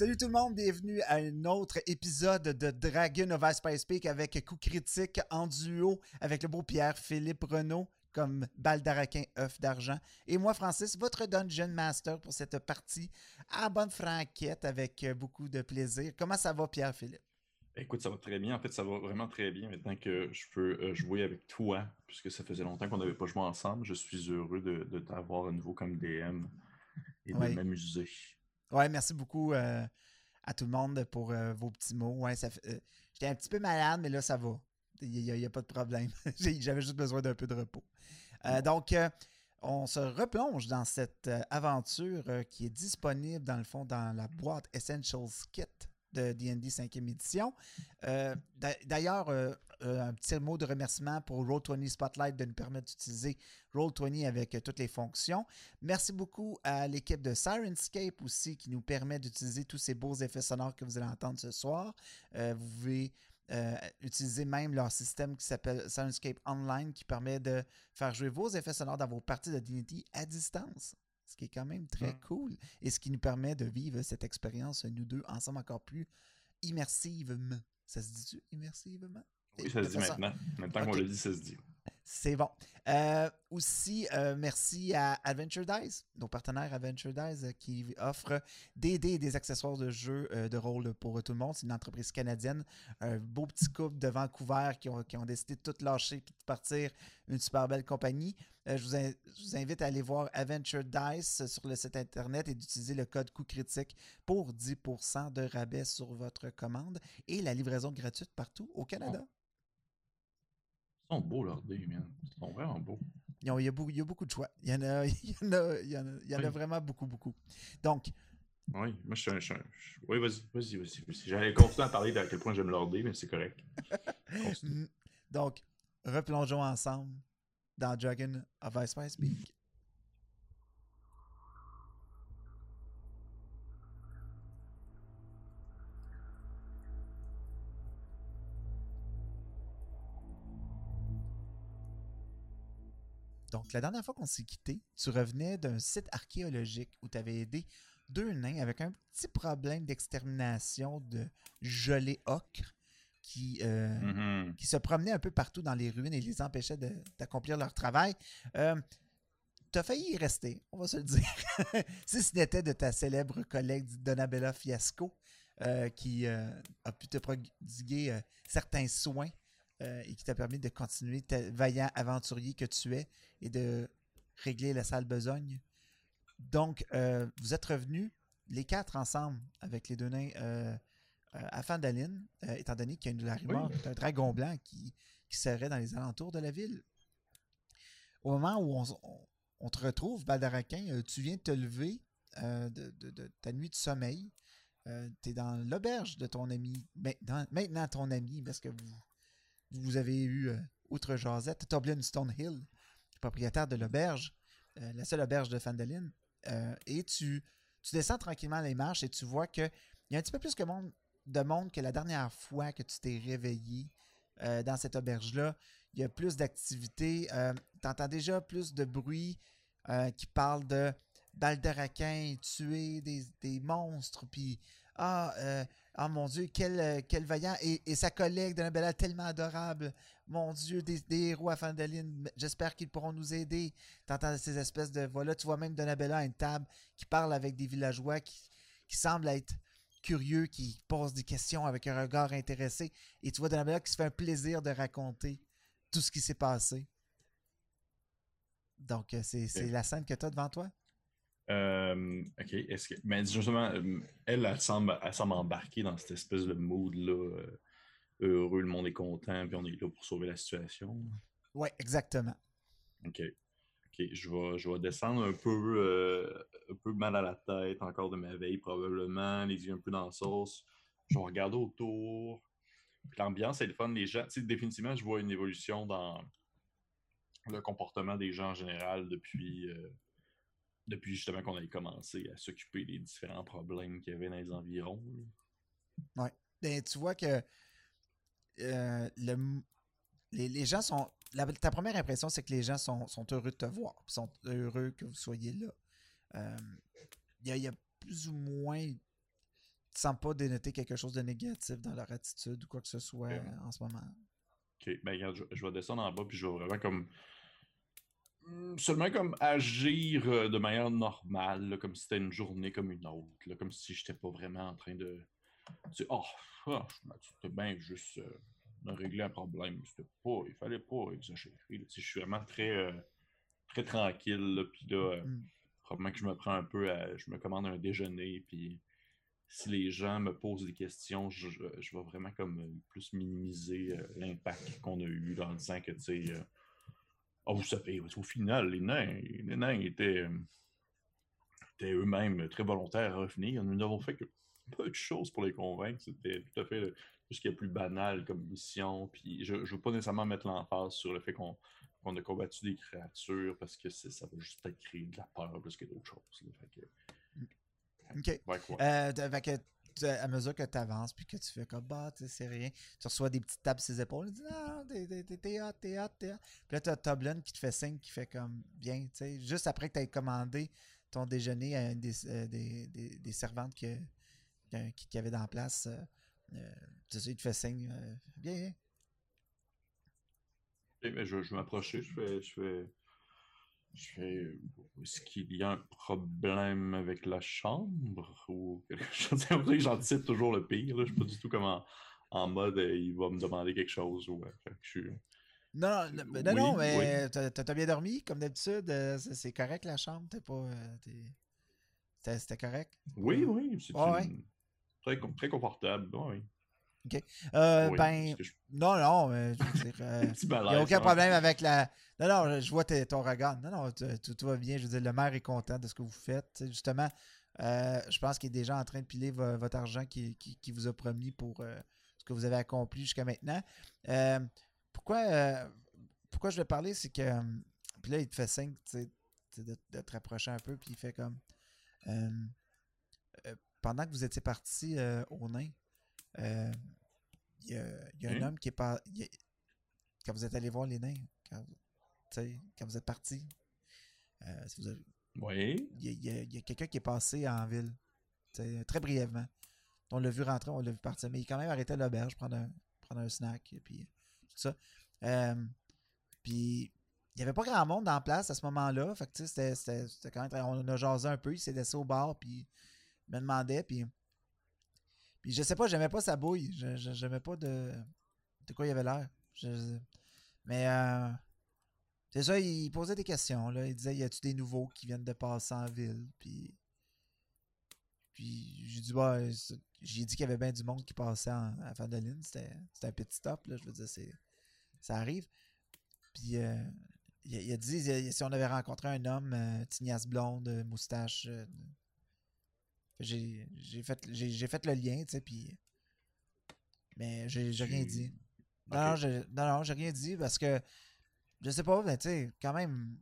Salut tout le monde, bienvenue à un autre épisode de Dragon of Ice Peak avec coup critique en duo avec le beau Pierre-Philippe Renault comme Baldaraquin œuf d'argent. Et moi, Francis, votre Dungeon Master pour cette partie à bonne franquette avec beaucoup de plaisir. Comment ça va, Pierre-Philippe? Écoute, ça va très bien. En fait, ça va vraiment très bien maintenant que je peux euh, jouer avec toi, puisque ça faisait longtemps qu'on n'avait pas joué ensemble. Je suis heureux de, t'avoir à nouveau comme DM et de m'amuser. Ouais, merci beaucoup euh, à tout le monde pour euh, vos petits mots. Ouais, J'étais un petit peu malade, mais là, ça va. Il n'y a, pas de problème. J'avais juste besoin d'un peu de repos. donc, on se replonge dans cette aventure qui est disponible, dans le fond, dans la boîte Essentials Kit de D&D 5e édition. Euh, d'ailleurs, euh, euh, un petit mot de remerciement pour Roll20 Spotlight de nous permettre d'utiliser Roll20 avec toutes les fonctions. Merci beaucoup à l'équipe de Sirenscape aussi qui nous permet d'utiliser tous ces beaux effets sonores que vous allez entendre ce soir. vous pouvez utiliser même leur système qui s'appelle Sirenscape Online qui permet de faire jouer vos effets sonores dans vos parties de D&D à distance ce qui est quand même très cool et ce qui nous permet de vivre cette expérience, nous deux, ensemble encore plus immersivement. Ça se dit-tu, immersivement? Oui, ça se dit maintenant. Maintenant qu'on le dit, ça se dit. C'est bon. Euh, aussi, euh, merci à Adventure Dice, nos partenaires Adventure Dice euh, qui offrent des dés et des accessoires de jeu de rôle pour tout le monde. C'est une entreprise canadienne, un beau petit couple de Vancouver qui ont, décidé de tout lâcher et de partir une super belle compagnie. Je vous, invite à aller voir Adventure Dice sur le site internet et d'utiliser le code coup critique pour 10% de rabais sur votre commande et la livraison gratuite partout au Canada. Ils sont beaux, leurs dés, man. Ils sont vraiment beaux. Il y, a beaucoup, il y a beaucoup de choix. Il y en a, il y en a, il y en a, il y en a vraiment beaucoup, beaucoup. Donc. Oui, moi, je suis un. Oui, vas-y, vas-y, vas-y. J'allais continuer à parler de à quel point j'aime leur dé, mais c'est correct. Donc, replongeons ensemble dans Dragon of Ice Peak. Donc, la dernière fois qu'on s'est quitté, tu revenais d'un site archéologique où tu avais aidé deux nains avec un petit problème d'extermination de gelée ocre qui, euh, mm-hmm. qui se promenaient un peu partout dans les ruines et les empêchaient d'accomplir leur travail. Euh, tu as failli y rester, on va se le dire. si ce n'était de ta célèbre collègue Donabella Fiasco, euh, qui a pu te prodiguer certains soins euh, et qui t'a permis de continuer, vaillant aventurier que tu es, et de régler la sale besogne. Donc, euh, vous êtes revenus, les quatre ensemble, avec les deux nains, euh, à Fandaline, étant donné qu'il y a une, rumeur d'un dragon blanc qui, qui serait dans les alentours de la ville. Au moment où on, te retrouve, Baldaraquin, tu viens de te lever de, ta nuit de sommeil. tu es dans l'auberge de ton ami, maintenant ton ami, parce que vous, vous avez eu, euh, outre Josette, Toblin Stonehill, propriétaire de l'auberge, euh, la seule auberge de Fandeline. Euh, et tu, descends tranquillement les marches et tu vois qu'il y a un petit peu plus que monde, de monde que la dernière fois que tu t'es réveillé dans cette auberge-là. Il y a plus d'activité. tu entends déjà plus de bruit qui parle de Balderaquin tuer des, des monstres, puis ah, Oh mon Dieu, quel, euh, quel vaillant. Et, sa collègue de Bella, tellement adorable. Mon Dieu, des, héros à Fandaline. J'espère qu'ils pourront nous aider. T'entends ces espèces de. Voilà, tu vois même Donabella à une table qui parle avec des villageois qui, qui semblent être curieux, qui posent des questions avec un regard intéressé. Et tu vois Donabella qui se fait un plaisir de raconter tout ce qui s'est passé. Donc, euh, c'est la scène que tu as devant toi? Euh, ok, est-ce que. Mais justement, euh, elle, elle semble, elle semble embarquer dans cette espèce de mood-là. Euh, heureux, le monde est content, puis on est là pour sauver la situation. Oui, exactement. Ok. Ok, je vais, je vais descendre un peu, un peu mal à la tête, encore de ma veille, probablement, les yeux un peu dans la sauce. Je vais regarder autour. L'ambiance est le fun. Les gens, définitivement, je vois une évolution dans le comportement des gens en général depuis depuis justement qu'on ait commencé à s'occuper des différents problèmes qu'il y avait dans les environs. Oui. Ben, tu vois que euh, les, gens sont. ta première impression, c'est que les gens sont, heureux de te voir, sont heureux que vous soyez là. Euh, il y, a plus ou moins sens pas dénoter quelque chose de négatif dans leur attitude ou quoi que ce soit en ce moment. Ok, ben regarde, je, vais descendre en bas puis je vais vraiment comme seulement comme agir euh, de manière normale, comme si c'était une journée comme une autre, comme si j'étais pas vraiment en train de. Tu oh, oh c'était bien juste euh, régler un problème. C'était pas, il fallait pas exagérer. je suis vraiment très, euh, très tranquille, puis là, mm. probablement que je me prends un peu à. Je me commande un déjeuner, puis si les gens me posent des questions, je, je vais vraiment comme euh, plus minimiser euh, l'impact qu'on a eu en disant que, tu sais, euh, oh, vous savez, au final, les nains, les nains étaient, étaient eux-mêmes très volontaires à revenir. Nous n'avons fait que peu de choses pour les convaincre. C'était tout à fait ce qui est plus banal comme mission. Puis je ne veux pas nécessairement mettre l'emphase sur le fait qu'on a combattu des créatures parce que ça va juste être créer de la peur plus que d'autres choses. Fait que, OK. Euh, à mesure que tu avances, puis que tu fais comme, bah, c'est rien, tu reçois des petites tapes sur ses épaules, tu dis, ah, t'es hot, t'es hot, t'es Puis là, t'as Toblin qui te fait signe, qui fait comme, bien, tu sais, juste après que tu aies commandé ton déjeuner à une des, euh, des, des, servantes qui, qui, avait dans la place, euh, tu sais, il te fait signe, bien, bien. je, je vais m'approcher, je je fais je fais, est-ce qu'il y a un problème avec la chambre ou quelque chose? C'est vrai que j'anticipe toujours le pire. Là. Je suis pas du tout comme en, mode euh, il va me demander quelque chose. Ou, je Non, non, non, mais t'as bien dormi comme d'habitude. Euh, c'est correct la chambre. T'es pas. Euh, c'était correct? Oui, oui. C'est très, très confortable. Oui. OK? Euh, ben, non, non, euh, il n'y a aucun problème avec la. Non, non, je vois ton regard. Non, non, tout, va bien. Je veux dire, le maire est content de ce que vous faites. justement, euh, je pense qu'il est déjà en train de piler votre argent qui, qui, vous a promis pour ce que vous avez accompli jusqu'à maintenant. pourquoi, pourquoi je vais parler, c'est que. Puis là, il te fait signe de, de, te rapprocher un peu, puis il fait comme. pendant que vous étiez parti au nain, il y a, un homme qui est pas. quand vous êtes allé voir les nains, quand, quand vous êtes parti, euh, oui. Il y a, quelqu'un qui est passé en ville, très brièvement. On l'a vu rentrer, on l'a vu partir, mais il est quand même arrêté à l'auberge, prendre un, prendre un snack, et puis tout ça. Euh, puis il n'y avait pas grand monde en place à ce moment-là. Fait que c'était quand même. On a jasé un peu, il s'est laissé au bar, puis il me demandait, puis puis je sais pas, j'aimais pas sa bouille. Je, j'aimais pas de, de quoi il avait l'air. mais euh, c'est ça, il posait des questions. Là. Il disait Y a-tu des nouveaux qui viennent de passer en ville? Puis, puis j'ai dit bah, J'ai dit qu'il y avait bien du monde qui passait à Fandoline. C'était, un petit stop. Là. Je veux dire, c'est, ça arrive. Puis euh, il, a dit si on avait rencontré un homme, euh, tignasse blonde, moustache j'ai fait, fait le lien, tu sais, puis. Mais j'ai rien dit. Non, non, j'ai rien dit parce que. Je sais pas, mais tu sais, quand même,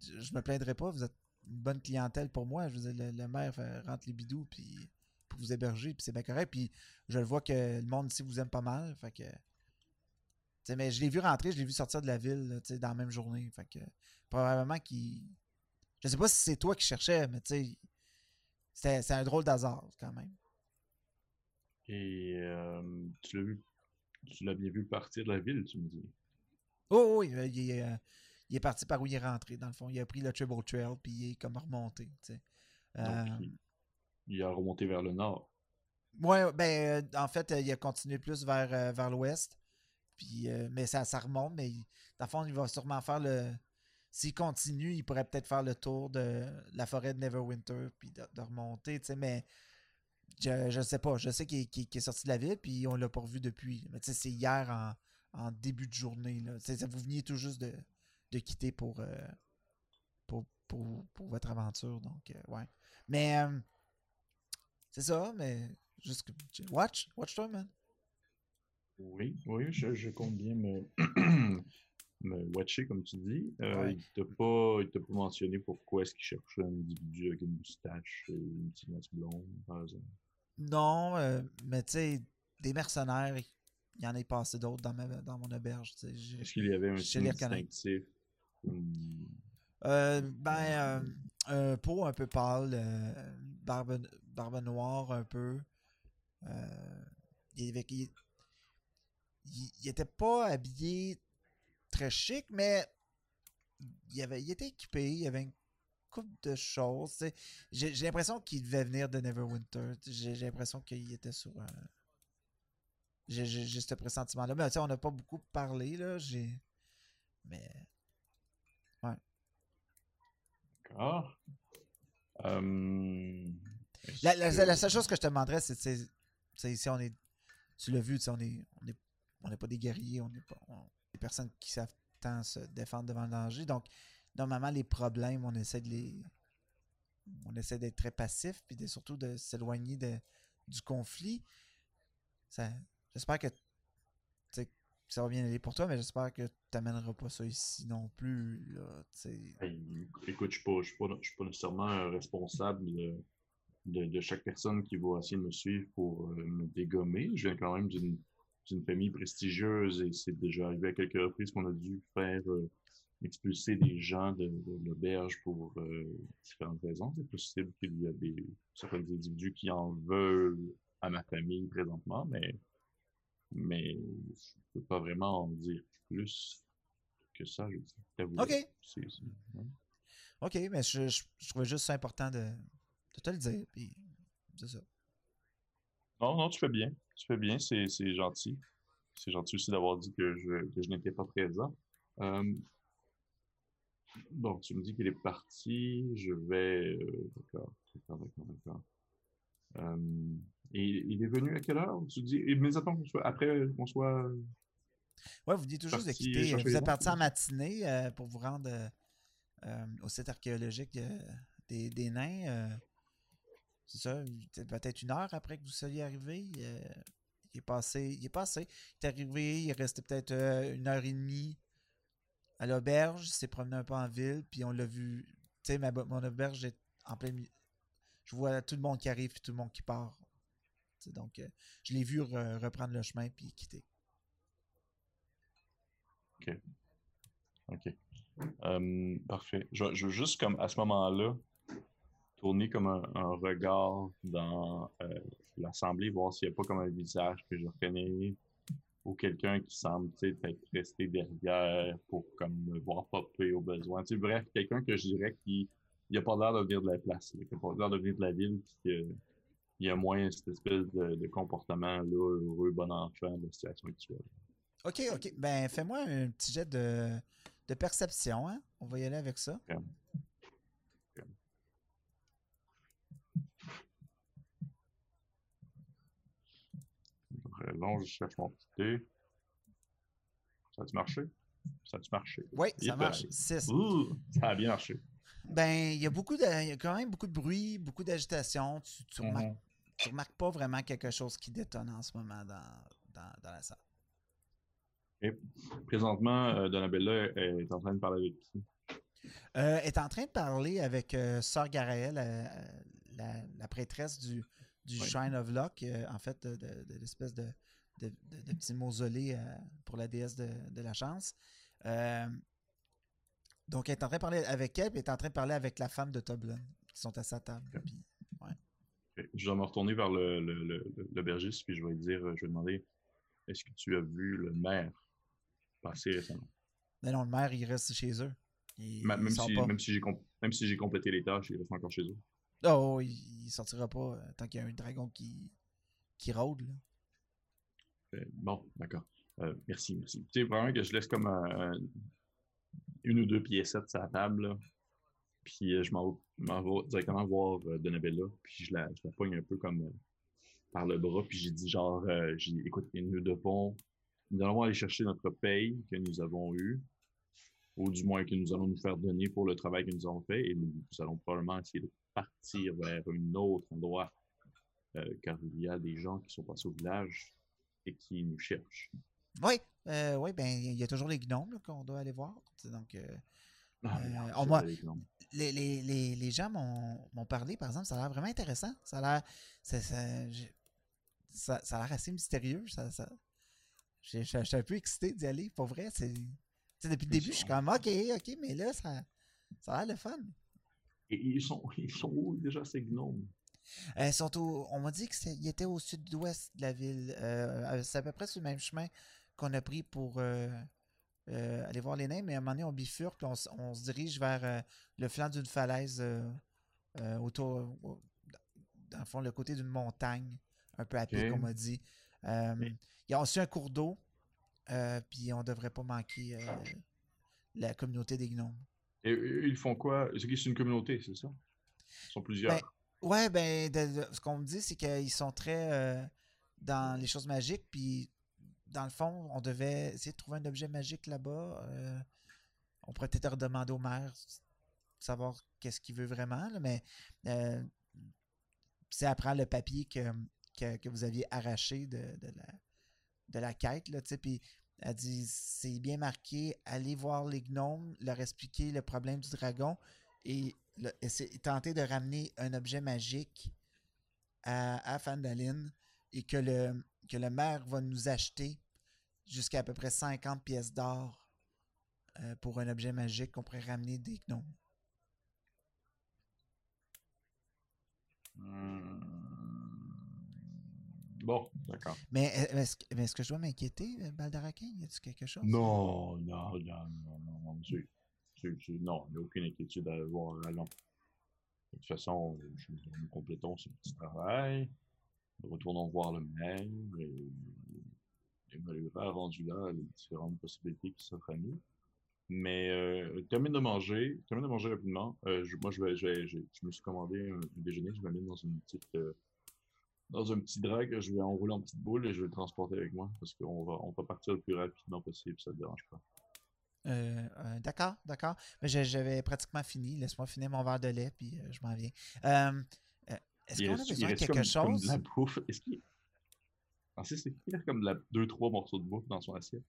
je me plaindrai pas. Vous êtes une bonne clientèle pour moi. Je veux dire, le, maire rentre les bidous, puis pour vous héberger, puis c'est bien correct. Puis je le vois que le monde ici vous aime pas mal. Fait que. sais mais je l'ai vu rentrer, je l'ai vu sortir de la ville sais dans la même journée. Fait que probablement qu'il. Je sais pas si c'est toi qui cherchais, mais tu sais, c'est un drôle d'hasard, quand même. Et euh, tu l'as vu, tu l'as bien vu partir de la ville, tu me dis? Oh, oui, euh, il est, euh, il est, parti par où il est rentré, dans le fond. Il a pris le Triple Trail, puis il est comme remonté. Tu sais. il, a remonté vers le nord. Oui, ben, en fait, il a continué plus vers, vers l'ouest. Puis, mais ça, ça remonte, mais dans le fond, il va sûrement faire le, s'il continue, il pourrait peut-être faire le tour de la forêt de Neverwinter puis de, remonter, tu sais, mais je, ne sais pas. Je sais qu'il est sorti de la ville, puis on l'a pas revu depuis. Mais tu sais, c'est hier en, début de journée. Là. Vous veniez tout juste de, quitter euh, pour, pour, votre aventure. Donc, euh, ouais. Mais euh, c'est ça, mais juste watch, watch toi, man. Oui, oui, je, je compte bien me, me watcher, comme tu dis. Euh, Il t'a pas, pas mentionné pourquoi est-ce qu'il cherchait un individu avec une moustache et une petite blonde, par exemple. Non, euh, mais tu sais, des mercenaires, il y en a passé d'autres dans, dans mon auberge. Est-ce qu'il y avait un signe distinctif? Euh, ben, un pot un peu pâle, barbe, barbe noire un peu. Euh, il, avait, il, était pas habillé très chic, mais il, avait, il était équipé, il avait une coupe de choses. J'ai l'impression qu'il devait venir de Neverwinter. J'ai l'impression qu'il était sur un. J'ai ce pressentiment-là. Mais on n'a pas beaucoup parlé, là. J'ai. Mais. Ouais. D'accord. Euh, la, la, seule chose que je te demanderais, c'est ici, on est. Tu l'as vu, on est. On n'est on est pas des guerriers, on n'est pas. Des personnes qui savent tant se défendre devant le danger. Donc, normalement, les problèmes, on essaie de les. On essaie d'être très passif, puis surtout de s'éloigner du conflit. J'espère que ça va bien aller pour toi, mais j'espère que tu n'amèneras pas ça ici non plus. écoute, je ne suis, suis, pas nécessairement responsable de, chaque personne qui va essayer de me suivre pour euh, me dégommer. Je viens quand même d'une famille prestigieuse et c'est déjà arrivé à quelques reprises qu'on a dû faire euh, expulser des gens de, l'auberge pour euh, différentes raisons. C'est possible qu'il y a des certains individus qui en veulent à ma famille présentement, mais mais je peux pas vraiment en dire plus que ça. Je OK. OK, mais je, je, trouvais juste ça important de, de te le dire. c'est ça. Non, non, tu fais bien. Tu fais bien, c'est gentil. C'est gentil aussi d'avoir dit que je, que je n'étais pas présent. Euh, bon, tu me dis qu'il est parti. Je vais. Euh, d'accord, d'accord, d'accord, d'accord. Euh, et il est venu à quelle heure? Tu dis, mais attends qu'on soit, après qu'on soit. Ouais, vous dites toujours de quitter. Vous êtes parti en matinée euh, pour vous rendre euh, au site archéologique des, des, nains. C'est ça, peut-être une heure après que vous soyez arrivé. il est passé. Il est passé. Il est arrivé, il est resté peut-être une heure et demie à l'auberge, il s'est promené un peu en ville, puis on l'a vu. Tu sais, mon auberge est en plein milieu je vois tout le monde qui arrive et tout le monde qui part. donc, euh, je l'ai vu reprendre le chemin puis quitter. OK. OK. Parfait. Je, veux juste, comme à ce moment-là, tourner comme un, regard dans euh, l'assemblée, voir s'il n'y a pas comme un visage que je reconnais ou quelqu'un qui semble être resté derrière pour comme me voir popper au besoin. bref, quelqu'un que je dirais qui il a pas l'air de venir de la place. Il a pas l'air de venir de la ville. Puis il y a moins cette espèce de, comportement là, heureux, bon enfant de la situation actuelle. OK, OK. Ben, fais-moi un petit jet de, de perception. Hein? On va y aller avec ça. Okay. Long, je cherche mon petit Ça a-tu marché? Ça a-tu marché? Oui, ça marche. 6. Ça a bien marché. Ben, il y a beaucoup de, il y a quand même beaucoup de bruit, beaucoup d'agitation. Tu, tu, remarques, mhm. remarques pas vraiment quelque chose qui détonne en ce moment dans, dans, la salle. Et présentement, euh, Donabella est en train de parler avec qui? Euh, est en train de parler avec euh, Sœur Garaël, euh, la, prêtresse du, du Shrine of Luck, euh, en fait, de, de, l'espèce de, de, petit mausolée pour la déesse de, la chance. Donc, elle est en train de parler avec elle, puis elle est en train de parler avec la femme de Toblin, qui sont à sa table. Je vais me retourner vers le, le, bergiste, puis je vais lui dire, je vais demander, est-ce que tu as vu le maire passer récemment? Mais non, le maire, il reste chez eux. même, si, même, si, j'ai complété les tâches, il reste encore chez eux. Oh, il, sortira pas euh, tant qu'il y a un dragon qui, qui rôde. Là. Euh, bon, d'accord. Euh, merci, merci. Tu sais, vraiment que je laisse comme un, une ou deux piécettes sur la table. Puis je m'en vais directement voir Donabella. Puis je la, je la pogne un peu comme par le bras. Puis j'ai dit genre, j'ai écoute, nous devons, nous allons aller chercher notre paye que nous avons eue. Ou du moins que nous allons nous faire donner pour le travail que nous avons fait. Et nous, allons probablement essayer de partir vers un autre endroit. car il y a des gens qui sont passés au village et qui nous cherchent. Oui, euh, oui, ben il y a toujours les gnomes qu'on doit aller voir. Donc, euh, ah, euh, les, les, les, les, gens m'ont parlé, par exemple, ça a l'air vraiment intéressant. Ça a l'air ça, ça, ça, a l'air assez mystérieux. Ça, ça, je, suis un peu excité d'y aller, pour vrai. depuis le début, je suis comme OK, OK, mais là, ça, ça a l'air le fun. Et ils sont, ils sont où déjà ces gnomes? Euh, sont on m'a dit qu'ils étaient au sud-ouest de la ville. Euh, c'est à peu près sur le même chemin qu'on a pris pour aller voir les nains, mais à un moment donné, on bifurque et on, se dirige vers le flanc d'une falaise autour, dans le fond, le côté d'une montagne, un peu à pied, comme on m'a dit. Il y a aussi un cours d'eau, puis on devrait pas manquer la communauté des gnomes. Et ils font quoi? C'est une communauté, c'est ça? Ils sont plusieurs. Ben, ouais, ben, ce qu'on me dit, c'est qu'ils sont très euh, dans les choses magiques, puis dans le fond, on devait essayer de trouver un objet magique là-bas. Euh, on pourrait peut-être redemander au maire savoir qu'est-ce qu'il veut vraiment, mais euh, c'est après le papier que, que, vous aviez arraché de, la, de la quête, puis elle dit c'est bien marqué, allez voir les gnomes, leur expliquer le problème du dragon et tenter de ramener un objet magique à, à Fandaline et que le, que le maire va nous acheter jusqu'à à peu près 50 pièces d'or euh, pour un objet magique qu'on pourrait ramener des gnomes. Hmm. Bon, d'accord. Mais est-ce, que je dois m'inquiéter, euh, Baldaraquin? Y a-t-il quelque chose? Non, non, non, non, non, non, c'est, non, il n'y a aucune inquiétude à avoir allons. De toute façon, nous complétons ce petit travail. Retournons voir le maire et, me rendu là les différentes possibilités qui s'offrent à nous. Mais euh, termine de manger, termine de manger rapidement. Euh, moi, je, vais, je, je, je, me suis commandé un, déjeuner, je m'amène dans une petite euh, dans un petit drag, je vais enrouler en petite boule et je vais le transporter avec moi parce qu'on va, on va partir le plus rapidement possible, ça ne dérange pas. Euh, euh, d'accord, d'accord. Mais j'avais pratiquement fini. Laisse-moi finir mon verre de lait, puis euh, je m'en viens. Est-ce qu'on a besoin de quelque chose? Comme de la bouffe. Est-ce qu'il c'est qu'il a comme deux, trois morceaux de bouffe dans son assiette?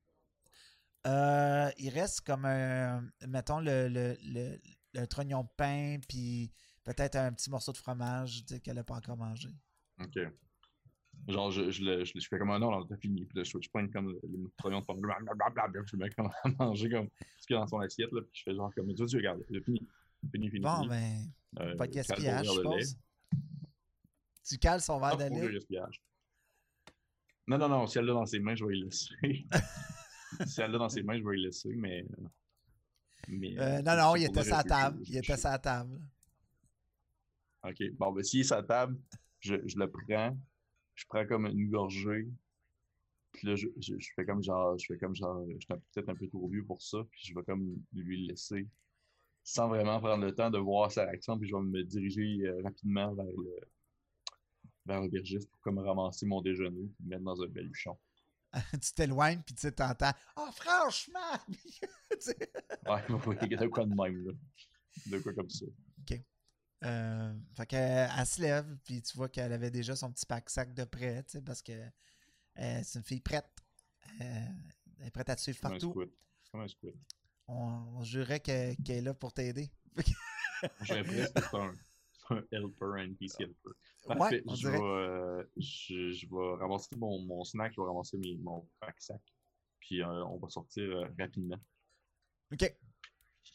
il reste comme un, mettons, le, le, le, le trognon de pain, puis peut-être un petit morceau de fromage qu'elle n'a pas encore mangé. OK. Genre, je, je, le, je, je fais comme un non, t'as fini. Puis là, je, je prends comme le troyon de pomme, blablabla, je mets comme à manger comme ce qu'il y a dans son assiette, là, puis je fais genre comme, tu tu regardes, c'est fini. Fini, fini. Bon, ben, euh, pas de gaspillage, je pense. Tu cales son verre de lait? gaspillage. Non, non, non, si elle l'a dans ses mains, je vais y laisser. si elle l'a dans ses mains, je vais y laisser, mais. mais euh, non, non, il était à sa table. Il était à sa table. Ok, bon, ben, s'il est à sa table, je, je le prends, je prends comme une gorgée, puis là, je, je, fais comme genre, je fais comme genre, je suis peut-être un peu trop vieux pour ça, puis je vais comme lui laisser, sans vraiment prendre le temps de voir sa réaction, puis je vais me diriger euh, rapidement vers le, vers le bergiste pour comme ramasser mon déjeuner, puis me mettre dans un baluchon. tu t'éloignes, puis tu t'entends « Oh, franchement! » Ouais, il y a de quoi de même, là. De quoi comme ça. Euh, fait qu'elle se lève, puis tu vois qu'elle avait déjà son petit pack-sac de prêt, tu sais, parce que euh, c'est une fille prête. Euh, elle est prête à te suivre partout. Comme un squid. On, jurait qu'elle est là pour t'aider. J'ai l'impression que c'est un, un, helper, un PC helper. Parfait. Ouais, je, vais, je, je, vais ramasser mon, mon, snack, je vais ramasser mes, mon pack-sac, puis on va sortir rapidement. OK.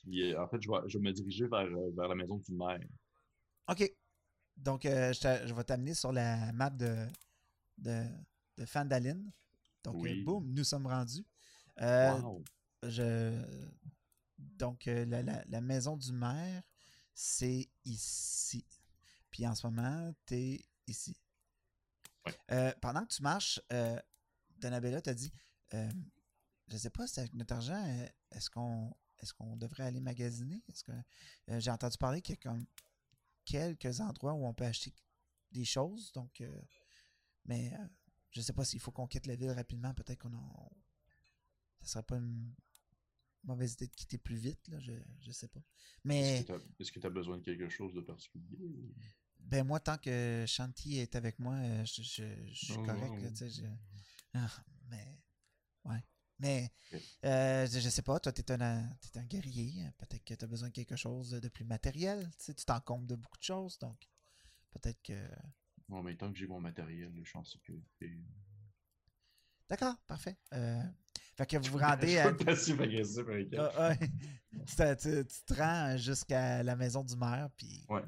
Puis, en fait, je vais, je vais me diriger vers, vers la maison du maire. OK. Donc, euh, je, vais t'amener sur la map de, de, de Fandaline. Donc, euh, boum, nous sommes rendus. Euh, je, donc, la, la, maison du maire, c'est ici. Puis en ce moment, tu es ici. pendant que tu marches, Donabella t'a dit Je ne sais pas si avec notre argent, est-ce qu'on est-ce qu'on devrait aller magasiner? Est-ce que j'ai entendu parler qu'il y a comme quelques endroits où on peut acheter des choses. Donc, euh, mais euh, je ne sais pas s'il faut qu'on quitte la ville rapidement. Peut-être qu'on en. Ça serait pas une mauvaise idée de quitter plus vite, là. Je, ne sais pas. Mais. Est-ce que tu as, besoin de quelque chose de particulier? Ben, moi, tant que Shanti est avec moi, euh, je, suis oh, correct. Ah, mais. Ouais. Mais euh, je sais pas, toi, tu es, un guerrier. Peut-être que tu as besoin de quelque chose de plus matériel. Tu t'encombres de beaucoup de choses, donc peut-être que. Bon, mais tant que j'ai mon matériel, je suis en sécurité. D'accord, parfait. Euh, fait que vous vous rendez à. agressif avec elle. tu, te rends jusqu'à la maison du maire, puis. Ouais.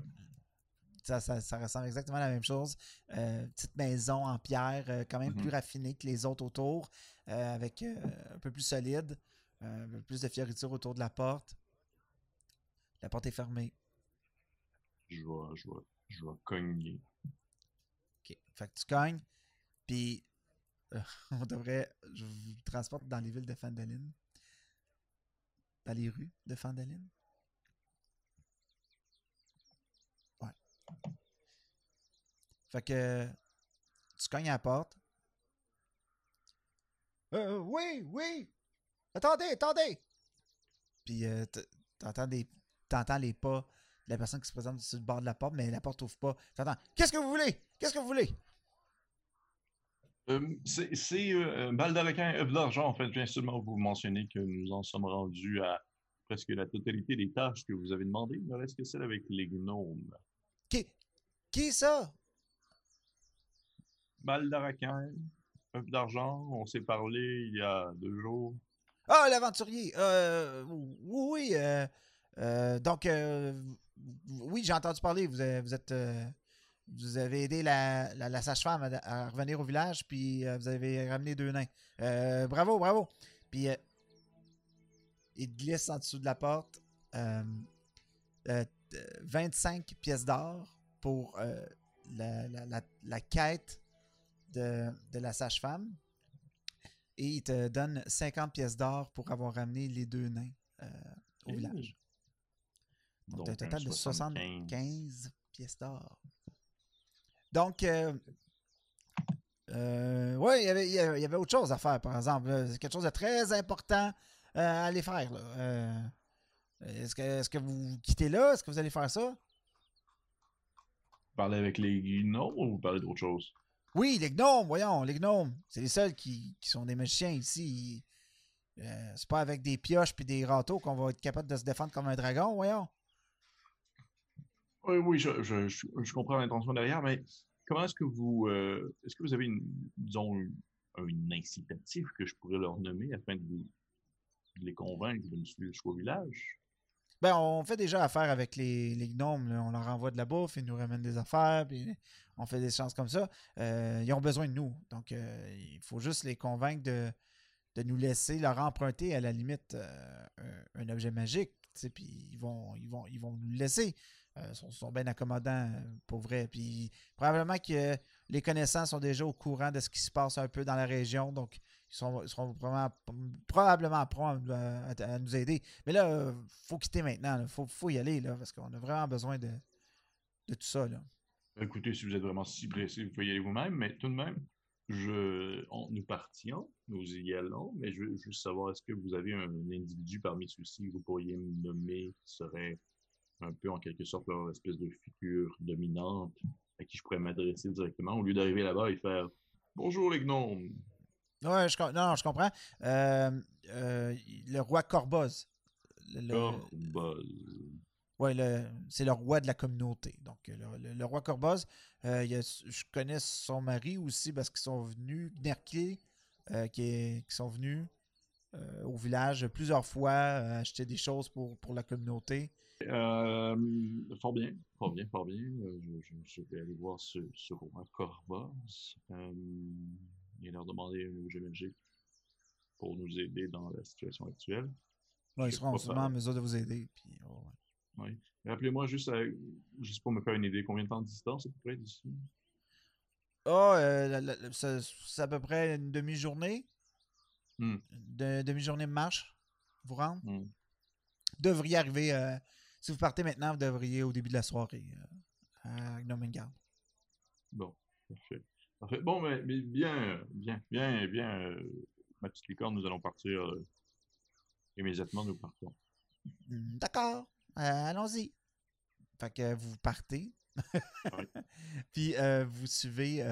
Ça, ça, ressemble exactement à la même chose. petite maison en pierre, quand même plus mm-hmm. raffinée que les autres autour, avec un peu plus solide, un peu plus de fioritures autour de la porte. La porte est fermée. Je vais, je vais, je vais cogner. OK. Fait que tu cognes, puis on devrait. Je vous transporte dans les villes de Fandaline. Dans les rues de Fandaline. Fait que tu cognes à la porte. Euh, oui, oui. Attendez, attendez. Puis euh, t'entends t'entends les pas de la personne qui se présente sur le bord de la porte, mais la porte ouvre pas. T'entends Qu'est-ce que vous voulez? Qu'est-ce que vous voulez? Euh, c'est euh, Baldaracan œuvre d'argent, en fait. Bien seulement vous mentionner que nous en sommes rendus à presque la totalité des tâches que vous avez demandées. Il reste que celle avec les gnomes. Qui, ça? Baldaracan, œuvre d'argent. On s'est parlé il y a deux jours. Ah, l'aventurier! Euh, oui, euh, euh, donc, oui, j'ai entendu parler. Vous, vous êtes vous avez aidé la, la, sage-femme à, revenir au village, puis euh, vous avez ramené deux nains. Bravo, bravo. Puis il glisse en dessous de la porte 25 pièces d'or pour la, la, quête de, de la sage-femme. Et il te donne 50 pièces d'or pour avoir ramené les deux nains au village. Donc, un total de 75 pièces d'or. Donc, euh, euh, oui, il y, avait, autre chose à faire, par exemple. C'est quelque chose de très important euh, à aller faire. est-ce, que, vous quittez là? Est-ce que vous allez faire ça? Parler avec les gnomes ou vous parlez d'autre chose? Oui, les gnomes, voyons, les gnomes. C'est les seuls qui, sont des magiciens ici. c'est pas avec des pioches puis des râteaux qu'on va être capable de se défendre comme un dragon, voyons. Oui, oui, je, je, je, comprends l'intention derrière, mais comment est-ce que vous euh, est-ce que vous avez une disons un, incitatif que je pourrais leur nommer afin de, les convaincre de me suivre jusqu'au village? Ben, on fait déjà affaire avec les, les gnomes. On leur envoie de la bouffe, ils nous ramènent des affaires, puis on fait des chances comme ça. Euh, ils ont besoin de nous. Donc, euh, il faut juste les convaincre de, de nous laisser leur emprunter à la limite un, un, objet magique. Puis ils vont, ils, vont, ils vont nous le laisser. Euh, sont, bien accommodants, euh, pour vrai. Puis probablement que les connaissants sont déjà au courant de ce qui se passe un peu dans la région, donc ils, seront probablement, prêts à, nous aider. Mais là, il euh, faut quitter maintenant. Il faut, y aller, parce qu'on a vraiment besoin de, tout ça. Écoutez, si vous êtes vraiment si blessé, vous pouvez y aller vous-même, mais tout de même, nous partions, nous y allons, mais je veux juste savoir, est-ce que vous avez un individu parmi ceux-ci que vous pourriez me nommer qui serait un peu en quelque sorte leur espèce de figure dominante à qui je pourrais m'adresser directement? Au lieu d'arriver là-bas et faire Bonjour les gnomes. Ouais, je, non, je comprends. Euh, euh, le roi Corboz. Corboz. Oui, c'est le roi de la communauté. Donc, le, roi Corboz, euh, je connais son mari aussi parce qu'ils sont venus, Nerqué, qui, qui, sont venus au village plusieurs fois acheter des choses pour, pour la communauté. Fort bien, fort bien, fort bien. Euh, je, vais aller voir ce, roi Corvos euh, et leur demander un magique pour nous aider dans la situation actuelle. ils seront sûrement en mesure de vous aider. oui. Rappelez-moi juste, juste pour me faire une idée, combien de temps de distance à peu près d'ici? Oh, c'est à peu près une demi-journée. De, demi-journée de marche, vous rendre. Hmm. Devriez arriver si vous partez maintenant, vous devriez au début de la soirée euh, à Gnomengard. Bon, parfait. Parfait. Bon, mais, bien, bien, bien, bien, euh, ma petite licorne, nous allons partir euh, immédiatement, nous partons. Hmm, d'accord, allons-y. Fait que vous partez. Puis vous suivez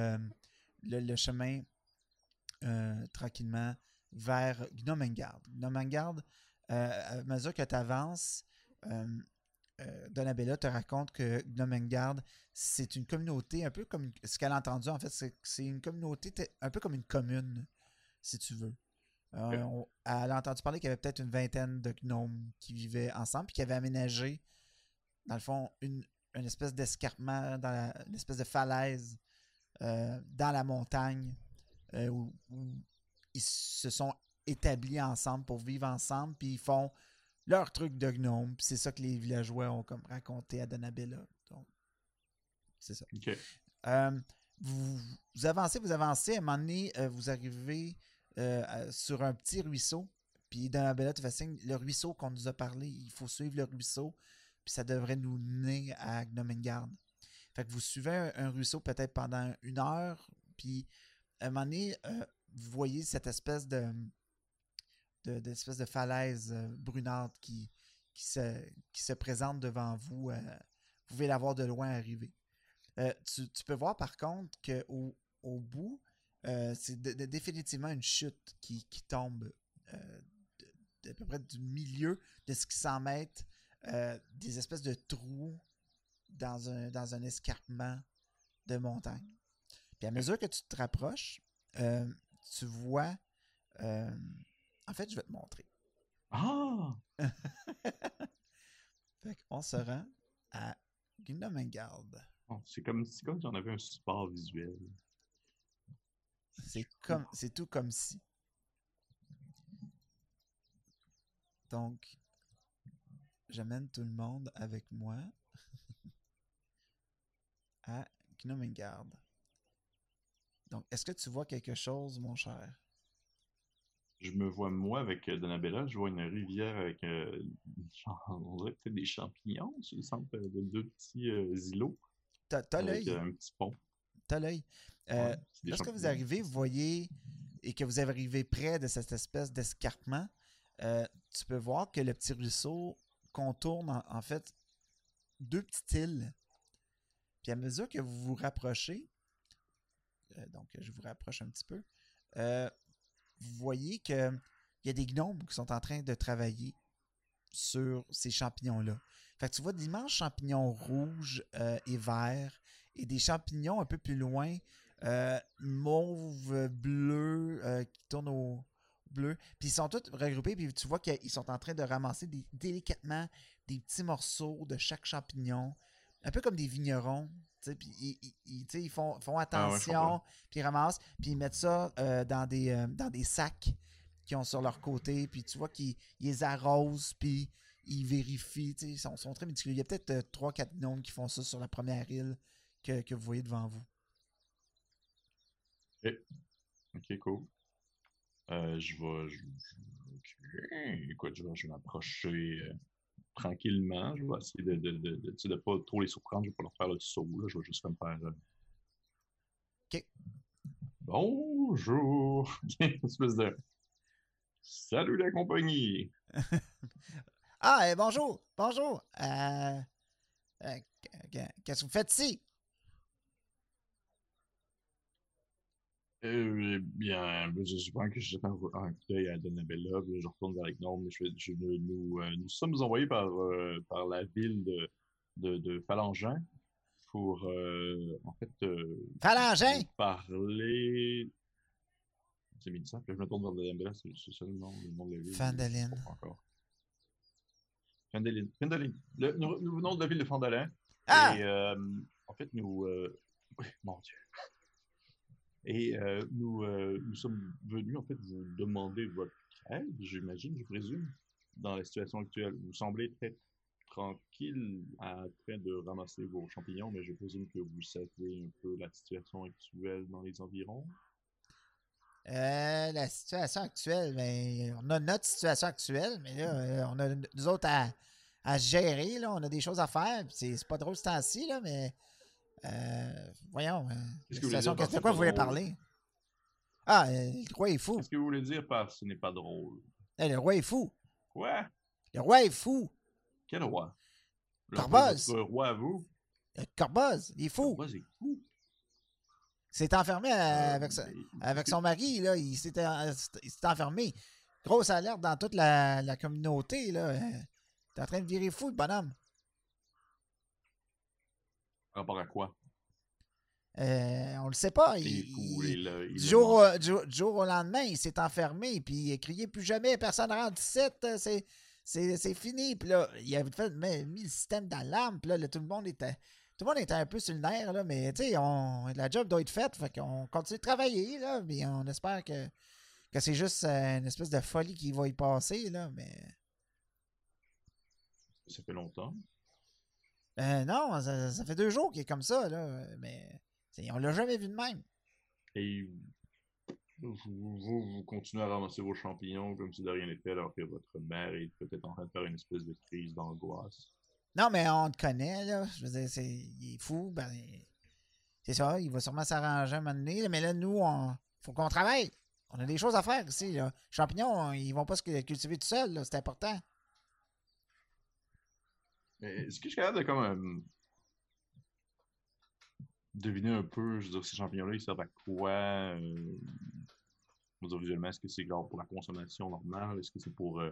le, chemin tranquillement vers Gnomengard. Gnomengard, à mesure que tu avances, euh, Donabella te raconte que Gnomengard, c'est une communauté un peu comme ce qu'elle a entendu en fait, c'est une communauté un peu comme une commune, si tu veux. Euh, elle a entendu parler qu'il y avait peut-être une vingtaine de gnomes qui vivaient ensemble, puis qui avaient aménagé, dans le fond, une, une espèce d'escarpement, dans une espèce de falaise euh, dans la montagne euh, où, ils se sont établis ensemble pour vivre ensemble, puis ils font leur truc de gnome. C'est ça que les villageois ont comme raconté à Donabella. Donc, c'est ça. Euh, vous, avancez, vous avancez. À un moment donné, vous arrivez sur un petit ruisseau. Puis Donabella te fait signe, le ruisseau qu'on nous a parlé, il faut suivre le ruisseau puis ça devrait nous mener à Gnomengard. Fait que vous suivez un, ruisseau peut-être pendant une heure, puis à un moment donné, euh, vous voyez cette espèce de, de, de falaise euh, brunante qui, qui, se, qui se présente devant vous. Euh, vous pouvez la voir de loin arriver. Tu, peux voir par contre qu'au au bout, c'est définitivement une chute qui, tombe de, à peu près du milieu de ce qui s'en euh, des espèces de trous dans un, dans un escarpement de montagne. Puis à mesure que tu te rapproches, euh, tu vois. En fait, je vais te montrer. Ah! fait qu'on se rend à Gnomengard. Oh, c'est comme, comme si on avait un support visuel. C'est comme c'est tout comme si. Donc, j'amène tout le monde avec moi à Gnomengard. Donc, est-ce que tu vois quelque chose, mon cher? Je me vois, moi, avec euh, Donabella, je vois une rivière avec, euh, on dirait peut-être des champignons sur le centre de deux petits euh, îlots. T'as l'œil? un petit pont. T'as l'œil? lorsque vous arrivez, vous voyez, et que vous arrivez près de cette espèce d'escarpement, tu peux voir que le petit ruisseau contourne en, fait deux petites îles. Puis à mesure que vous vous rapprochez, euh, donc je vous rapproche un petit peu, euh, vous voyez qu'il y a des gnomes qui sont en train de travailler sur ces champignons-là. Fait que tu vois d'immenses champignons rouges euh, et verts et des champignons un peu plus loin, mauve, bleu, qui tournent au, bleu. Puis ils sont tous regroupés, puis tu vois qu'ils sont en train de ramasser délicatement des petits morceaux de chaque champignon, un peu comme des vignerons. Puis ils, ils, font, font ah attention, puis ils ramassent, puis ils mettent ça euh, dans, des, euh, dans des sacs qu'ils ont sur leur côté, puis tu vois qu'ils les arrosent, puis ils vérifient. Ils sont, sont, très méticuleux. Il y a peut-être euh, trois 3-4 gnomes qui font ça sur la première île que, que vous voyez devant vous. Ok, cool. Euh, je vais. Je, écoute, je vais, m'approcher tranquillement. Je vais essayer de ne de, de, de, pas trop les surprendre. Je ne vais pas leur faire le saut. Là. Je vais juste me faire. Euh, OK. Bonjour! espèce de. Salut la compagnie! ah, bonjour! Bonjour! Qu'est-ce que vous faites ici? Eh bien, je suppose que je suis un coup d'œil à Donabella, je retourne vers Gnome. Je, je, nous, euh, nous sommes envoyés par, euh, par la ville de, de, de Phalangin pour, euh, en fait, Phalangin? parler. C'est Mélissa, puis je me tourne vers Donabella, c'est ça le nom, le nom de la ville. Fandaline. Encore. Fandaline. Fandaline. nous, nous, venons de la ville de Fandalin. Ah! Et, en fait, nous. Oui, mon Dieu. Et euh, nous, euh, nous sommes venus en fait vous demander votre aide, j'imagine, je présume, dans la situation actuelle. Vous semblez très tranquille en train de ramasser vos champignons, mais je présume que vous savez un peu la situation actuelle dans les environs. Euh, la situation actuelle, ben, on a notre situation actuelle, mais là, on a nous autres à, à gérer, là, on a des choses à faire. C'est pas drôle ce temps-ci, là, mais euh, voyons, euh, de quoi vous voulez parler? Ah, euh, le roi est fou. Qu'est-ce que vous voulez dire par ce n'est pas drôle? Eh, le roi est fou. Quoi? Le roi est fou. Quel roi? Corboz. Le roi à vous? Corboz, il est fou. Corboz est fou. Il s'est enfermé avec, avec son mari, là. Il s'était enfermé. Grosse alerte dans toute la, la communauté, là. Il est en train de virer fou, le bonhomme. Par rapport à quoi? Euh, on le sait pas. du, jour au, jour, au lendemain, il s'est enfermé puis il a crié plus jamais, personne rentre 17. C'est, c'est fini. Puis là, il avait fait, mis le système d'alarme. Puis là, tout le monde était. Tout le monde était un peu sur le nerf, là, mais tu sais, la job doit être faite. Fait qu'on continue de travailler, là, mais on espère que, que c'est juste euh, une espèce de folie qui va y passer, là, mais. Ça fait longtemps? Euh, non, ça, fait deux jours qu'il est comme ça, là, mais on l'a jamais vu de même. Et vous, vous, continuez à ramasser vos champignons comme si de rien n'était, alors que votre mère est peut-être en train de faire une espèce de crise d'angoisse. Non, mais on te connaît, là. Je veux dire, c'est, il est fou. Ben, c'est ça, il va sûrement s'arranger à un moment donné. Mais là, nous, il faut qu'on travaille. On a des choses à faire ici. Là. Champignons, ils vont pas se cultiver tout seuls. C'est important. Est-ce que je suis capable de comme euh, deviner un peu, je veux dire, ces champignons-là, ils servent à quoi? Euh, visuellement, est-ce que c'est pour la consommation normale? Est-ce que c'est pour, euh,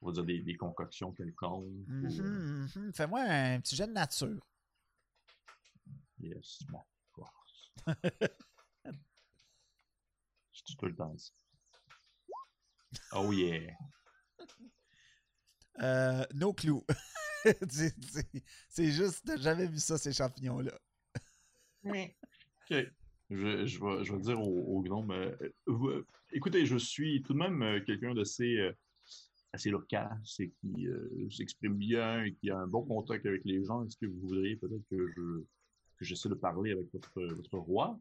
on va dire, des, des concoctions quelconques? Mm -hmm, Fais-moi un petit jet de nature. Yes, bon. Je suis tout le temps ça. Oh yeah. Euh, no clue. c'est juste, t'as jamais vu ça, ces champignons-là. Oui. Ok. Je, je, vais, je vais dire au, au gnome. Euh, euh, écoutez, je suis tout de même euh, quelqu'un d'assez assez loquace et qui s'exprime bien et qui a un bon contact avec les gens. Est-ce que vous voudriez peut-être que je que j'essaie de parler avec votre, votre roi?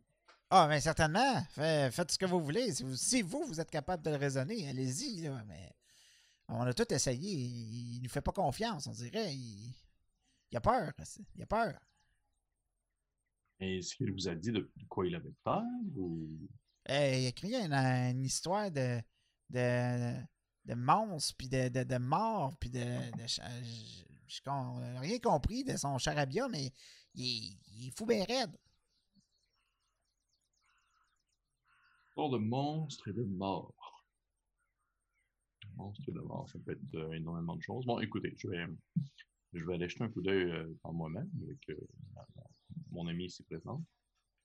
Ah, mais certainement. faites ce que vous voulez. Si vous, si vous, vous êtes capable de le raisonner, allez-y. Mais on a tout essayé. Il, ne nous fait pas confiance, on dirait. Il, il a peur. Il a peur. Est-ce qu'il vous a dit de quoi il avait peur? Ou... il a créé une, histoire de, de, de monstres, puis de, de, de morts, puis de. de je n'ai rien compris de son charabia, mais il, il est fou bien raide. de monstres et de morts. Ça peut être euh, énormément de choses. Bon, écoutez, je vais, je vais aller jeter un coup d'œil euh, par moi-même avec euh, mon ami ici présent.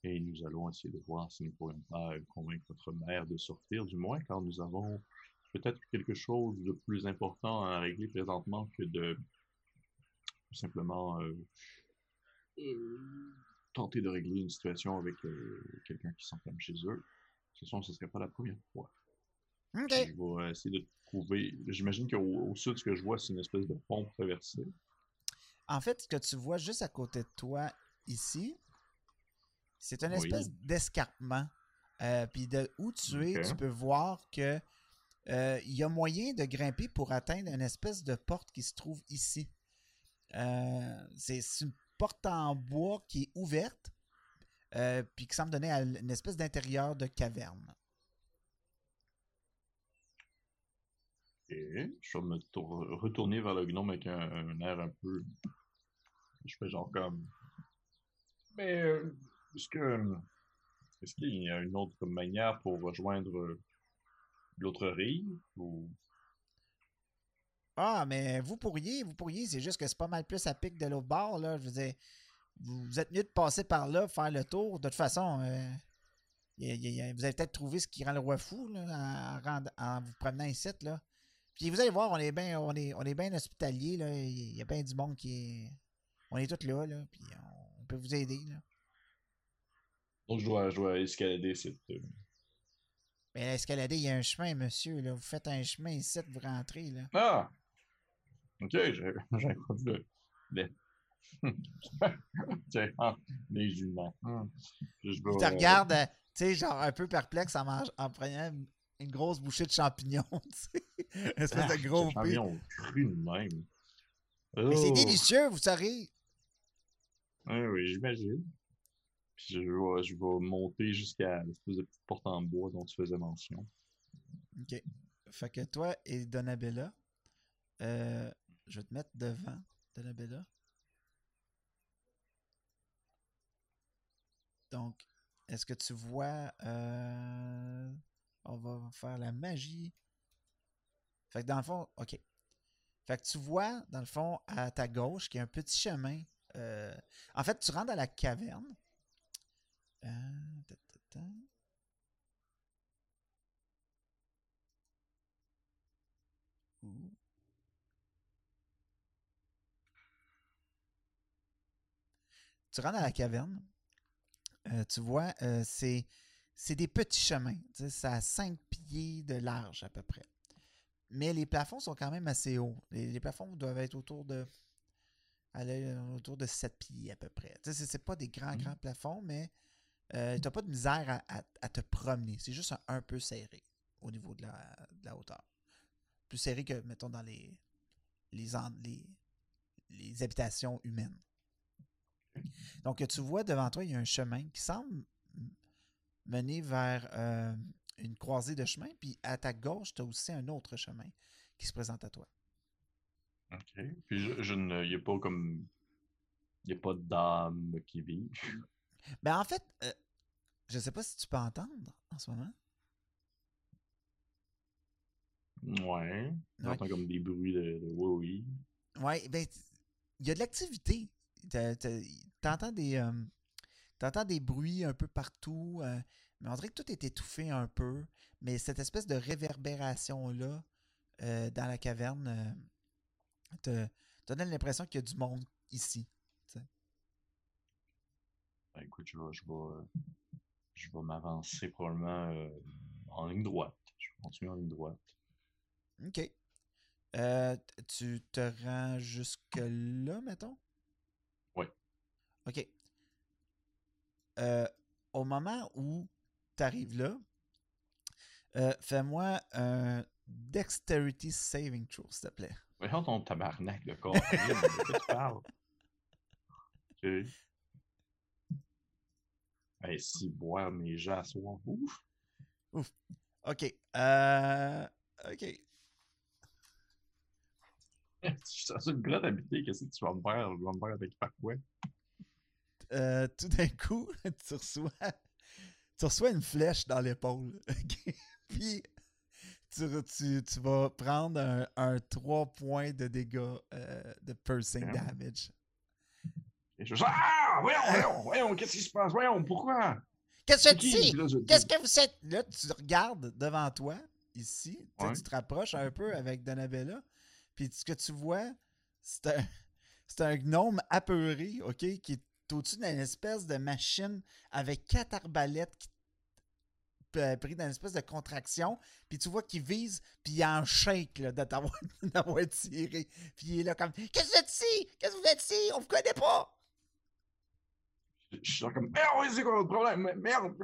Et nous allons essayer de voir si nous pourrions pas convaincre notre mère de sortir, du moins, car nous avons peut-être quelque chose de plus important à régler présentement que de simplement tenter de régler une situation avec quelqu'un qui s'enferme chez eux ce ne serait pas la première fois. OK. Je vais essayer de trouver. J'imagine qu'au sud, ce que je vois, c'est une espèce de pont traversé. En fait, ce que tu vois juste à côté de toi ici, c'est une espèce d'escarpement. Euh, puis de où tu es, tu peux voir que euh, il y a moyen de grimper pour atteindre une espèce de porte qui se trouve ici. Euh, c'est une porte en bois qui est ouverte, euh, puis qui semble donner à une espèce d'intérieur de caverne. Je vais me retourner vers le gnome avec un, air un peu. Je fais genre comme. Mais euh, est-ce que. Est-ce qu'il y a une autre manière pour rejoindre l'autre rive. Ah, mais vous pourriez, vous pourriez, c'est juste que c'est pas mal plus à pic de l'autre bord, là. Je veux vous êtes mieux de passer par là, faire le tour. De toute façon, euh, vous allez peut-être trouver ce qui rend le roi fou en, vous promenant ici. Là. Puis vous allez voir, on est bien on est, on est bien hospitalier. Là. Il y a bien du monde qui est. On est tous là, là puis on, peut vous aider. Là. Donc je dois, je dois escalader cette. Mais ben, escalader, il y a un chemin, monsieur. Là. Vous faites un chemin ici, vous rentrez. Là. Ah! Ok, j'ai pas vu le, les humains. Hum. Je te euh, regarde, euh, tu sais, genre un peu perplexe en, en prenant une grosse bouchée de champignons, tu sais. Une espèce de ah, gros champignons cru de même. Mais c'est oh. délicieux, vous saurez. Oui, oui, j'imagine. Puis je vais, je vais monter jusqu'à l'espèce de petite porte en bois dont tu faisais mention. Ok. Fait que toi et Donabella, euh, je vais te mettre devant Donabella. Donc, est-ce que tu vois... Euh, on va faire la magie. Fait que dans le fond, OK. Fait que tu vois, dans le fond, à ta gauche, qu'il y a un petit chemin. Euh, en fait, tu rentres dans la caverne. Euh, tu rentres dans la caverne. Euh, tu vois, c'est c'est des petits chemins. C'est à 5 pieds de large à peu près. Mais les plafonds sont quand même assez hauts. Les, plafonds doivent être autour de autour de 7 pieds à peu près. Ce n'est pas des grands, mmh. grands plafonds, mais euh, tu n'as pas de misère à, te promener. C'est juste un, peu serré au niveau de la, hauteur. Plus serré que, mettons, dans les, les, les habitations humaines. Donc, tu vois devant toi, il y a un chemin qui semble mener vers euh, une croisée de chemin, puis à ta gauche, tu as aussi un autre chemin qui se présente à toi. OK. Puis je, ne. Il n'y a pas comme. Il n'y a pas d'âme qui vit. Ben en fait, euh, je ne sais pas si tu peux entendre en ce moment. Ouais. J'entends comme des bruits de, oui, oui. Ouais, ben, il y a de l'activité. T'entends des, euh, des bruits un peu partout, euh, mais on dirait que tout est étouffé un peu. Mais cette espèce de réverbération-là euh, dans la caverne te, donne l'impression qu'il y a du monde ici. Ben, écoute, je vais, je vais, m'avancer probablement en ligne droite. Je vais continuer en ligne droite. OK. tu te rends jusque-là, mettons? OK. Euh, au moment où tu arrives là, euh, fais-moi un Dexterity Saving Throw, s'il te plaît. Voyons ton tabarnak de quoi tu parles? OK. Hey, si boire mes à soir. Ouf. Ouf. OK. Euh... OK. Je suis sur une grotte habitée. Qu'est-ce que tu vas me faire? Je vais me faire avec par quoi? Euh, tout d'un coup, tu reçois, tu reçois une flèche dans l'épaule. Puis, tu, tu, vas prendre un, un 3 points de dégâts euh, de piercing damage. Et je Ah! Voyons, voyons, voyons, qu'est-ce qui se passe? Voyons, pourquoi? Qu'est-ce que tu Qu'est-ce que vous êtes? Là, tu regardes devant toi, ici. Tu te rapproches un peu avec Donabella. Puis ce que tu vois, c'est un, c'est un gnome apeuré, OK, qui est au-dessus d'une espèce de machine avec quatre arbalètes qui pris dans une espèce de contraction, puis tu vois qu'il vise, puis il un shake là, d'avoir tiré. Puis il est là comme Qu'est-ce que vous êtes ici Qu'est-ce que vous êtes ici On vous connaît pas Je suis comme Merde, c'est quoi votre problème Merde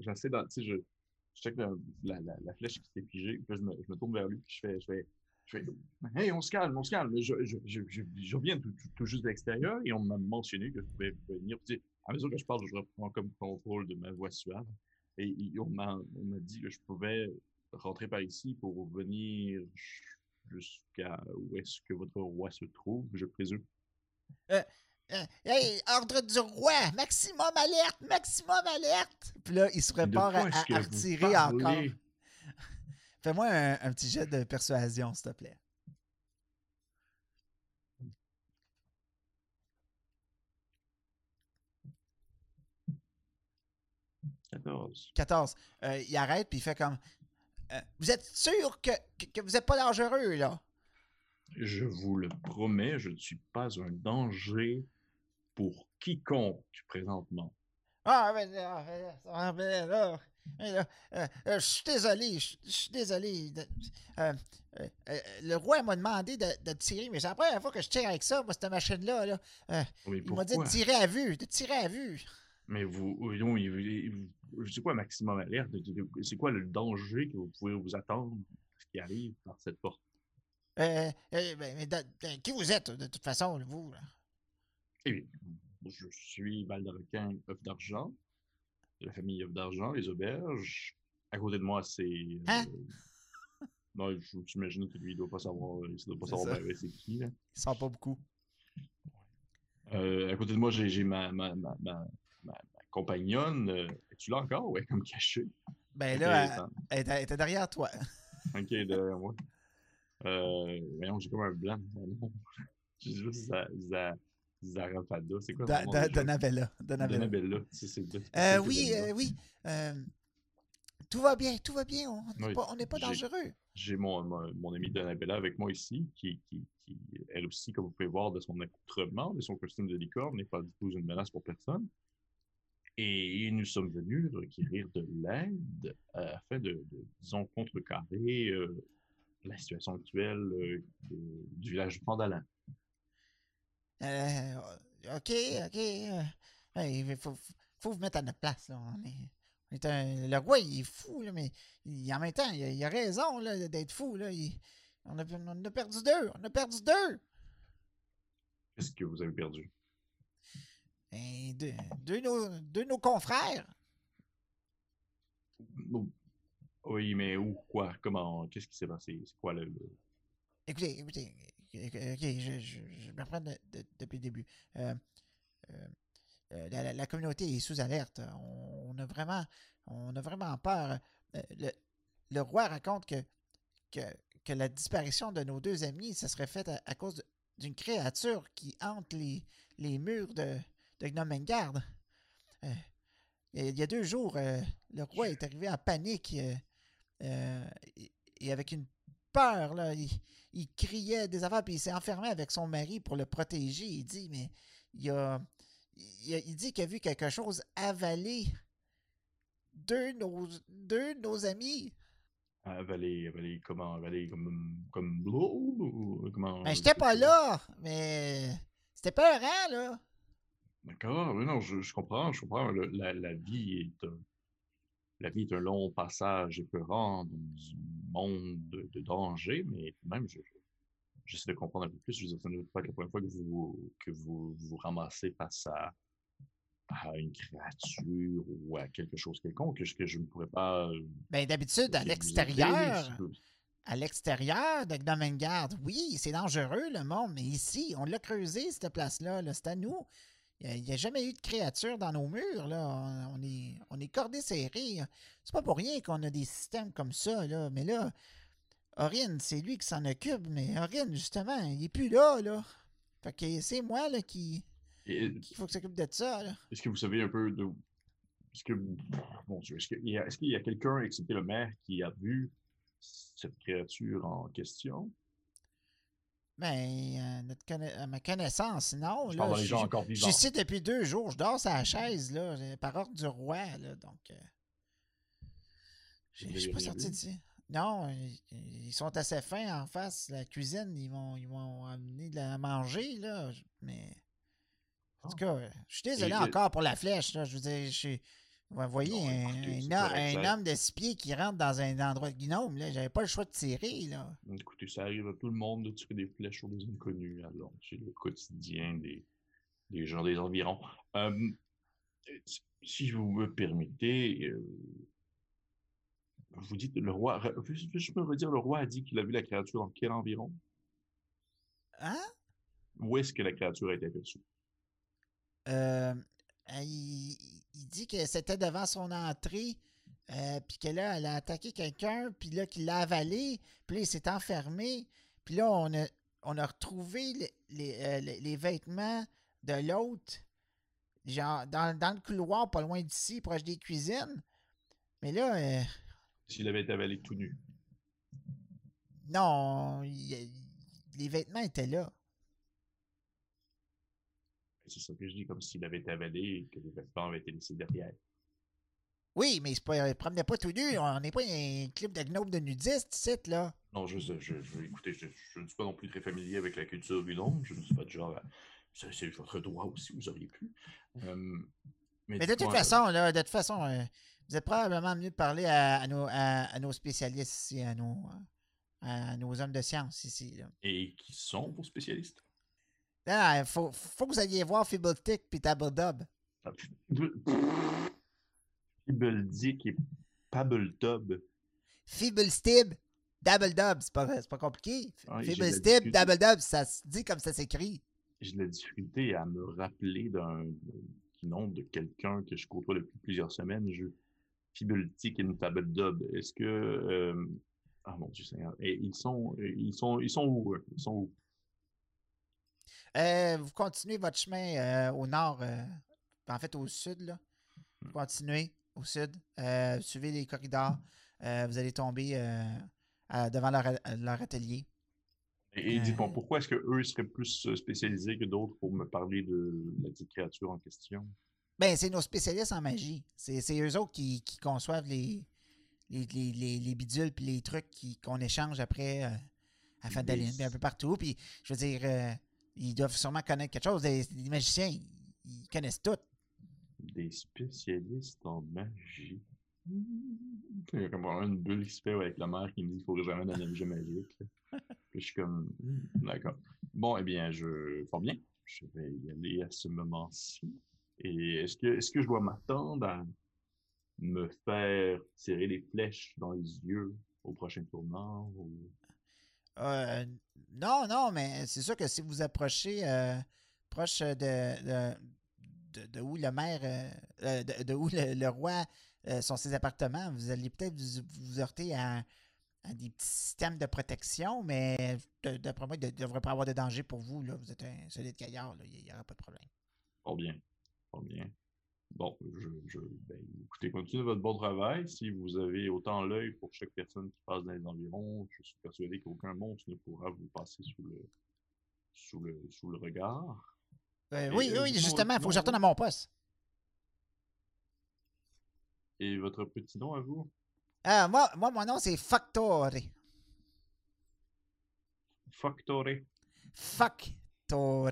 J'essaie de. Tu sais, je, je check la, la, flèche qui s'est figée, puis je me, tourne vers lui, puis je fais je fais, hey, on se calme, on se calme. Je, je, je, je viens tout, tout, juste de l'extérieur et on m'a mentionné que je pouvais venir. à mesure que je parle, je reprends comme contrôle de ma voix suave. Et, on m'a dit que je pouvais rentrer par ici pour venir jusqu'à où est-ce que votre roi se trouve, je présume. Euh, euh, hey, ordre du roi, maximum alerte, maximum alerte. Puis là, il se prépare à, à, retirer encore. Fais-moi un, petit jet de persuasion, s'il te plaît. 14. 14. Euh, il arrête puis il fait comme euh, Vous êtes sûr que, que, vous n'êtes pas dangereux, là? Je vous le promets, je ne suis pas un danger pour quiconque présentement. Ah, mais, ah, là, euh, euh, je suis désolé, je suis désolé. Euh, le roi m'a demandé de, tirer, mais c'est la première fois que je tire avec ça, moi, cette machine-là. Là. il m'a dit de tirer à vue, de tirer à vue. Mais vous, je sais quoi, maximum alerte, c'est quoi le danger que vous pouvez vous attendre ce qui arrive par cette porte? Ben, qui vous êtes, de toute façon, vous? Là? Eh bien, je suis Baldarequin, œuf d'argent la famille d'argent, les auberges. À côté de moi, c'est. Hein? Euh, non, j'imagine que lui, il doit pas savoir, il doit pas savoir c'est qui. Là. Il sent pas beaucoup. Euh, à côté de moi, j'ai ma, ma, ma, ma, compagnonne. Euh, es-tu là encore? Ouais, comme cachée. Ben là, elle, était derrière toi. ok, derrière moi. Euh, voyons, j'ai comme un blanc. J'ai juste ça. Zarafada, c'est quoi Donabella. Donabella. Donabella, c'est euh, Oui, euh, oui. Euh, Tout va bien, tout va bien, on n'est pas, on pas dangereux. J'ai mon, mon, ami Donabella avec moi ici, qui, qui, qui, elle aussi, comme vous pouvez voir, de son accoutrement, de son costume de licorne, n'est pas du tout une menace pour personne. Et nous sommes venus requérir de l'aide afin de, disons, contrecarrer la situation actuelle du village Pandalin. Euh, ok, ok. il faut, faut, vous mettre à notre place. Là. On est, un, le roi, il est fou, là, mais en même temps, il, a raison d'être fou. Là. on, a, on a perdu deux. On a perdu deux. Qu'est-ce que vous avez perdu? Ben, deux, de, nos, de nos confrères. Oui, mais où, quoi, comment, qu'est-ce qui s'est passé? C'est quoi le, Écoutez, écoutez, ok, je, je, me reprends depuis le début. Euh, euh, euh, la, communauté est sous alerte. On, a vraiment, on a vraiment peur. Le, le roi raconte que, que, que, la disparition de nos deux amis, ça serait fait à, cause d'une créature qui hante les, les murs de, de Gnomengard. Euh, il y a deux jours, euh, le roi est arrivé en panique euh, et, avec une peur. Là, il, criait des affaires, puis il s'est enfermé avec son mari pour le protéger. Il dit, mais il a, il, dit qu'il a vu quelque chose avaler deux de nos, deux nos amis. Avaler, avaler, comment, avaler? Comme, comme bleu comment... Ben, j'étais pas là, mais c'était peur, hein, là. D'accord, oui, non, je, comprends, je comprends. la, vie est un, la vie est un long passage épeurant dans un monde de, danger, mais même, j'essaie de comprendre un peu plus. Je veux dire, ça ne veut pas que la première fois que vous, que vous vous ramassez face à, à une créature ou à quelque chose quelconque, que, que je ne pourrais pas. Ben, d'habitude, à l'extérieur. À l'extérieur de Gnomengard, oui, c'est dangereux le monde, mais ici, on l'a creusé, cette place-là. -là, c'est à nous. Il n'y a, jamais eu de créature dans nos murs. Là. On, est, on est cordé serré. C'est pas pour rien qu'on a des systèmes comme ça. Là. Mais là, Aurine, c'est lui qui s'en occupe. Mais Aurine, justement, il n'est plus là. là. Fait que c'est moi là, qui, il faut que s'occupe de ça. Est-ce que vous savez un peu de. Est-ce que. Bon est-ce qu'il y a, a quelqu'un, excepté le maire, qui a vu cette créature en question? Ben, à ma connaissance, non. Je là, gens encore vivants. Ici depuis deux jours. Je dors sur la chaise, là, par ordre du roi, là, donc... Euh, je suis pas sorti d'ici. Non, ils, sont assez fins en face. La cuisine, ils vont amener de la manger, là. Mais... En tout ah. cas, je suis désolé encore pour la flèche, là. Je veux dire, je suis... Vous voyez, un, homme de six pieds qui rentre dans un endroit de gnome, là, j'avais pas le choix de tirer, là. Écoutez, ça arrive à tout le monde de tirer des flèches sur des inconnus, alors c'est le quotidien des, des gens des environs. Euh, si vous me permettez, euh, vous dites le roi, je peux redire, le roi a dit qu'il a vu la créature dans quel environ? Hein? Où est-ce que la créature a été aperçue? Euh, il, il dit que c'était devant son entrée, euh, puis que là, elle a attaqué quelqu'un, puis là, qu'il l'a avalé, puis là, il s'est enfermé, puis là, on a, on a retrouvé les, euh, les, vêtements de l'autre, genre dans, dans, le couloir, pas loin d'ici, proche des cuisines. Mais là. Euh, S'il avait été avalé tout nu. Non, les vêtements étaient là. C'est ça que je dis, comme s'il avait été avalé et que les vêtements avaient été laissés derrière. Oui, mais il ne promenait pas tout nu. On n'est pas un clip de gnome de nudiste, ici, là. Non, je, je, je écoutez, je, ne suis pas non plus très familier avec la culture du gnome. Je ne suis pas du genre. C'est votre droit aussi, vous auriez pu. Euh, mais, de toute façon, là, de toute façon, euh, vous êtes probablement mieux de parler à, nos, à, nos, spécialistes ici, à nos, à nos hommes de science ici. Et qui sont vos spécialistes? Il faut, faut que vous alliez voir Fibbletick puis Tabledub. Fibbledick et Pabletub. Fibblestib, Dabbledub, c'est pas, pas compliqué. Ouais, Fibblestib, Dabbledub, ça se dit comme ça s'écrit. J'ai de la difficulté à me rappeler d'un nom de quelqu'un que je côtoie depuis plusieurs semaines. Je... Fibbletick et Tabledub. Est-ce que. Euh... Ah mon Dieu Seigneur. Et ils sont, ils sont, ils sont où? Ils sont où? Euh, vous continuez votre chemin euh, au nord, euh, en fait au sud, là. Vous hmm. continuez. au sud. suivez les corridors. vous allez tomber devant leur, atelier. Et, dites-moi, pourquoi est-ce qu'eux seraient plus spécialisés que d'autres pour me parler de la petite créature en question? Ben, c'est nos spécialistes en magie. C'est eux autres qui, conçoivent les, les, bidules puis les trucs qu'on échange après à fin de un peu partout. Puis, je veux dire, ils doivent sûrement connaître quelque chose. Les, magiciens, ils connaissent tout. Des spécialistes en magie. Il y a comme une bulle qui se fait avec la mère qui me dit qu'il faut jamais objet magique. je suis comme, hmm, d'accord. Bon, eh bien, je. Fort bien. Je vais y aller à ce moment-ci. Et est-ce que, est-ce que je dois m'attendre à me faire tirer des flèches dans les yeux au prochain tournant? Euh, non, non, mais c'est sûr que si vous approchez euh, proche de, de, où le maire, euh, de, où le, roi sont ses appartements, vous allez peut-être vous, heurter à, des petits systèmes de protection, mais d'après moi, il ne devrait pas avoir de danger pour vous. Là. Vous êtes un solide gaillard, il n'y aura pas de problème. Pas bien. Pas bien. Bon, je, ben, écoutez, continuez votre bon travail. Si vous avez autant l'œil pour chaque personne qui passe dans les environs, je suis persuadé qu'aucun monstre ne pourra vous passer sous le, sous le, sous le regard. Euh, oui, oui, justement, il faut que je retourne à mon poste. Et votre petit nom à vous? Ah, moi, moi, mon nom, c'est Factore. Factore. Factore.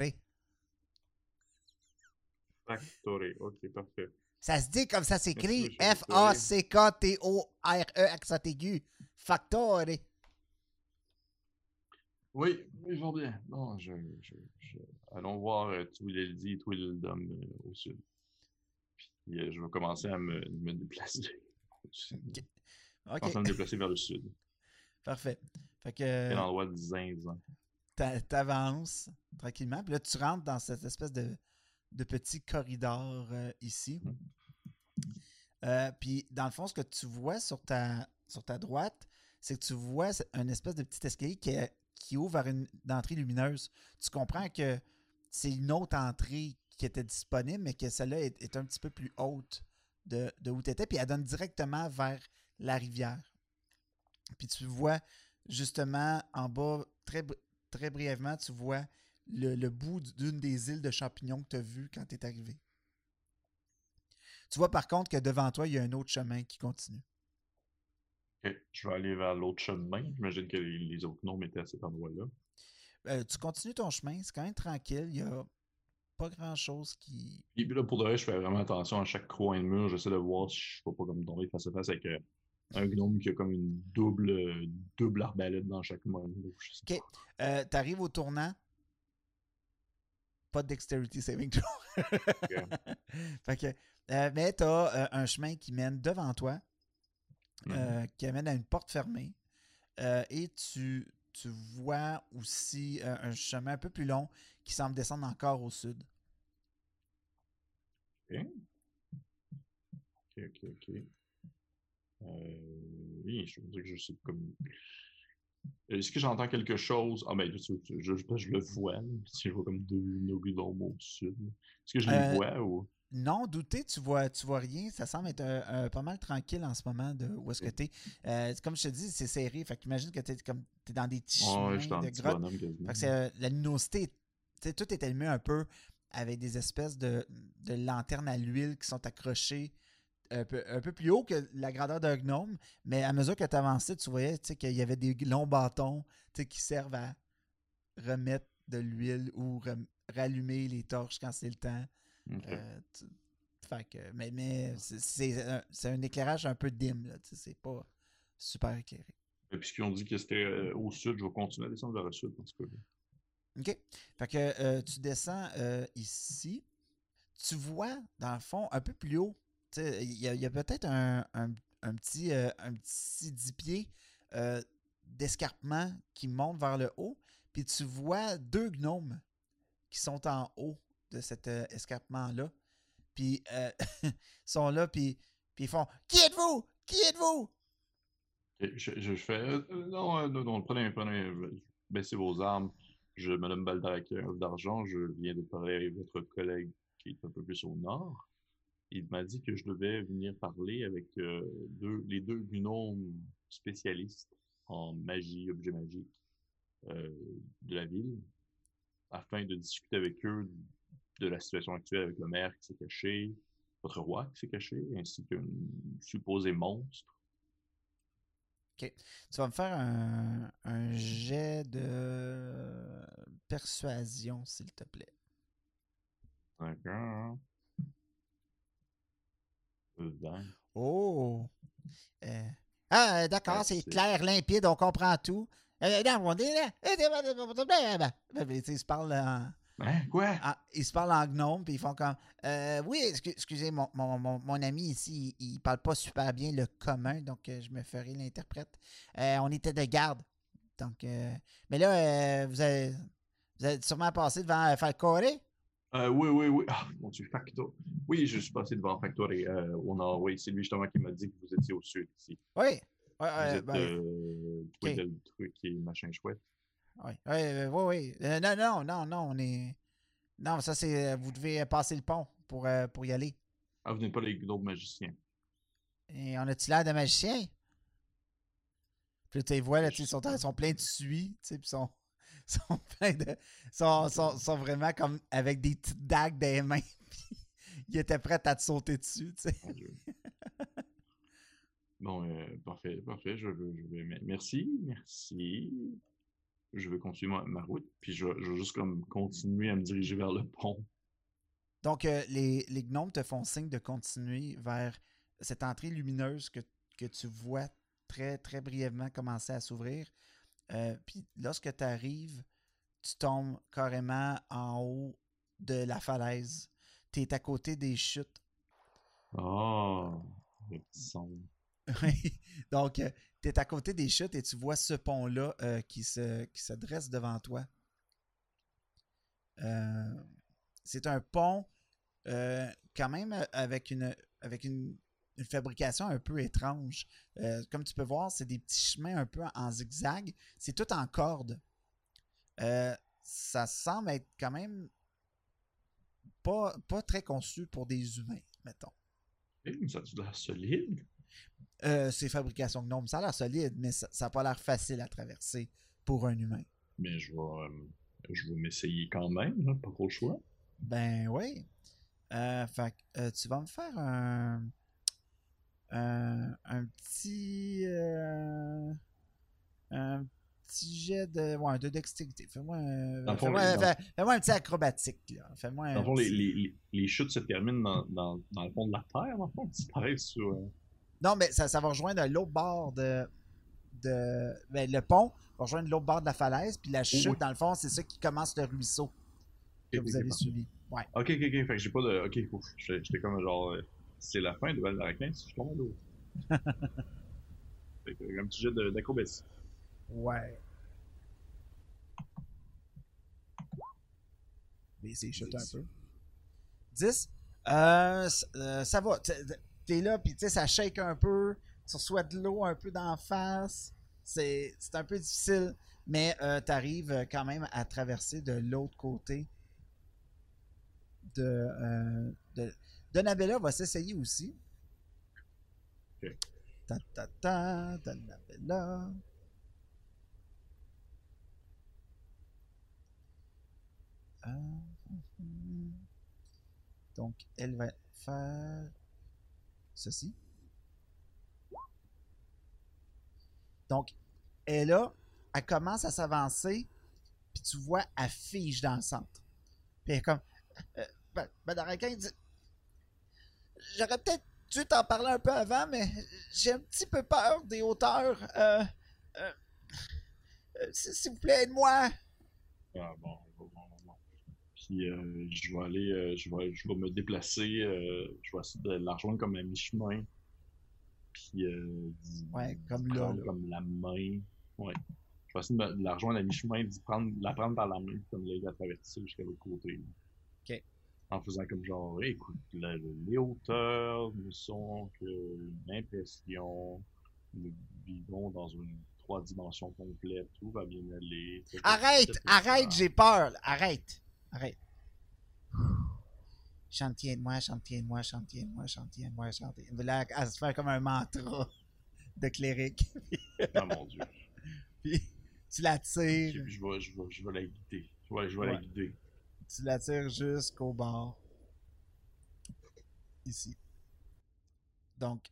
Factory. OK, parfait. Ça se dit comme ça s'écrit. F-A-C-K-T-O-R-E, accent aigu. Factory. Oui, oui, je bien. Non, je, je, Allons voir euh, Tweedledee et Tweedledum euh, au sud. Puis euh, je vais commencer à me, me déplacer. OK. okay. à me déplacer vers le sud. Parfait. Fait que. Quel endroit de zinzin. T'avances tranquillement. Puis là, tu rentres dans cette espèce de de petits corridors euh, ici. Mmh. Euh, puis, dans le fond, ce que tu vois sur ta, sur ta droite, c'est que tu vois un espèce de petit escalier qui, qui ouvre vers une, entrée lumineuse. Tu comprends que c'est une autre entrée qui était disponible, mais que celle-là est, un petit peu plus haute de, où tu étais, puis elle donne directement vers la rivière. Puis tu vois justement en bas, très, très brièvement, tu vois le, bout d'une des îles de champignons que tu as vu quand tu es arrivé. Tu vois par contre que devant toi, il y a un autre chemin qui continue. Ok, je vais aller vers l'autre chemin. J'imagine que les autres noms étaient à cet endroit-là. Euh, tu continues ton chemin, c'est quand même tranquille. Il n'y a pas grand-chose qui. Et puis là, pour de vrai, je fais vraiment attention à chaque coin de mur. J'essaie de voir si je ne peux pas comme tomber face à face avec euh, un gnome qui a comme une double, double arbalète dans chaque main. Ok. Euh, tu arrives au tournant pas de dexterity saving throw. Euh, mais tu as euh, un chemin qui mène devant toi, euh, mm-hmm. qui amène à une porte fermée. et tu, tu vois aussi un chemin un peu plus long qui semble descendre encore au sud. Ok. Ok, ok, ok. oui, je veux dire que je sais comme est-ce que j'entends quelque chose? Ah, ben, je, je, le vois. Si je vois comme deux nogudons au sud. Est-ce que je les euh, vois ou? Non, douter, tu vois, tu vois rien. Ça semble être pas mal tranquille en ce moment de où est-ce que tu es. Euh, comme je te dis, c'est serré. Fait qu'imagine que tu es, comme, es dans des petits chemins de grottes. Fait que la luminosité, tout est allumé un peu avec des espèces de, de lanternes à l'huile qui sont accrochées un peu, plus haut que la grandeur d'un gnome, mais à mesure que tu avançais, tu voyais qu'il y avait des longs bâtons qui servent à remettre de l'huile ou rallumer les torches quand c'est le temps. Euh, mais mais c'est un, éclairage un peu dim, c'est pas super éclairé. Et puis, ont dit que c'était euh, au sud, je vais continuer à descendre vers le sud ce cas OK. Fait que euh, tu descends ici. Tu vois, dans le fond, un peu plus haut, il y a, peut-être un, petit, euh, un petit 10 pieds euh, d'escarpement qui monte vers le haut, puis tu vois deux gnomes qui sont en haut de cet euh, escarpement-là. Puis ils sont là, puis, ils font Qui êtes-vous? Qui êtes-vous je, fais Non, non, non, prenez, baissez vos armes. Je me donne Baldac d'argent. Je viens de parler avec votre collègue qui est un peu plus au nord. Il m'a dit que je devais venir parler avec deux, les deux gnomes spécialistes en magie, objets magiques de la ville, afin de discuter avec eux de la situation actuelle avec le maire qui s'est caché, votre roi qui s'est caché, ainsi qu'un supposé monstre. Ok. Tu vas me faire un, un jet de persuasion, s'il te plaît. D'accord. Oh! Euh, ah, d'accord, c'est clair, limpide, on comprend tout. Euh, non, on là. Ils se parlent en. Hein? Quoi? ils se parlent en gnome, puis ils font comme. Euh, oui, excusez, mon, mon, mon, ami ici, il, parle pas super bien le commun, donc je me ferai l'interprète. on était de garde. Donc, mais là, vous, avez, vous avez sûrement passé devant Falcore? Euh, oui, oui, oui. Ah, mon Dieu, Factor. Oui, je suis passé devant Factor et euh, au nord. Oui, c'est lui justement qui m'a dit que vous étiez au sud ici. Oui. Ouais, vous êtes, ben, euh, okay. le truc qui est machin chouette. Oui, oui, oui. oui. Euh, non, non, non, non, on est. Non, ça c'est. Vous devez passer le pont pour, euh, pour y aller. Ah, vous n'êtes pas les autres magiciens. Et on a-tu l'air de magiciens? Puis tu les vois, là, ils sont, sont pleins de suie, tu sais, puis sont sont de. Sont, sont, vraiment comme avec des petites dagues les mains. ils étaient prêts à te sauter dessus, tu sais. Bon, euh, parfait, parfait. Je, veux, je vais, merci, merci. Je vais continuer ma, route, puis je, je, vais juste comme continuer à me diriger vers le pont. Donc, euh, les, les, gnomes te font signe de continuer vers cette entrée lumineuse que, que tu vois très, très brièvement commencer à s'ouvrir. Euh, puis lorsque tu arrives, tu tombes carrément en haut de la falaise. Tu es à côté des chutes. Oh, le petit. Donc, euh, tu es à côté des chutes et tu vois ce pont-là euh, qui, se, qui se dresse devant toi. c'est un pont quand même avec une, avec une une fabrication un peu étrange. Euh, comme tu peux voir, c'est des petits chemins un peu en zigzag. C'est tout en corde. Euh, ça semble être quand même pas, pas très conçu pour des humains, mettons. ça a l'air solide. Euh, c'est fabrication gnome. Ça a l'air solide, mais ça n'a pas l'air facile à traverser pour un humain. Mais je vais, je vais m'essayer quand même, hein, pas trop le choix. Ben oui. fait, tu vas me faire un euh, un petit. Euh, un petit jet de, ouais, de dextérité. Fais-moi un, fais un petit acrobatique. Là. Fais-moi dans les, les, les, chutes se terminent dans, dans, dans, le fond de la terre, dans le fond, pareil sur. Euh, non, mais ça, ça va rejoindre l'autre bord de. de ben, le pont va rejoindre l'autre bord de la falaise, puis la chute, dans le fond, c'est ça qui commence le ruisseau que vous avez suivi. Ouais. Ok, ok, ok. Fait que j'ai pas de. Ok, J'étais comme genre c'est la fin de Val d'Arlequin si je tombe l'eau. fait que, un petit jet d'acrobatie. Ouais. Mais c'est un peu. 10. Euh, euh, ça va. T'es là, puis tu sais, ça shake un peu. Tu reçois de l'eau un peu d'en face. C'est un peu difficile, mais euh, tu arrives euh, quand même à traverser de l'autre côté de, euh, de, Donabella va s'essayer aussi. Ta ta ta, Donabella. Donc, elle va faire ceci. Donc, elle a, elle commence à s'avancer, puis tu vois, elle fige dans le centre. Puis elle est comme, euh, ben, ben dit, j'aurais peut-être dû t'en parler un peu avant, mais j'ai un petit peu peur des hauteurs. Euh, euh, euh S'il vous plaît, aide-moi. Ah bon, bon, bon, Puis je vais aller, je vais, je vais me déplacer, je vais essayer de la rejoindre comme à mi-chemin. Puis ouais, comme là, comme la main. Ouais. Je vais essayer de, la rejoindre à mi-chemin, de prendre, la prendre par la main, comme l'aider à traverser jusqu'à l'autre côté. En faisant comme genre, écoute, les hauteurs ne sont qu'une impression. Nous vivons dans une trois dimensions complète, tout va bien aller. Arrête, arrête, j'ai peur, arrête, arrête. chantiez-moi, chantiez-moi, chantiez-moi, chantiez-moi, chantiez-moi. Là, elle se fait comme un mantra de cléric. oh mon dieu. Puis tu la tires. Je, vais, je, vais, je vais la guider. Ouais, je vais la guider. Tu la tires jusqu'au bord. Ici. Donc,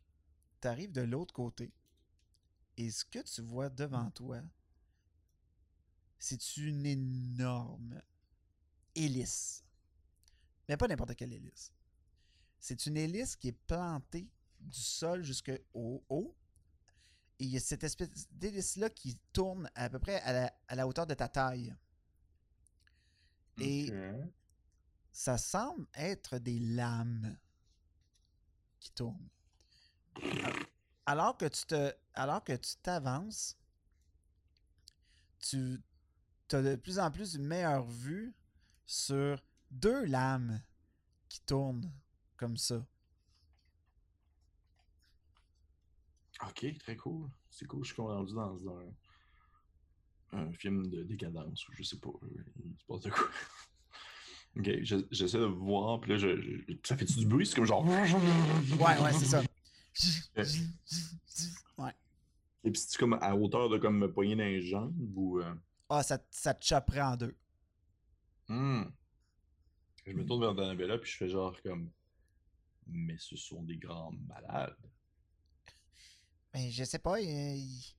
tu arrives de l'autre côté. Et ce que tu vois devant toi, c'est une énorme hélice. Mais pas n'importe quelle hélice. C'est une hélice qui est plantée du sol jusqu'au haut. Et il y a cette espèce d'hélice-là qui tourne à peu près à la, hauteur de ta taille. Et ça semble être des lames qui tournent. Alors que tu te. Alors que tu t'avances, tu as de plus en plus une meilleure vue sur deux lames qui tournent comme ça. Ok, très cool. C'est cool. Je suis rendu dans un, un film de décadence ou je sais pas. Il se passe de quoi. ok, j'essaie de voir, puis là, je, ça fait du bruit? C'est comme genre. Ouais, ouais, c'est ça. ouais. Et puis, c'est comme à hauteur de comme me poigner dans les jambes ou. Euh? Ah, ça, ça te chopperait en deux. Hmm. Je me tourne vers Danabella puis je fais genre comme. Mais ce sont des grands malades. Ben, je sais pas, ils,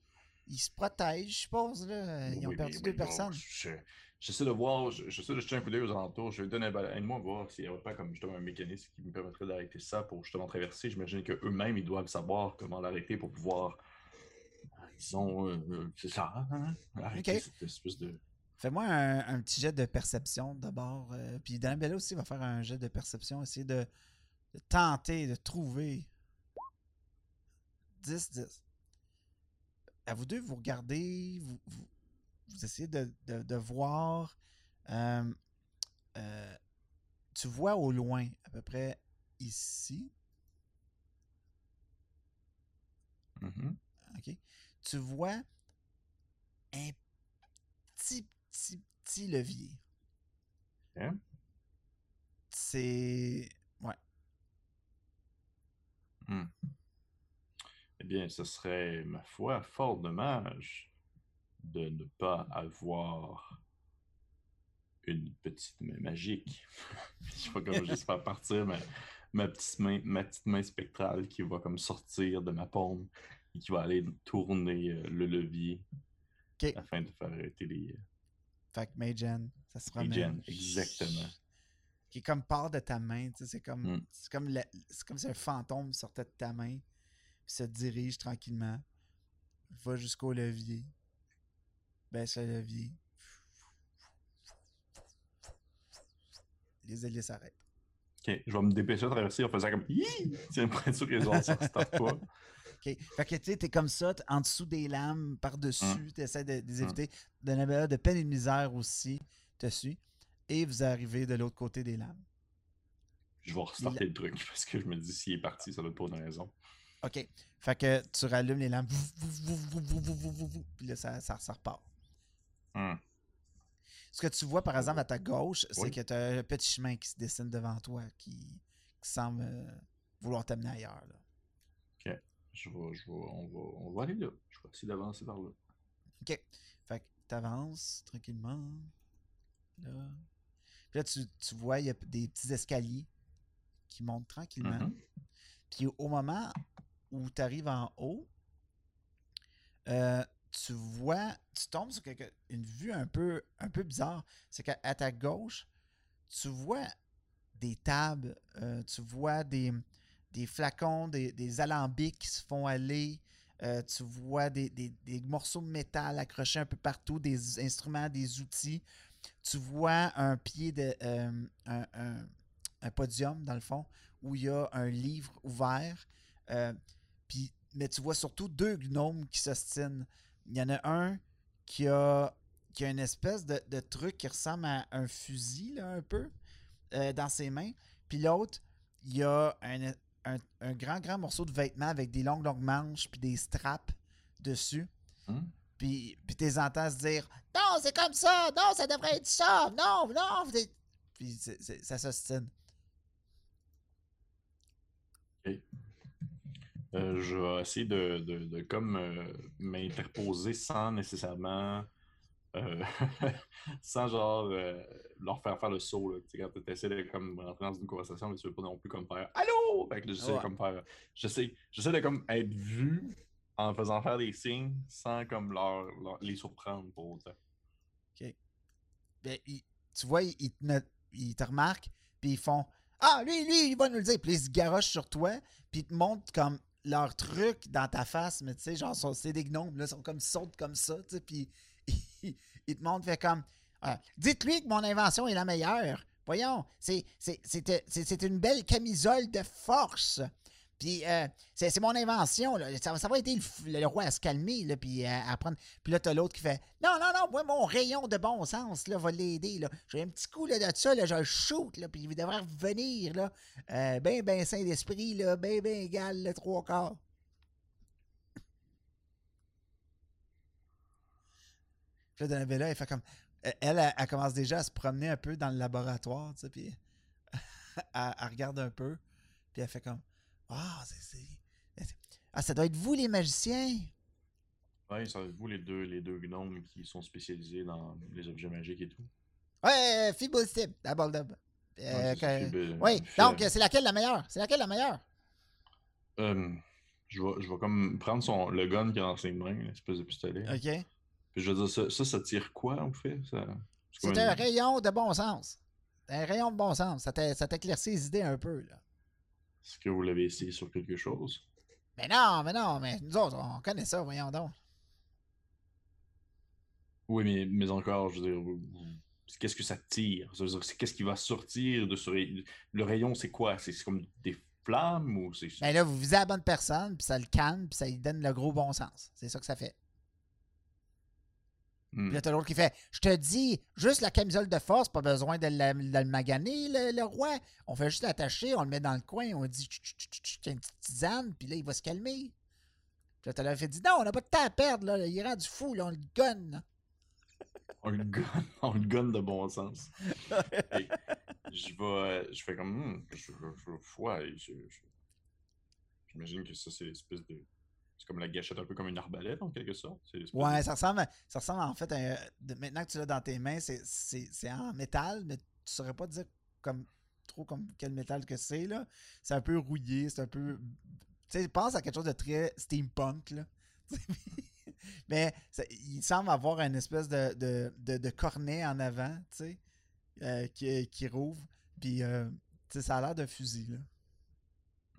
se protègent, je suppose. Là. Ils ont perdu deux personnes. J'essaie de voir, j'essaie de jeter un coup d'œil aux alentours. Je vais donner un moi voir s'il n'y a pas comme justement un mécanisme qui me permettrait d'arrêter ça pour justement traverser. J'imagine qu'eux-mêmes, ils doivent savoir comment l'arrêter pour pouvoir. Disons, euh, euh, c'est ça, hein? Arrêter cette espèce de. Fais-moi un, petit jet de perception d'abord. Euh, puis Danabella aussi va faire un jet de perception. Essayer de, tenter, de trouver. 10, 10. À vous deux, vous regardez, vous, vous, essayez de, voir. Euh, euh, tu vois au loin, à peu près ici. Mm-hmm. OK. Tu vois un petit petit, petit levier. Hein? C'est. Ouais. Hmm. Eh bien, ce serait, ma foi, fort dommage de ne pas avoir une petite main magique. Je sais pas comment j'espère partir, mais ma petite main, ma petite main spectrale qui va comme sortir de ma paume et qui va aller tourner euh, le levier afin de faire arrêter les, fait que Magen, ça se Magen, exactement. Qui est comme part de ta main, tu sais, c'est comme, mm. c'est comme, c'est comme si un fantôme sortait de ta main, se dirige tranquillement, va jusqu'au levier, baisse le levier, les hélices s'arrêtent. Ok, je vais me dépêcher de traverser en faisant comme pour être sûr que les autres ne pas. Fait que tu sais, t'es comme ça, en dessous des lames, par-dessus, tu hum. t'essaies de, les hum. éviter. De, de peine et de misère aussi, te suis. Et vous arrivez de l'autre côté des lames. Je vais restarter le truc parce que je me dis s'il est parti, ça doit être pour une raison. OK. Fait que tu rallumes les lampes. Puis là, ça, ça, repart. Hum. Ce que tu vois, par exemple, à ta gauche, c'est que tu as un petit chemin qui se dessine devant toi qui, semble euh, vouloir t'amener ailleurs. Là. OK je vais, je vais, on, va, on va aller là. Je vais essayer d'avancer par là. OK. Fait que t'avances tranquillement. Là. Puis là, tu, tu vois, il y a des petits escaliers qui montent tranquillement. Mm-hmm. Puis au moment où tu arrives en haut, euh, tu vois, tu tombes sur une vue un peu, un peu bizarre. C'est qu'à ta gauche, tu vois des tables, euh, tu vois des, des flacons, des, alambics qui se font aller. Euh, tu vois des, morceaux de métal accrochés un peu partout, des instruments, des outils. Tu vois un pied de. Euh, un, podium, dans le fond, où il y a un livre ouvert. Euh, puis, mais tu vois surtout deux gnomes qui s'ostinent. Il y en a un qui a, qui a une espèce de, truc qui ressemble à un fusil, un peu, dans ses mains. Puis l'autre, il y a un, un, grand, grand morceau de vêtement avec des longues, longues manches puis des straps dessus. Hmm? Puis, puis t'es entends se dire Non, c'est comme ça! Non, ça devrait être ça! Non, non! Puis ça s'ostine. Euh, je vais essayer de, de, comme euh, m'interposer sans nécessairement. Euh, sans genre leur faire faire le saut. Là. Quand tu essaies de comme, rentrer dans une conversation, mais tu veux pas non plus comme faire Allô! Fait que j'essaie de comme faire. J'essaie, j'essaie de comme être vu en faisant faire des signes sans comme leur, les surprendre pour autant. OK. Ben, tu vois, ils, ils te remarquent, puis ils font Ah, lui, lui, il va nous le dire. Puis ils se garochent sur toi, puis ils te montrent comme leur truc dans ta face, mais tu sais, genre, c'est des gnomes, là, ils sont comme, sautent comme ça, tu sais, puis ils, te montrent, fait comme, euh, dites-lui que mon invention est la meilleure. Voyons, c'est une belle camisole de force. Puis euh, c'est mon invention. Là. Ça, ça va aider le, roi à se calmer. Là, puis euh, à, prendre. Puis là, t'as l'autre qui fait Non, non, non, moi, mon rayon de bon sens là, va l'aider. J'ai un petit coup là, de ça, là, je shoot, là, puis il devrait revenir. Là, euh, ben, ben, saint d'esprit, là, ben, ben, égal, le trois quarts. Puis là, Donabella, elle fait comme. Elle, elle, commence déjà à se promener un peu dans le laboratoire, tu sais, puis elle regarde un peu, puis elle fait comme ah, c'est. Ah, ça doit être vous, les magiciens! Oui, ça doit être vous, les deux, les deux gnomes qui sont spécialisés dans les objets magiques et tout. Ouais, Fibostip, d'abord. Euh, oui, donc c'est laquelle la meilleure? C'est laquelle la meilleure? Euh, je, vais, je vais comme prendre son, le gun qui est dans ses mains, l'espèce de pistolet. OK. Puis je vais dire, ça, ça, ça tire quoi, en fait? C'est un rayon de bon sens. Un rayon de bon sens. Ça t'éclaircit les idées un peu, là. Est-ce que vous l'avez essayé sur quelque chose? Mais non, mais non, mais nous autres, on connaît ça, voyons donc. Oui, mais, mais encore, je veux dire, qu'est-ce que ça tire? Qu'est-ce qui va sortir de ce rayon? Le rayon, c'est quoi? C'est comme des flammes ou c'est. Ben là, vous visez la bonne personne, puis ça le calme, puis ça lui donne le gros bon sens. C'est ça que ça fait. Puis là, t'as l'autre qui fait Je te dis, juste la camisole de force, pas besoin de, le maganer, le, roi. On fait juste l'attacher, on le met dans le coin, on dit a une petite tisane, puis là, il va se calmer. Puis là, t'as l'autre fait dit Non, on n'a pas de temps à perdre, là. il rend du fou, là, on le gonne. On le gonne, on le gonne de bon sens. je vais, je fais comme, hmm, je, je, j'imagine que ça, c'est l'espèce de c'est comme la gâchette, un peu comme une arbalète en quelque sorte. Ouais, ça ressemble, ça ressemble en fait à, maintenant que tu l'as dans tes mains, c'est en métal, mais tu saurais pas dire comme trop comme quel métal que c'est là. C'est un peu rouillé, c'est un peu. Tu sais, pense à quelque chose de très steampunk là. mais il semble avoir une espèce de, de, de, cornet en avant, tu sais, euh, qui, qui rouvre. Puis, euh, ça a l'air d'un fusil là.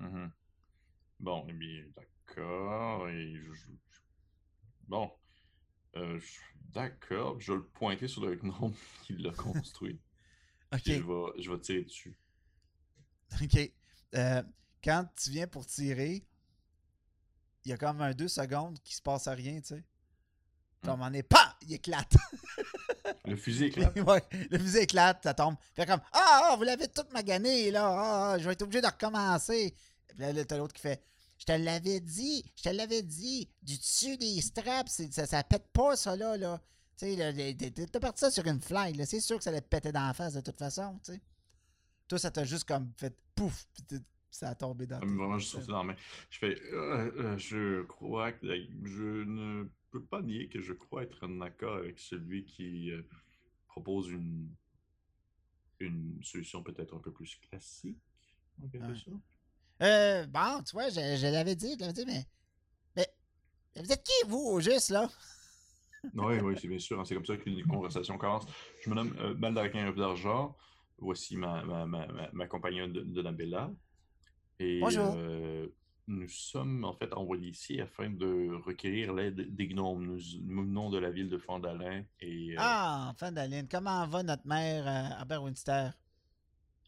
Mm-hmm. Bon, eh bien, D'accord. Et Bon. Euh, d'accord. Je vais le pointer sur le gnome qui l'a construit. ok. Je vais, je vais tirer dessus. Ok. Euh, quand tu viens pour tirer, il y a comme un deux secondes qui se passe à rien, tu sais. Comme on est pas, il éclate. le fusil éclate? ouais, le fusil éclate, ça tombe. Fait comme ah, ah, vous l'avez tout magané là, ah, ah, je vais être obligé de recommencer. Puis là, t'as l'autre qui fait je te l'avais dit, je te l'avais dit, du dessus des straps, ça, ça pète pas ça là. là. Tu sais, t'es parti ça sur une fly, c'est sûr que ça allait te péter dans la face de toute façon, tu sais. Toi, ça t'a juste comme fait pouf, ça a tombé dans Vraiment, je dans la main. Je fais, euh, euh, je crois que je ne peux pas nier que je crois être en accord avec celui qui euh, propose une, une solution peut-être un peu plus classique, en quelque sorte. Euh, bon, tu vois, je, l'avais dit, je l'avais dit, mais, mais. Vous êtes qui, vous, au juste, là? oui, oui, c'est bien sûr. Hein, c'est comme ça qu'une conversation commence. Je me nomme euh, Baldaquin d'Argent. Voici ma, ma, ma, ma compagnonne de, de Nabella. Et Bonjour. Euh, nous sommes en fait envoyés ici afin de requérir l'aide des gnomes. Nous, venons de la ville de Fandalin. Et, euh, Ah, Fandalin. Comment va notre mère à Berwinster?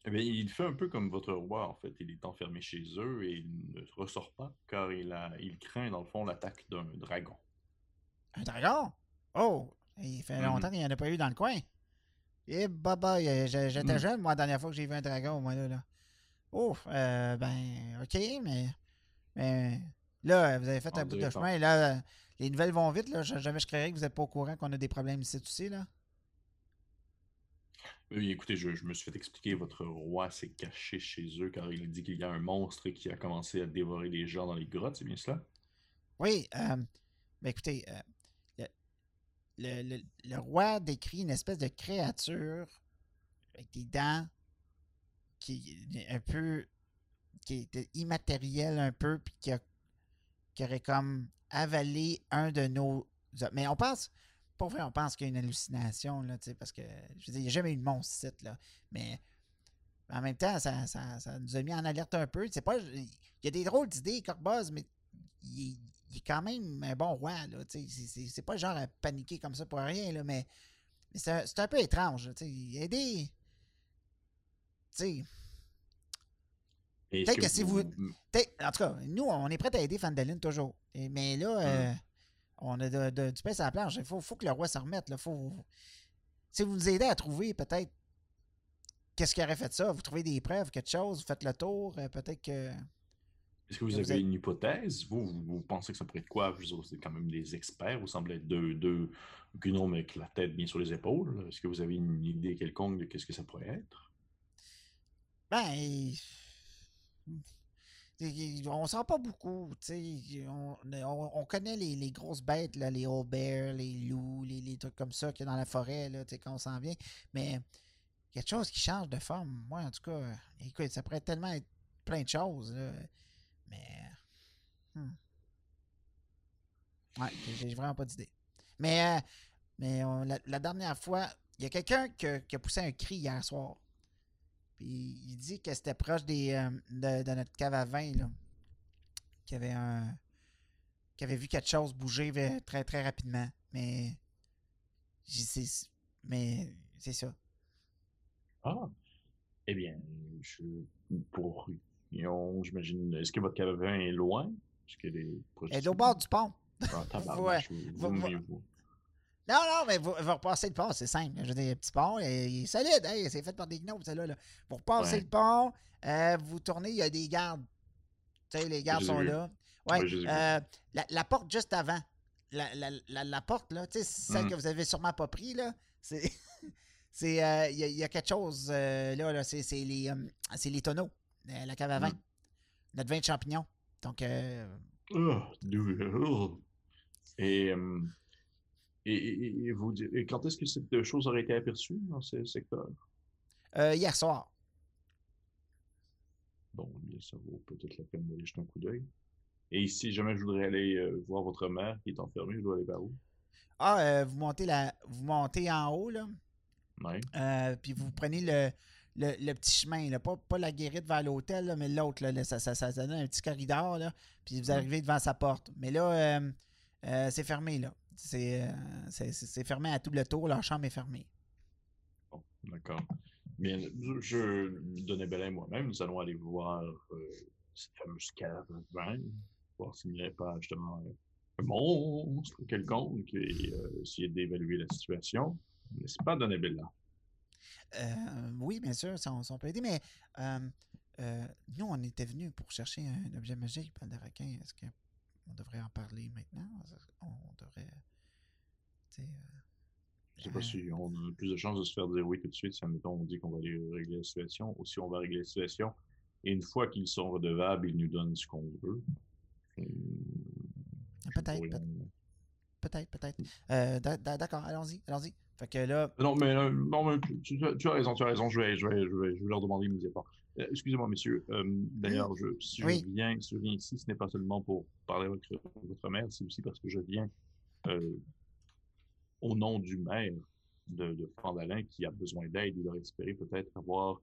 Eh bien, il fait un peu comme votre roi, en fait. Il est enfermé chez eux et il ne ressort pas car il, a, il craint, dans le fond, l'attaque d'un dragon. Un dragon? Oh! Il fait longtemps mhm. qu'il n'y en a pas eu dans le coin. Eh, baba, j'étais mhm. jeune, moi, la dernière fois que j'ai vu un dragon, moi, là. là. Oh, euh, ben, ok, mais. Mais. Là, vous avez fait un bout de chemin. Et là, les nouvelles vont vite, là. Jamais je créerais que vous n'êtes pas au courant qu'on a des problèmes ici, tu sais, là. Oui, écoutez, je, me suis fait expliquer, votre roi s'est caché chez eux car il dit qu'il y a un monstre qui a commencé à dévorer les gens dans les grottes, c'est bien cela? Oui, euh, ben écoutez, euh, le, roi décrit une espèce de créature avec des dents qui est un peu qui est immatériel un peu puis qui, a, qui aurait comme avalé un de nos mais on pense pour vrai, on pense qu'il y a une hallucination, là, parce que, je veux dire, il n'y a jamais eu de monstre site, là. Mais en même temps, ça, ça, nous a mis en alerte un peu. C'est pas, il y a des drôles d'idées, Corboz, mais il, est quand même un bon roi, là. C'est pas genre à paniquer comme ça pour rien, là, mais, c'est un, peu étrange, tu sais. Il y a des. Tu sais. Peut-être que, si vous. En tout cas, nous, on est prêts à aider Fandaline toujours. mais là, euh, hum. On a de, du pain à la planche. Il faut, faut, que le roi s'en remette. Là. Faut... Si vous nous aidez à trouver peut-être qu'est-ce qui aurait fait ça, vous trouvez des preuves, quelque chose, vous faites le tour, euh, peut-être que. Est-ce que vous avez une hypothèse? Vous, vous, pensez que ça pourrait être quoi? Vous êtes quand même des experts. Vous semblez être deux, deux gnomes avec la tête bien sur les épaules. Est-ce que vous avez une idée quelconque de qu'est-ce que ça pourrait être? Ben, on sent pas beaucoup, on, on, connaît les, grosses bêtes, là, les bears, les loups, les, trucs comme ça qu'il y a dans la forêt, là, quand on s'en vient. Mais quelque chose qui change de forme, moi, en tout cas, écoute, ça pourrait tellement être plein de choses, Mais. Hmm. Ouais, j'ai vraiment pas d'idée. Mais, euh, mais la, dernière fois, il y a quelqu'un qui a poussé un cri hier soir. Puis il dit que c'était proche des, euh, de, notre cave à vin, là. Qu'il avait un. Qu'il avait vu quelque chose bouger très très rapidement. Mais. Mais c'est ça. Ah! Eh bien, je, pour. J'imagine. Est-ce que votre cave à vin est loin? Est-ce qu'elle est. Elle est au bord du pont. Ah, non, non, mais vous, vous repassez le pont, c'est simple. Je veux dire, petit pont, il est solide. Hey, c'est fait par des gnous, celle-là. Là. Vous repassez le pont, euh, vous tournez, il y a des gardes. Tu sais, les gardes sont là. Ouais, euh, la, porte juste avant. La, la, la porte, là, tu sais, celle mm. que vous avez sûrement pas pris, là, c'est. euh, il y, a quelque chose là, là c'est les, les tonneaux, la cave à vin. Mm. Notre vin de champignons. Donc. Oh, et. Et, vous, et quand est-ce que cette chose aurait été aperçue dans ce secteur? Euh, hier soir. Bon, ça vaut peut-être la peine d'aller jeter un coup d'œil. Et si jamais je voudrais aller euh, voir votre mère qui est enfermée, je dois aller par où? Ah, euh, vous montez la, vous montez en haut, là. Oui. puis vous prenez le, le, petit chemin, là. Pas, pas la guérite vers l'hôtel, mais l'autre, là, ça, ça, ça, donne un petit corridor, là. Puis vous arrivez devant sa porte. Mais là, c'est fermé, là. Euh, c'est fermé à tout le tour. Leur chambre est fermée. Bon, d'accord. Bien, je, donnais Belin moi-même, nous allons aller voir euh, cette fameuse cave voir s'il n'y avait pas justement un monstre quelconque et euh, essayer d'évaluer la situation. N'est-ce pas, Donabella? Euh, oui, bien sûr, ça, on, peut aider, mais nous, on était venus pour chercher un objet magique, pas de requin. Est-ce que on devrait en parler maintenant. On devrait. Euh, je sais pas si on a plus de chances de se faire dire oui tout de suite si, admettons, on dit qu'on va aller régler la situation, ou si on va régler la situation, et une fois qu'ils sont redevables, ils nous donnent ce qu'on veut. Peut-être. Peut-être, peut-être. Euh, d'accord, allons-y, allons-y. Fait que là. Non, mais, euh, non, mais tu, as raison, tu as raison. Je vais, je vais, je vais, je vais leur demander immédiatement. Euh, excusez-moi, messieurs. Euh, d'ailleurs, si, je viens, je viens ici, ce n'est pas seulement pour parler avec votre mère, c'est aussi parce que je viens euh, au nom du maire de, de Fandalin qui a besoin d'aide. Il aurait espéré peut-être avoir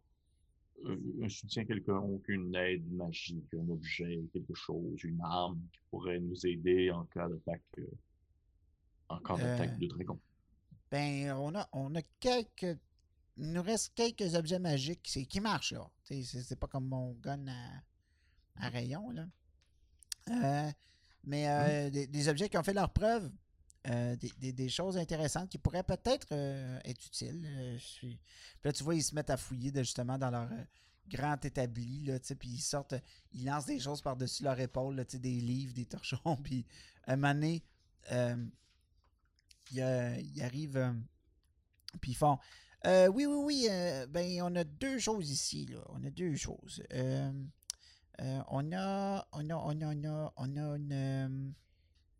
un soutien quelconque, une aide magique, un objet, quelque chose, une arme qui pourrait nous aider en cas d'attaque, en cas d'attaque de dragon. Ben, on a, on a quelques il nous reste quelques objets magiques qui marchent, là. C'est pas comme mon gun à, rayon, là. Euh, mais euh, des, objets qui ont fait leur preuve, euh, des, choses intéressantes qui pourraient peut-être être utiles. Puis là, tu vois, ils se mettent à fouiller justement dans leur grand établi, là, puis ils sortent, ils lancent des choses par-dessus leur épaule, là, des livres, des torchons, puis à un moment donné, ils, arrivent, puis ils font Euh, oui, oui, oui. euh, ben, on a deux choses ici, là. On a deux choses. Euh, euh, on a. On a. On a. On a. On a une. euh,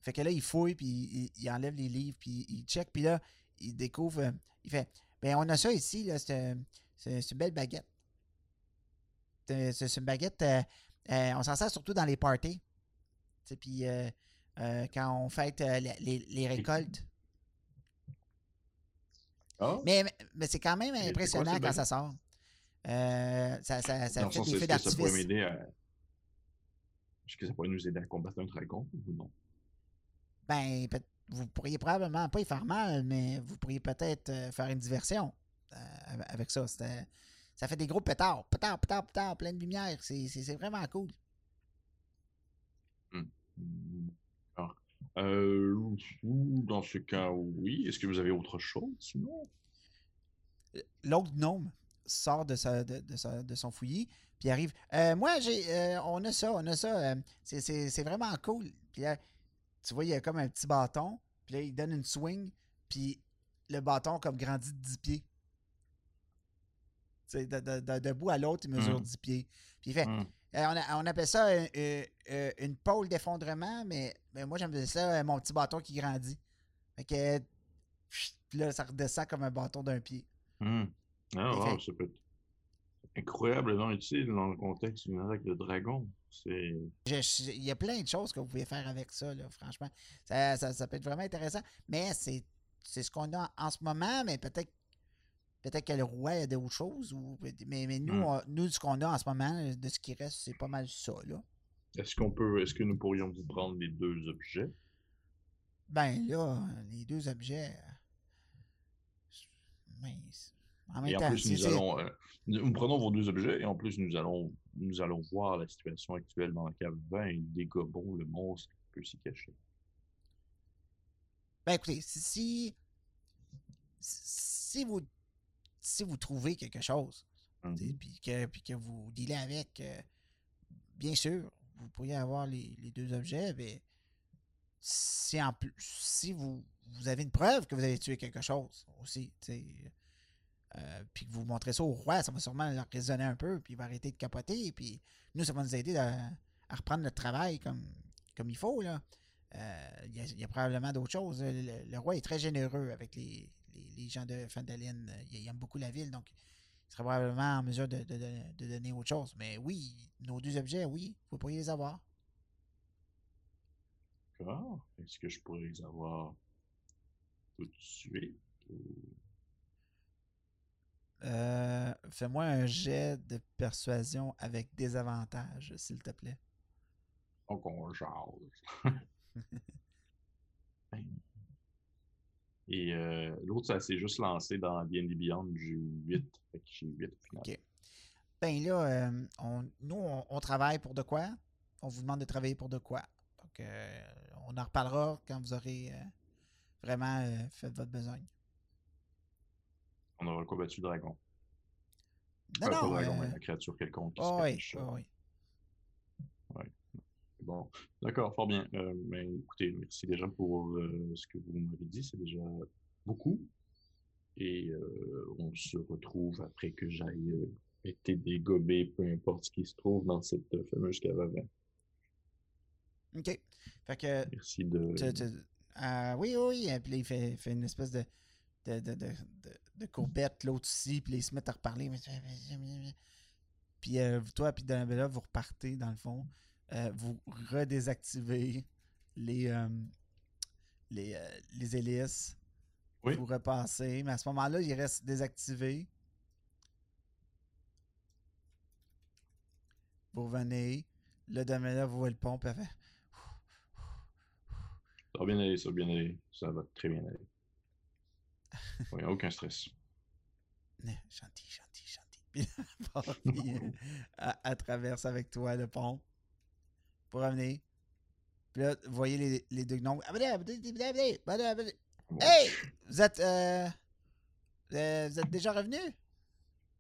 fait que là, il fouille, puis il, il enlève les livres, puis il check, puis là, il découvre. euh, il fait. Ben, on a ça ici, là. C'est euh, une belle baguette. C'est une baguette. euh, euh, on s'en sert surtout dans les parties. Puis euh, euh, quand on fête euh, les, les récoltes. Ah, Mais, mais c'est quand même quoi, impressionnant quand ça sort. Euh, ça ça, ça fait des est-ce feux que ça pourrait d'artifice. m'aider à. Est-ce que ça pourrait nous aider à combattre un dragon ou non? Ben, vous pourriez probablement pas y faire mal, mais vous pourriez peut-être euh, faire une diversion euh, avec- ça. Ça fait des gros pétards. Pétards, pétards, pétards, plein de lumière. C'est vraiment cool. D'accord. Euh, dans ce cas, oui. Est-ce que vous avez autre chose sinon? L'autre gnome sort de, sa, de, de sa- de son fouillis, puis arrive. Euh, moi, j'ai, euh, on a ça, on a ça. euh, c'est- c'est c'est vraiment cool. Puis là, tu vois, il y a comme un petit bâton, puis là, il donne une swing, puis le bâton comme grandit de 10 pieds. Tu sais, de, de, de- d'un bout à l'autre, il mesure Mm. 10 pieds. Puis il fait, Hmm. Euh, on, a- on appelle ça euh, euh, une pôle d'effondrement, mais, mais moi, j'appelle ça mon petit bâton qui grandit. Fait que, puis là, ça redescend comme un bâton d'un pied. Hmm. Ah, wow, ça peut être incroyablement utile dans le contexte d'une attaque de dragon. Il y a plein de choses que vous pouvez faire avec ça, là, franchement. Ça, ça- ça peut être vraiment intéressant. Mais c'est c'est ce qu'on a en ce moment, mais peut-être peut-être que le roi a d'autres choses. Ou, mais, mais nous, Hmm. on- nous, ce qu'on a en ce moment, de ce qui reste, c'est pas mal ça. Là. Est-ce qu'on peut. Est-ce que nous pourrions vous prendre les deux objets? Ben là, les deux objets. Mais en même Et en plus, nous allons. euh, nous prenons vos deux objets et en plus, nous allons, nous allons voir la situation actuelle dans la cave 20 et dégobons le monstre qui peut s'y cacher. Ben écoutez, si, si, si vous si vous trouvez quelque chose, sais, puis que, que vous dealez avec, euh, bien sûr, vous pourriez avoir les, les deux objets, mais si en plus si vous, vous avez une preuve que vous avez tué quelque chose aussi, euh, puis que vous montrez ça au roi, ça va sûrement leur raisonner un peu, puis il va arrêter de capoter, puis nous, ça va nous aider à, à reprendre notre travail comme, comme il faut, là. Euh, Il y, a- il y a probablement d'autres choses. Le roi est très généreux avec les, les, les gens de Fandaline. Il, il aime beaucoup la ville, donc il serait probablement en mesure de, de- de- de donner autre chose. Mais oui, nos deux objets, oui, vous pourriez les avoir. D'accord. Est-ce que je pourrais les avoir tout de suite? ou- Euh, Fais-moi un jet de persuasion avec des avantages, s'il te plaît. Donc, on jase. Et euh, l'autre, ça s'est juste lancé dans D&D Beyond du 8. Fait que j'ai 8 au final. Ok. Ben là, euh, on- nous, on, on travaille pour de quoi? On vous demande de travailler pour de quoi? Donc, euh, on en reparlera quand vous aurez vraiment fait votre besogne. On aura combattu le dragon. Non, pas le dragon, mais la créature quelconque qui se oui, cache. ah oui. Bon, d'accord, fort bien. Euh, mais écoutez, merci déjà pour euh, ce que vous m'avez dit, c'est déjà beaucoup. Et euh, on se retrouve après que j'aille été dégobé, peu importe ce qui se trouve dans cette fameuse cave à vin. OK. Fait que, Merci de... tu- tu- ah, oui, oui, oui. Puis il fait, fait une espèce de, de, de, de, courbette, l'autre aussi, puis ils se mettent à reparler. Puis euh, toi, puis Donabella, vous repartez, dans le fond. Euh, vous redésactivez les, euh, les, euh, les hélices. Oui. Vous repassez. Mais à ce moment-là, il reste désactivé. Vous revenez. Là, Donabella, vous voyez le pont, puis fait Ça va bien aller, ça va bien aller. Ça va très bien aller. A aucun stress. Gentil, gentil, gentil. Puis elle, elle traverse avec toi le pont pour revenir. Puis là, vous voyez les, les deux gnomes. Hey! Vous êtes, euh, euh, vous êtes déjà revenu?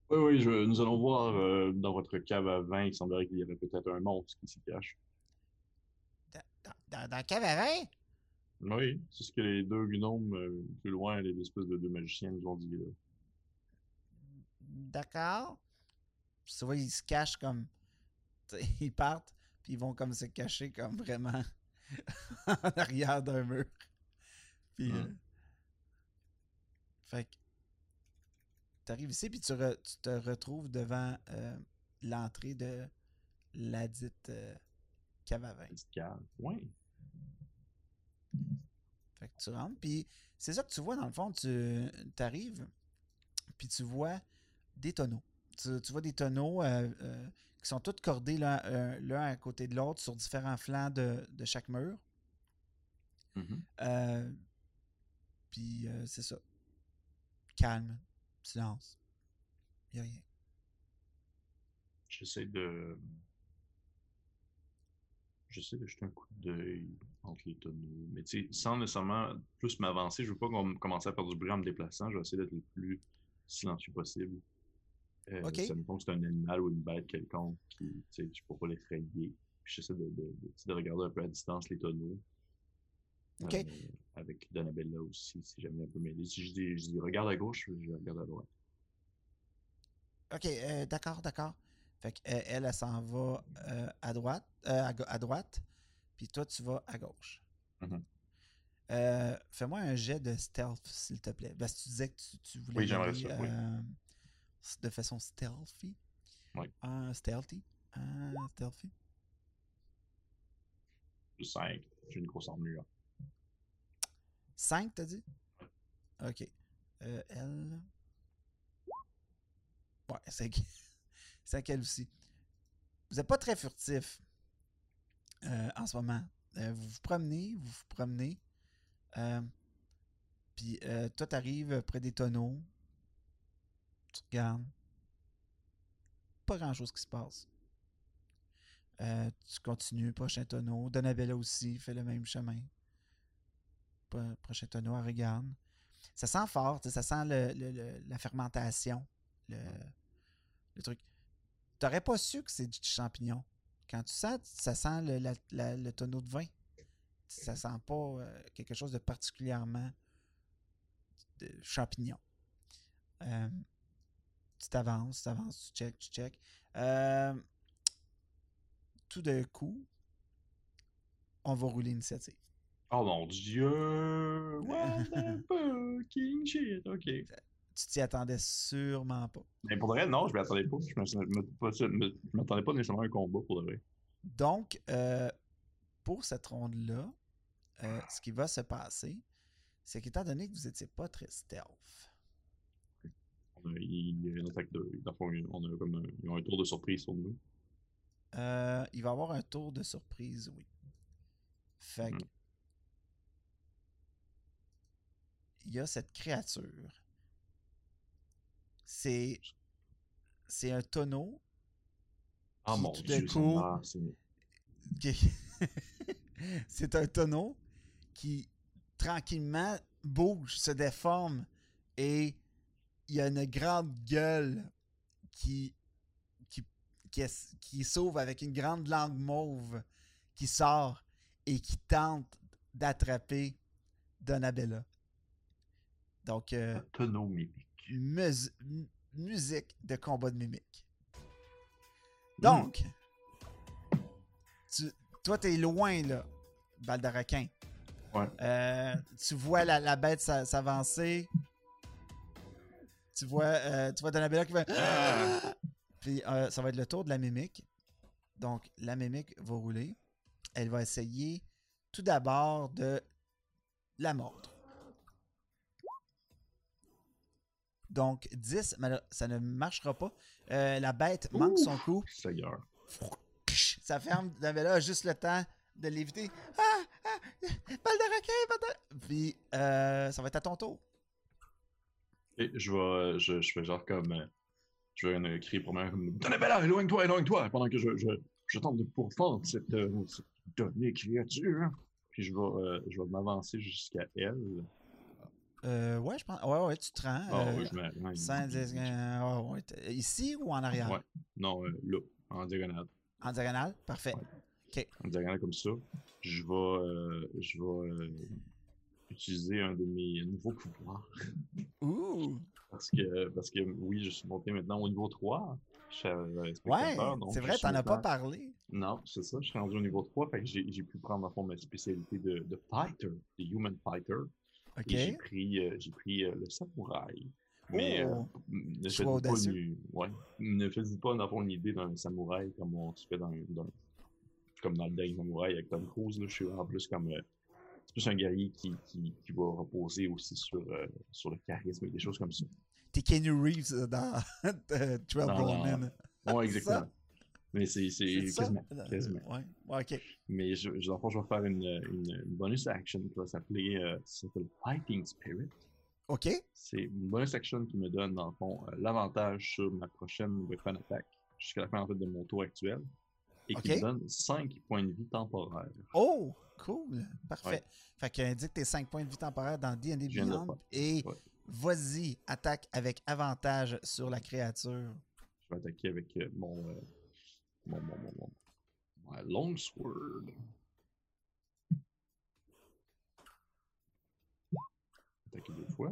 Oui, oui, je- nous allons voir euh, dans votre cave à vin, il semblerait qu'il y aurait peut-être un monstre qui s'y cache. Dans, dans, le cave à vin? Oui, c'est ce que les deux gnomes euh, plus loin, les espèces de deux magiciens nous ont dit. Là. d'accord. Puis tu vois, ils se cachent comme. Ils partent, puis ils vont comme se cacher comme vraiment en arrière d'un mur. Puis. Euh, fait que. T'arrives ici, puis tu, re- tu te retrouves devant euh, l'entrée de la dite euh, cave à vin. Ouais. Fait que tu rentres, puis c'est ça que tu vois dans le fond. Tu arrives, puis tu vois des tonneaux. Tu, tu vois des tonneaux euh, qui sont tous cordés l'un euh, l'un à côté de l'autre sur différents flancs de, de chaque mur. Mhm. Euh, puis euh, c'est ça. Calme, silence. Y a rien. J'essaie de. J'essaie de jeter un coup d'œil entre les tonneaux. Mais tu sais, sans nécessairement plus m'avancer, je veux pas qu'on commencer à faire du bruit en me déplaçant. Je vais essayer d'être le plus silencieux possible. Euh, Ok. Ça me que c'est un animal ou une bête quelconque qui, tu sais, je peux pas l'effrayer. Puis j'essaie de, de, de, regarder un peu à distance les tonneaux. Ok. Euh, avec Donabella aussi, si jamais un peu m'aider. Si je dis, je dis regarde à gauche, je regarde à droite. Ok, euh, d'accord, d'accord. Fait que, elle, elle s'en va à droite, à, droite, puis toi, tu vas à gauche. Mhm. Euh, Fais-moi un jet de stealth, s'il te plaît. Parce que tu disais que tu, tu voulais Oui, j'aimerais ça, oui. Euh, de façon stealthy. Oui. Stealthy. Ah, stealthy. 5, j'ai une grosse armure. 5, t'as dit? Ok. Euh, elle. Ouais, c'est c'est qu'elle aussi? Vous n'êtes pas très furtif euh, en ce moment. Euh, vous vous promenez, vous vous promenez. Euh, Puis euh, toi, t'arrives près des tonneaux. Tu regardes. Pas grand chose qui se passe. Euh, tu continues, prochain tonneau. Donabella aussi fait le même chemin. Pro- Prochain tonneau, regarde. Ça sent fort, ça sent le- la fermentation, le, truc. T'aurais pas su que c'est du champignon. Quand tu sens, ça sent le tonneau de vin. Ça sent pas euh, quelque chose de particulièrement de champignon. Euh, tu t'avances, tu t'avances, tu check, tu check. Euh, tout d'un coup, on va rouler l'initiative. Oh mon dieu! What the fucking shit! Ok. Tu t'y attendais sûrement pas. Mais pour de vrai, non, je m'attendais pas. Je pas- m'attendais pas nécessairement à un combat pour de vrai. Donc, euh, pour cette ronde-là, euh, ce qui va se passer, c'est qu'étant donné que vous n'étiez pas très stealth, il y a une attaque de. fond, on a comme un, ils ont un tour de surprise sur nous. euh, il va y avoir un tour de surprise, oui. Fait que, Mhm. il y a cette créature. C'est c'est un tonneau Ah mon tout dieu, coup, c'est un tonneau qui tranquillement bouge, se déforme et il y a une grande gueule qui qui, qui, est- qui s'ouvre avec une grande langue mauve qui sort et qui tente d'attraper Donabella. Donc, euh, mus- musique de combat de mimique. Donc, tu, toi, t'es loin, là, Baldaraquin. Ouais. Euh, tu vois la, la bête s'a- s'avancer. Tu vois, euh, tu vois Donabella qui va. Puis euh, ça va être le tour de la mimique. Donc, la mimique va rouler. Elle va essayer tout d'abord de la mordre. Donc, 10, mais là, ça ne marchera pas. Euh, la bête manque son coup. Seigneur. Ça ferme. Donabella a juste le temps de l'éviter. Ah! ah balle de requin! Balle de... Puis, euh, ça va être à ton tour. Et je vais. Je, je fais genre comme. euh, Je vais euh, crier pour moi comme. Donabella, éloigne-toi, éloigne-toi! Pendant que je, je, je tente de pourfendre cette, euh, cette donnée créature. Puis je vais, euh, je vais m'avancer jusqu'à elle. Euh, ouais, je pense. Ouais, ouais, tu te rends. Ah euh, oui, je me. sans euh, ouais, t- ici ou en arrière? Ouais. Non, euh, là, en diagonale. En diagonale? Parfait. en diagonale comme ça. Je vais, euh, je vais, euh, utiliser un de mes nouveaux pouvoirs. Ouh! Parce que, parce que oui, je suis monté maintenant au niveau 3. Ouais, c'est vrai, t'en as pas parlé. Non, c'est ça, je suis rendu au niveau 3, fait que j'ai pu prendre en fond ma spécialité de, de fighter, de human fighter. Ok. J'ai pris, euh, j'ai pris euh, le samouraï. Mais Oh, euh, ne choix faites pas, une, ouais, ne faites pas dans une idée d'un samouraï comme on se fait dans, dans- comme dans le dernier samouraï avec Tom Cruise. Là, je suis en plus comme euh, c'est plus un guerrier qui, qui, qui va reposer aussi sur, euh, sur le charisme et des choses comme ça. T'es Kenny Reeves euh, dans euh, 12 Dans- Ronin. Ouais, exactement. Mais c'est quasiment. quasiment. Ouais, ouais, ok. Mais je, je, vais faire une, une, une bonus action qui va s'appeler euh, Fighting Spirit. Ok, C'est une bonus action qui me donne, dans le fond, euh, l'avantage sur ma prochaine weapon attack jusqu'à la fin en fait, de mon tour actuel. Et qui donne 5 points de vie temporaires. Oh, cool. Parfait. Ouais. Fait que indique tes 5 points de vie temporaire dans D&D Beyond et Ouais. vas-y, attaque avec avantage sur la créature. Je vais attaquer avec euh, mon, euh, mon, mon, mon, mon, mon longsword. Attaquer deux fois.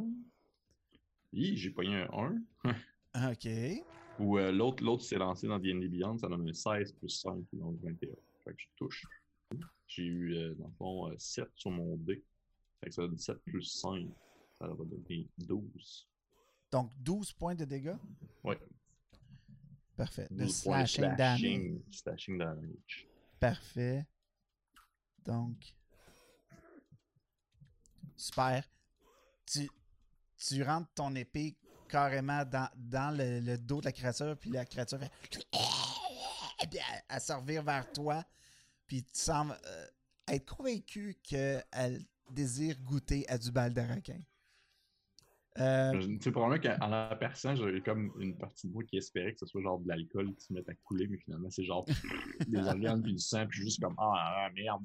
Hi, j'ai pogné un 1. Ok. Ou euh, l'autre, l'autre s'est lancé dans D&D Beyond, ça donne un 16 plus 5, donc 21. Fait que je touche. J'ai eu, euh, dans le fond, euh, 7 sur mon dé. Fait que ça donne 7 plus 5. Ça va donner 12. Donc 12 points de dégâts? Ouais. Parfait. De 12 points de slashing damage. slashing, slashing damage. Parfait. Donc. Super. Tu, tu rentres ton épée carrément dans, dans le, le dos de la créature, puis la créature fait. Puis elle, elle se revire vers toi, puis tu sembles euh, être convaincu qu'elle désire goûter à du bal d'araquin. Euh, Je- Tu sais, probablement qu'en la perçant, j'avais comme une partie de moi qui espérait que ce soit genre de l'alcool qui se mette à couler, mais finalement, c'est genre des organes puis du sang, puis juste comme Ah, ah, merde.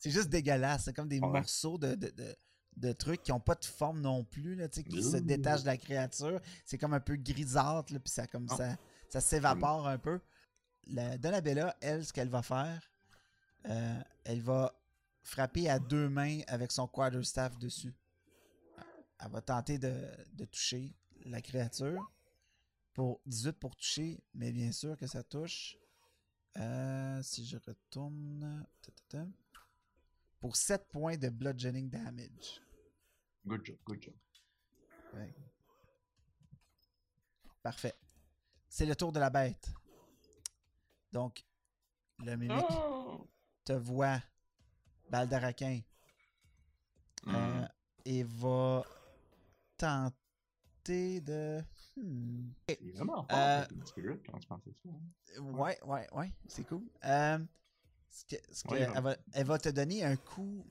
C'est juste dégueulasse. C'est comme des Ouais. morceaux de, de, de- de trucs qui n'ont pas de forme non plus, là, qui se détachent de la créature. C'est comme un peu grisâtre, là, puis ça, comme Ah. ça, ça s'évapore un peu. La Donabella, elle, ce qu'elle va faire, euh, elle va frapper à deux mains avec son quarterstaff dessus. Elle va tenter de, de toucher la créature. Pour 18 pour toucher, mais bien sûr que ça touche. Euh, si je retourne. Pour 7 points de bludgeoning damage. Good job, good job. Ouais. Parfait. C'est le tour de la bête. Donc, le mimique Oh! te voit, Baldaraquin, euh, et va tenter de. Hmm. C'est vraiment fort, Euh, quand tu pensais ça. hein. Ouais, ouais, ouais, c'est cool. Euh, ce que- ce que- Ouais, elle, va, elle va te donner un coup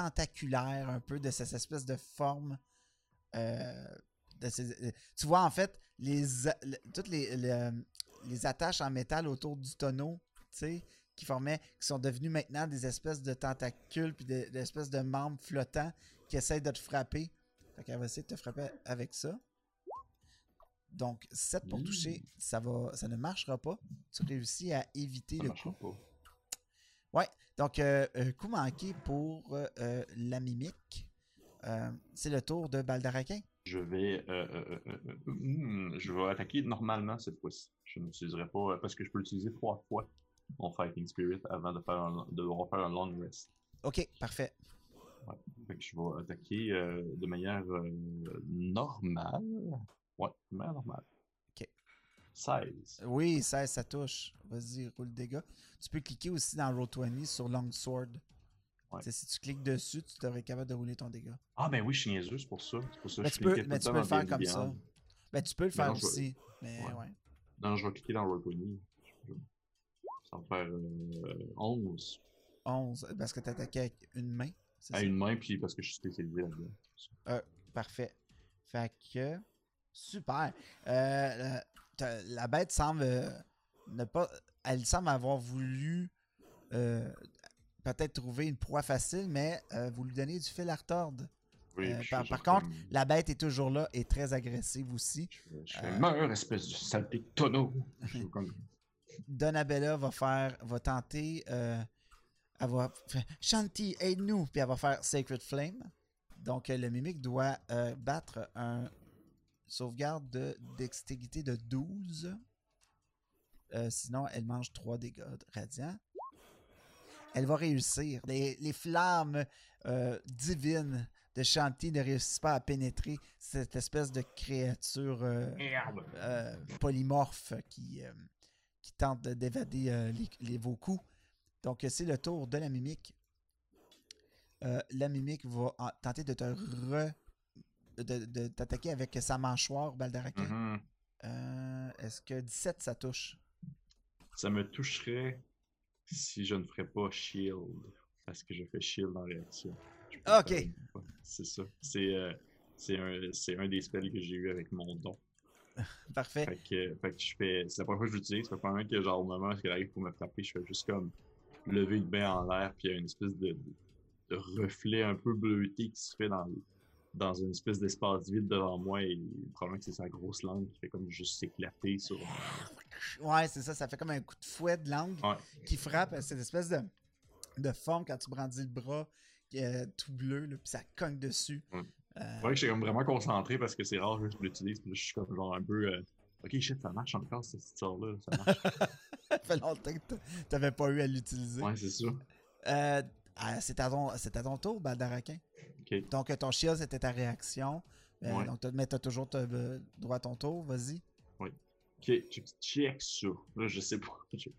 tentaculaire, un peu de cette espèce de forme. euh, de ces- euh, tu vois, en fait, les, le- toutes les, le- les attaches en métal autour du tonneau, tu sais, qui formaient, qui sont devenues maintenant des espèces de tentacules, puis des, des espèces de membres flottants qui essayent de te frapper. Fait qu'elle va essayer de te frapper avec ça. Donc, 7 pour Mmh. toucher, ça, va, ça ne marchera pas. Tu réussis à éviter Ça le coup. pas. Donc, euh, un coup manqué pour euh, euh, la mimique. Euh, c'est le tour de Baldaraquin. Je vais, euh, euh, euh, euh, hmm, je vais attaquer normalement cette fois-ci. Je n'utiliserai pas euh, parce que je peux l'utiliser trois fois mon Fighting Spirit avant de faire un, de devoir faire un long rest. Ok, parfait. Fait que je vais attaquer euh, de manière euh, normale. Ouais, de manière normale. Ok. 16. Oui, 16, ça touche. Vas-y, roule dégâts. Tu peux cliquer aussi dans Roll20 sur Longsword. Ouais. Si tu cliques dessus, tu devrais être capable de rouler ton dégât. Ah ben oui, je suis niaiseux, c'est pour ça. Pour ça Mais je tu peux, mais le tu peux le faire comme ça. Ben, tu peux le Mais faire non, vais- aussi. Mais Ouais. ouais. Non, je vais cliquer dans Roll20. Ça va faire euh, 11 11, parce que tu attaqué avec une main. à ça? une main, puis parce que je suis spécialisé là-dedans. Parfait. Fait que. Super. Euh, la, bête semble euh, ne pas. Elle semble avoir voulu euh, peut-être trouver une proie facile, mais euh, vous lui donnez du fil à retordre. Oui, par- contre, comme- La bête est toujours là et très agressive aussi. Je je fais meurs, espèce de saleté de tonneau. Comme- Donabella va faire, va tenter, elle va faire Shanti, aide-nous, puis elle va faire Sacred Flame. Donc, le mimique doit battre un sauvegarde de dextérité de 12. sinon, elle mange 3 dégâts radiants. Elle va réussir. Les, flammes divines de Shanti ne réussissent pas à pénétrer cette espèce de créature polymorphe qui, qui tente d'évader les, vos coups. Donc, c'est le tour de la mimique. Euh, la mimique va tenter de te re. De, t'attaquer avec sa mâchoire, Baldaraka. Mm-hmm. Euh, est-ce que 17 ça touche? Ça me toucherait si je ne ferais pas shield. Parce que je fais shield en réaction. Ok. C'est ça. C'est euh, un, un des spells que j'ai eu avec mon don. Parfait. Fait que, fait que je fais. C'est la première fois que je l'utilise. Ça fait pas que, genre, au moment où il arrive pour me frapper, je fais juste comme lever le bain en l'air, puis il y a une espèce de, de, reflet un peu bleuté qui se fait dans, dans une espèce d'espace vide devant moi, et probablement que c'est sa grosse langue qui fait comme juste s'éclater sur. Ouais, c'est ça, ça fait comme un coup de fouet de langue qui frappe cette espèce de, de forme quand tu brandis le bras qui est tout bleu, puis ça cogne dessus. Euh... Ouais, que j'étais comme vraiment concentré parce que c'est rare que je l'utilise. Je suis comme genre un peu. Euh, ok, shit, ça marche encore cette histoire-là. Ça marche. ça fait longtemps que t'avais pas eu à l'utiliser. Ouais, c'est ça. Euh, ah, c'est à, à, ton tour, Baldaraquin. Donc, ton shield, c'était ta réaction. Euh, ouais. Donc, mais t'as toujours euh, droit à ton tour. Vas-y. Oui. Ok, tu check ça. Là, je sais pas.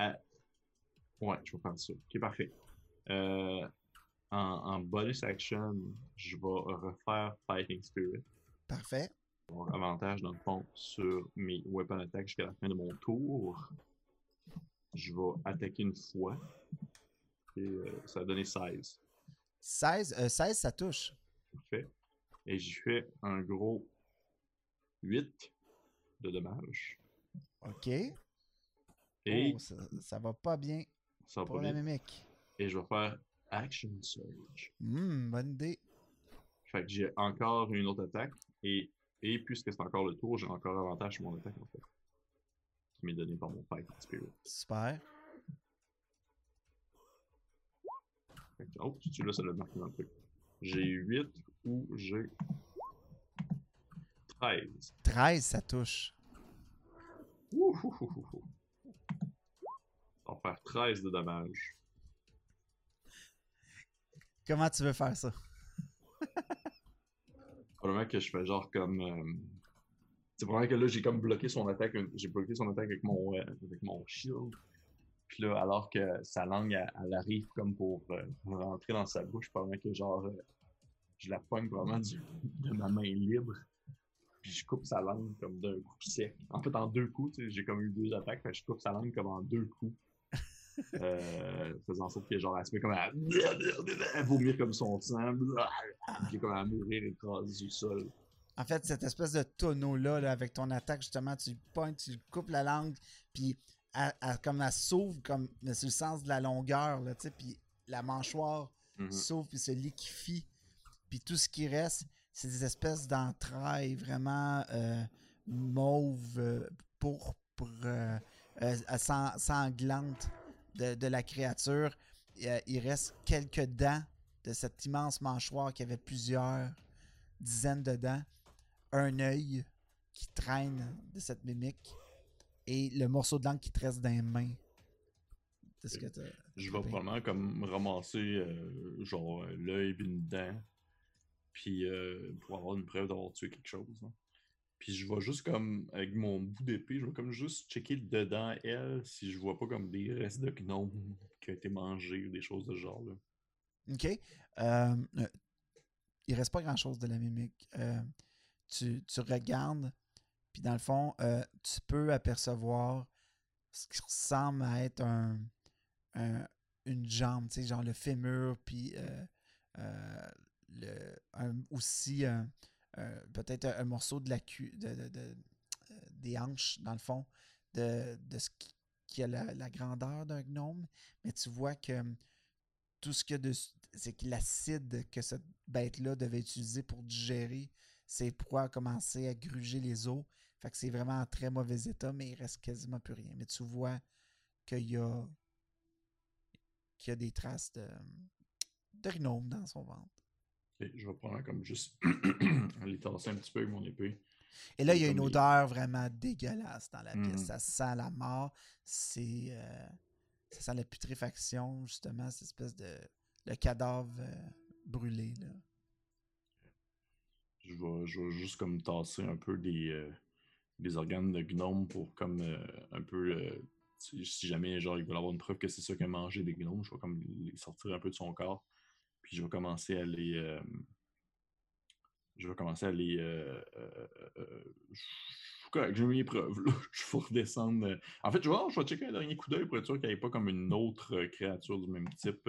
Euh, ouais, je vais faire ça. Ok, parfait. En, bonus action, je vais refaire Fighting Spirit. Parfait. avantage dans le fond sur mes weapon attacks jusqu'à la fin de mon tour. Je vais attaquer une fois. Et ça va donner 16. 16, 16, ça touche. Parfait. Et j'ai fait un gros 8 de dommages. OK. Et oh, ça, va pas bien ça pour la mimique. Et je vais faire Action Surge. Hum, bonne idée. Fait que j'ai encore une autre attaque. Et, et puisque c'est encore le tour, j'ai encore avantage sur mon attaque en fait. Qui m'est donné par mon Fight Spirit. Super. Fait que, oh, tu là, ça le marqué dans le truc. J'ai 8 ou j'ai 13. 13, ça touche. Ouh. On va faire 13 de dommages. Comment tu veux faire ça? Probablement que je fais genre comme. Euh, c'est vraiment que là, j'ai comme bloqué son attaque. J'ai bloqué son attaque avec mon, euh, avec mon shield. Là, alors que sa langue, elle, arrive comme pour euh, rentrer dans sa bouche, probablement que genre. je la poigne vraiment de ma main libre. Puis je coupe sa langue comme d'un coup sec. En fait, en deux coups, j'ai comme eu deux attaques. je coupe sa langue comme en deux coups. Euh, faisant en sorte que genre elle se met comme à, vomir comme son sang, puis comme à mourir écrasé sur le sol. En fait, cette espèce de tonneau-là, là, avec ton attaque, justement, tu pointes, tu coupes la langue, puis comme elle s'ouvre, comme c'est le sens de la longueur, là, puis la mâchoire mm-hmm. s'ouvre, puis se liquifie, puis tout ce qui reste, c'est des espèces d'entrailles vraiment euh, mauves, euh, pourpres, euh, sanglantes de, la créature. Il reste quelques dents de cette immense mâchoire qui avait plusieurs dizaines de dents. Un œil qui traîne de cette mimique. Et le morceau de langue qui te reste dans les mains. ce que Je vais probablement comme ramasser euh, genre l'œil et une dent. Puis euh, pour avoir une preuve d'avoir tué quelque chose. Hein. Puis je vois juste comme, avec mon bout d'épée, je vais comme juste checker dedans elle si je vois pas comme des restes de gnomes qui ont été mangés ou des choses de ce genre. Là. Ok. Euh, il reste pas grand chose de la mimique. Euh, tu, regardes, puis dans le fond, tu peux apercevoir ce qui ressemble à être un, une jambe, tu genre le fémur, puis le, aussi un euh, peut-être un, morceau de la cu de, euh, des hanches, dans le fond, de, ce qui, a la, grandeur d'un gnome. Mais tu vois que hum, tout ce que c'est que l'acide que cette bête-là devait utiliser pour digérer ses proies a commencé à gruger les os. Fait que c'est vraiment en très mauvais état, mais il reste quasiment plus rien. Mais tu vois qu'il y a qu'il y a des traces de, de gnome dans son ventre. je vais prendre comme juste les tasser un petit peu avec mon épée. Et là, il y a une odeur vraiment dégueulasse dans la pièce. Mm. Ça sent la mort. C'est. Euh, ça sent la putréfaction, justement, cette espèce de. le cadavre euh, brûlé. Là. Je vais, juste comme tasser un peu des, euh, organes de gnome pour comme un peu. Si, jamais genre il va avoir une preuve que c'est ça qui a mangé des gnomes, je vais comme les sortir un peu de son corps. Puis je vais commencer à les je vais commencer à les. Euh, euh, euh, j'ai mis les preuves. je vais redescendre. En fait, je vais, je vais checker un dernier coup d'œil pour être sûr qu'il n'y ait pas comme une autre créature du même type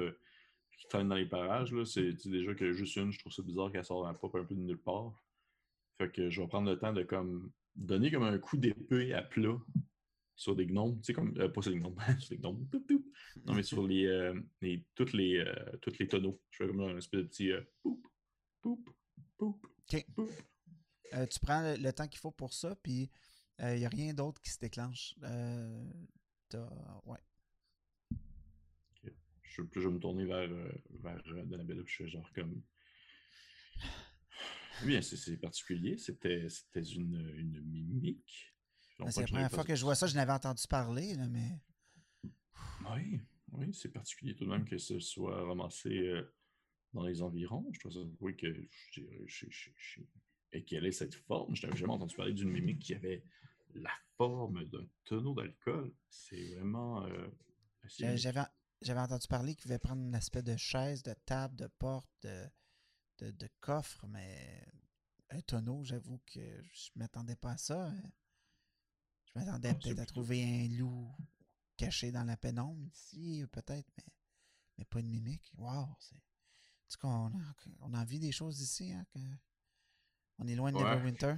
qui traîne dans les parages. C'est déjà que juste une, je trouve ça bizarre qu'elle sorte un peu un peu de nulle part. Fait que je vais prendre le temps de comme donner comme un coup d'épée à plat sur des gnomes. Tu sais, comme. pas sur des gnomes, sur des gnomes. Non, mais sur les, les, toutes les, toutes les tonneaux. Je fais comme un espèce de petit. poup, poup, poup. OK. Euh, tu prends le, temps qu'il faut pour ça, puis il euh, n'y a rien d'autre qui se déclenche. Euh, ouais. Je, je vais me tourner vers, vers Donabella, puis je fais genre comme. Oui, c'est particulier. C'était une, une mimique. Ben, c'est la première fois que je vois ça, je n'avais entendu parler, là, mais. Oui, oui, c'est particulier tout de même que ce soit ramassé dans les environs. Je ça, oui, que et qu'elle ait cette forme? Je n'avais jamais entendu parler d'une mimique qui avait la forme d'un tonneau d'alcool. C'est vraiment. Euh, j'avais entendu parler qu'il pouvait prendre un aspect de chaise, de table, de porte, de, de, coffre, mais un tonneau, j'avoue que je ne m'attendais pas à ça. Je m'attendais peut-être à trouver un loup caché dans la pénombre ici, peut-être, mais, mais pas une mimique. Waouh, c'est tout cas, on a, on a envie des choses ici. Hein, que... On est loin de Neverwinter.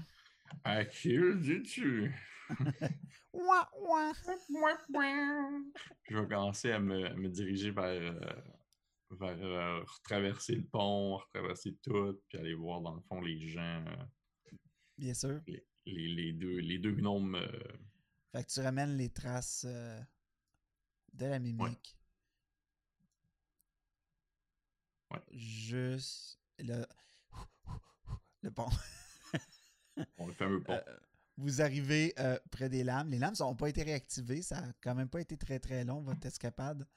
À qui le dis-tu? ouah, ouah. Je vais commencer à me, me diriger vers, euh, vers euh, retraverser le pont, retraverser tout, puis aller voir dans le fond les gens. Euh, Bien sûr. Les, les, deux, les deux gnomes. Fait que tu ramènes les traces de la mimique. Juste le, le pont. le fameux pont. Euh, vous arrivez euh, près des lames. Les lames n'ont pas été réactivées. Ça n'a quand même pas été très très long, votre escapade.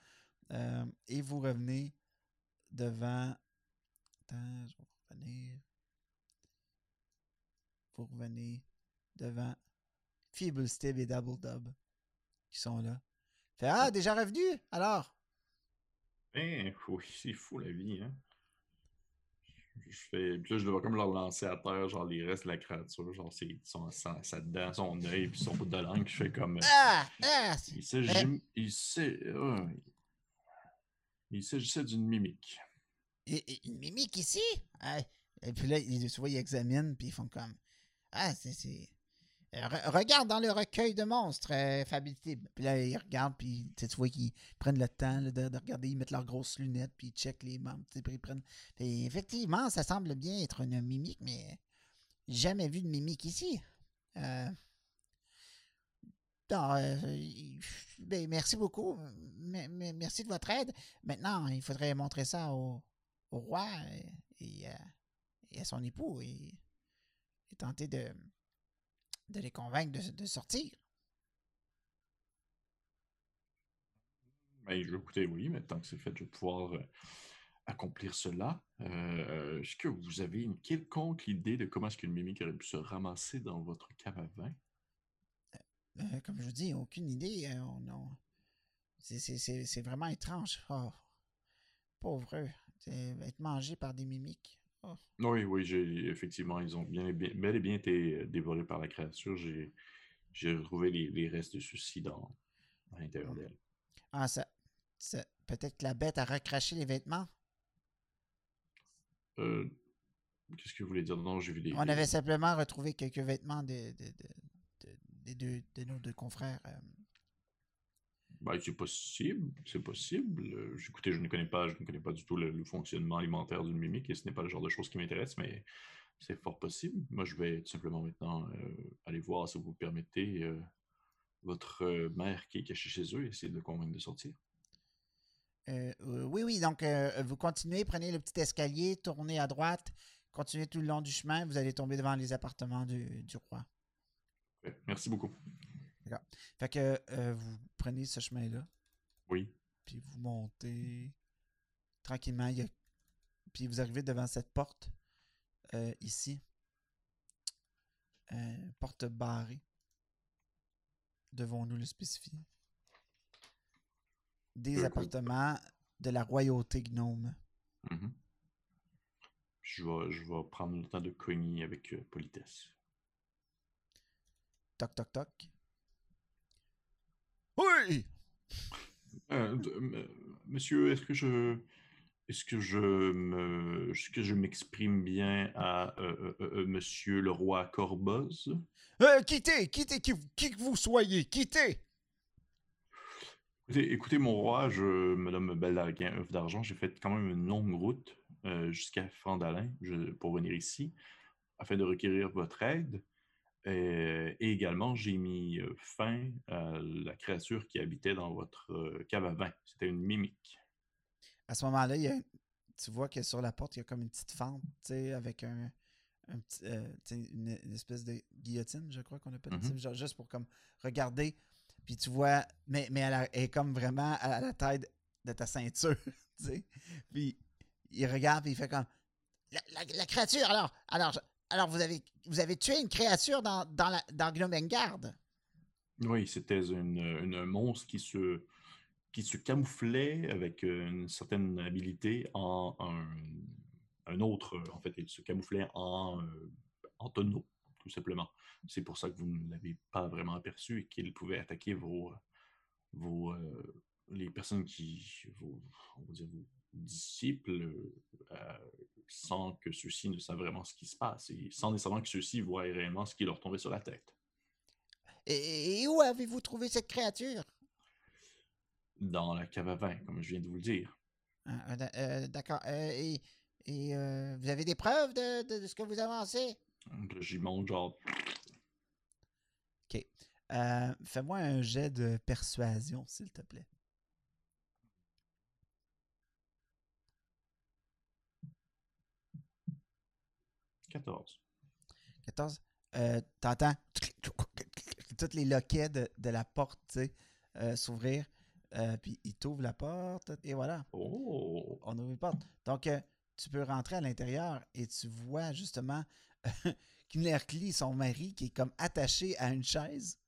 Euh, et vous revenez devant. Attends, je vais revenir. Vous revenez devant Feeble Stib et Double Dub qui sont là. Fait Ah, déjà revenu? Alors? Oui, c'est fou la vie, hein. Je fais. Puis là, je dois comme leur lancer à terre, genre les restes de la créature, genre c'est son, sa, sa dent, son œil, puis son bout de langue, je fais comme. Ah! ah il s'agissait. Il s'agissait d'une mimique. une mimique ici? Et puis là, ils, vois, ils examinent, puis ils font comme. Ah, c'est euh, regarde dans le recueil de monstres, euh, Puis là, ils regardent, puis tu vois qu'ils prennent le temps de, regarder, ils mettent leurs grosses lunettes, puis ils checkent les membres. Puis ils prennent... effectivement, ça semble bien être une mimique, mais jamais vu de mimique ici. Euh... euh ben, merci beaucoup. merci de votre aide. Maintenant, il faudrait montrer ça au, roi et, à son époux et tenter de les convaincre de, sortir. Ben, écouter, oui, mais tant que c'est fait, je vais pouvoir euh, accomplir cela. Euh, est-ce que vous avez une quelconque idée de comment est-ce qu'une mimique aurait pu se ramasser dans votre cave? Euh, comme je vous dis, aucune idée. On, C'est vraiment étrange. Oh, pauvre Être mangé par des mimiques. Ah. Oui, oui, j'ai effectivement, ils ont bien, bien, bel et bien été euh, dévorés par la créature. J'ai, j'ai retrouvé les, restes de ceux-ci dans, l'intérieur d'elle. Ah, ça, peut-être que la bête a recraché les vêtements? Euh, qu'est-ce que vous voulez dire? Non, j'ai vu des. On avait simplement retrouvé quelques vêtements de, de, de, nos deux confrères. Euh. Ben, c'est possible, c'est possible. Euh, écoutez, je ne connais pas, je ne connais pas du tout le, fonctionnement alimentaire d'une mimique et ce n'est pas le genre de choses qui m'intéresse, mais c'est fort possible. Moi, je vais tout simplement maintenant euh, aller voir, si vous permettez, euh, votre mère qui est cachée chez eux et essayer de le convaincre de sortir. oui, oui, donc vous continuez, prenez le petit escalier, tournez à droite, continuez tout le long du chemin, vous allez tomber devant les appartements du, du roi. Merci beaucoup. D'accord. Fait que vous prenez ce chemin-là. Oui. Puis vous montez tranquillement. Puis vous arrivez devant cette porte ici. porte barrée. Devons-nous le spécifier? Des appartements de la royauté gnome. Mm-hmm. je, vais, je vais prendre le temps de cogner avec euh, politesse. Toc, toc, toc. Oui! Euh, monsieur, est-ce que je est-ce que je me est-ce que je m'exprime bien à euh, euh, Monsieur le roi Corboz? Quittez, quittez, qui, qui, que vous soyez, quittez. Écoutez, mon roi, je me nomme Beldarguin œuf d'argent. J'ai fait quand même une longue route jusqu'à Fandalin pour venir ici afin de requérir votre aide. Euh, et également, j'ai mis fin à la créature qui habitait dans votre cave à vin. C'était une mimique. À ce moment-là, tu vois que sur la porte, il y a comme une petite fente, avec un, une, espèce de guillotine, je crois qu'on appelle mm -hmm. juste pour comme regarder. Puis tu vois, mais, mais elle, est comme vraiment à la taille de ta ceinture. Puis il regarde et il fait comme la, la créature, alors, alors alors, vous avez, vous tué une créature dans, dans. Oui, c'était un monstre qui se, qui se camouflait avec une certaine habilité en un, autre. En fait, il se camouflait en, en tonneau, tout simplement. C'est pour ça que vous ne l'avez pas vraiment aperçu et qu'il pouvait attaquer vos, euh, les personnes qui, vos, on disciples euh, sans que ceux-ci ne savent vraiment ce qui se passe et sans nécessairement que ceux-ci voient réellement ce qui leur tombait sur la tête. Et, où avez-vous trouvé cette créature? Dans la cave à vin, comme je viens de vous le dire. Ah, euh, euh, d'accord. et, vous avez des preuves de, ce que vous avancez? J'y monte genre. OK. Fais-moi un jet de persuasion, s'il te plaît. 14. 14. Euh, T'entends toutes les loquets de, la porte euh, s'ouvrir. Euh, puis il t'ouvre la porte et voilà. Oh. On ouvre la porte. Donc, tu peux rentrer à l'intérieur et tu vois justement Knerkli, son mari, qui est comme attaché à une chaise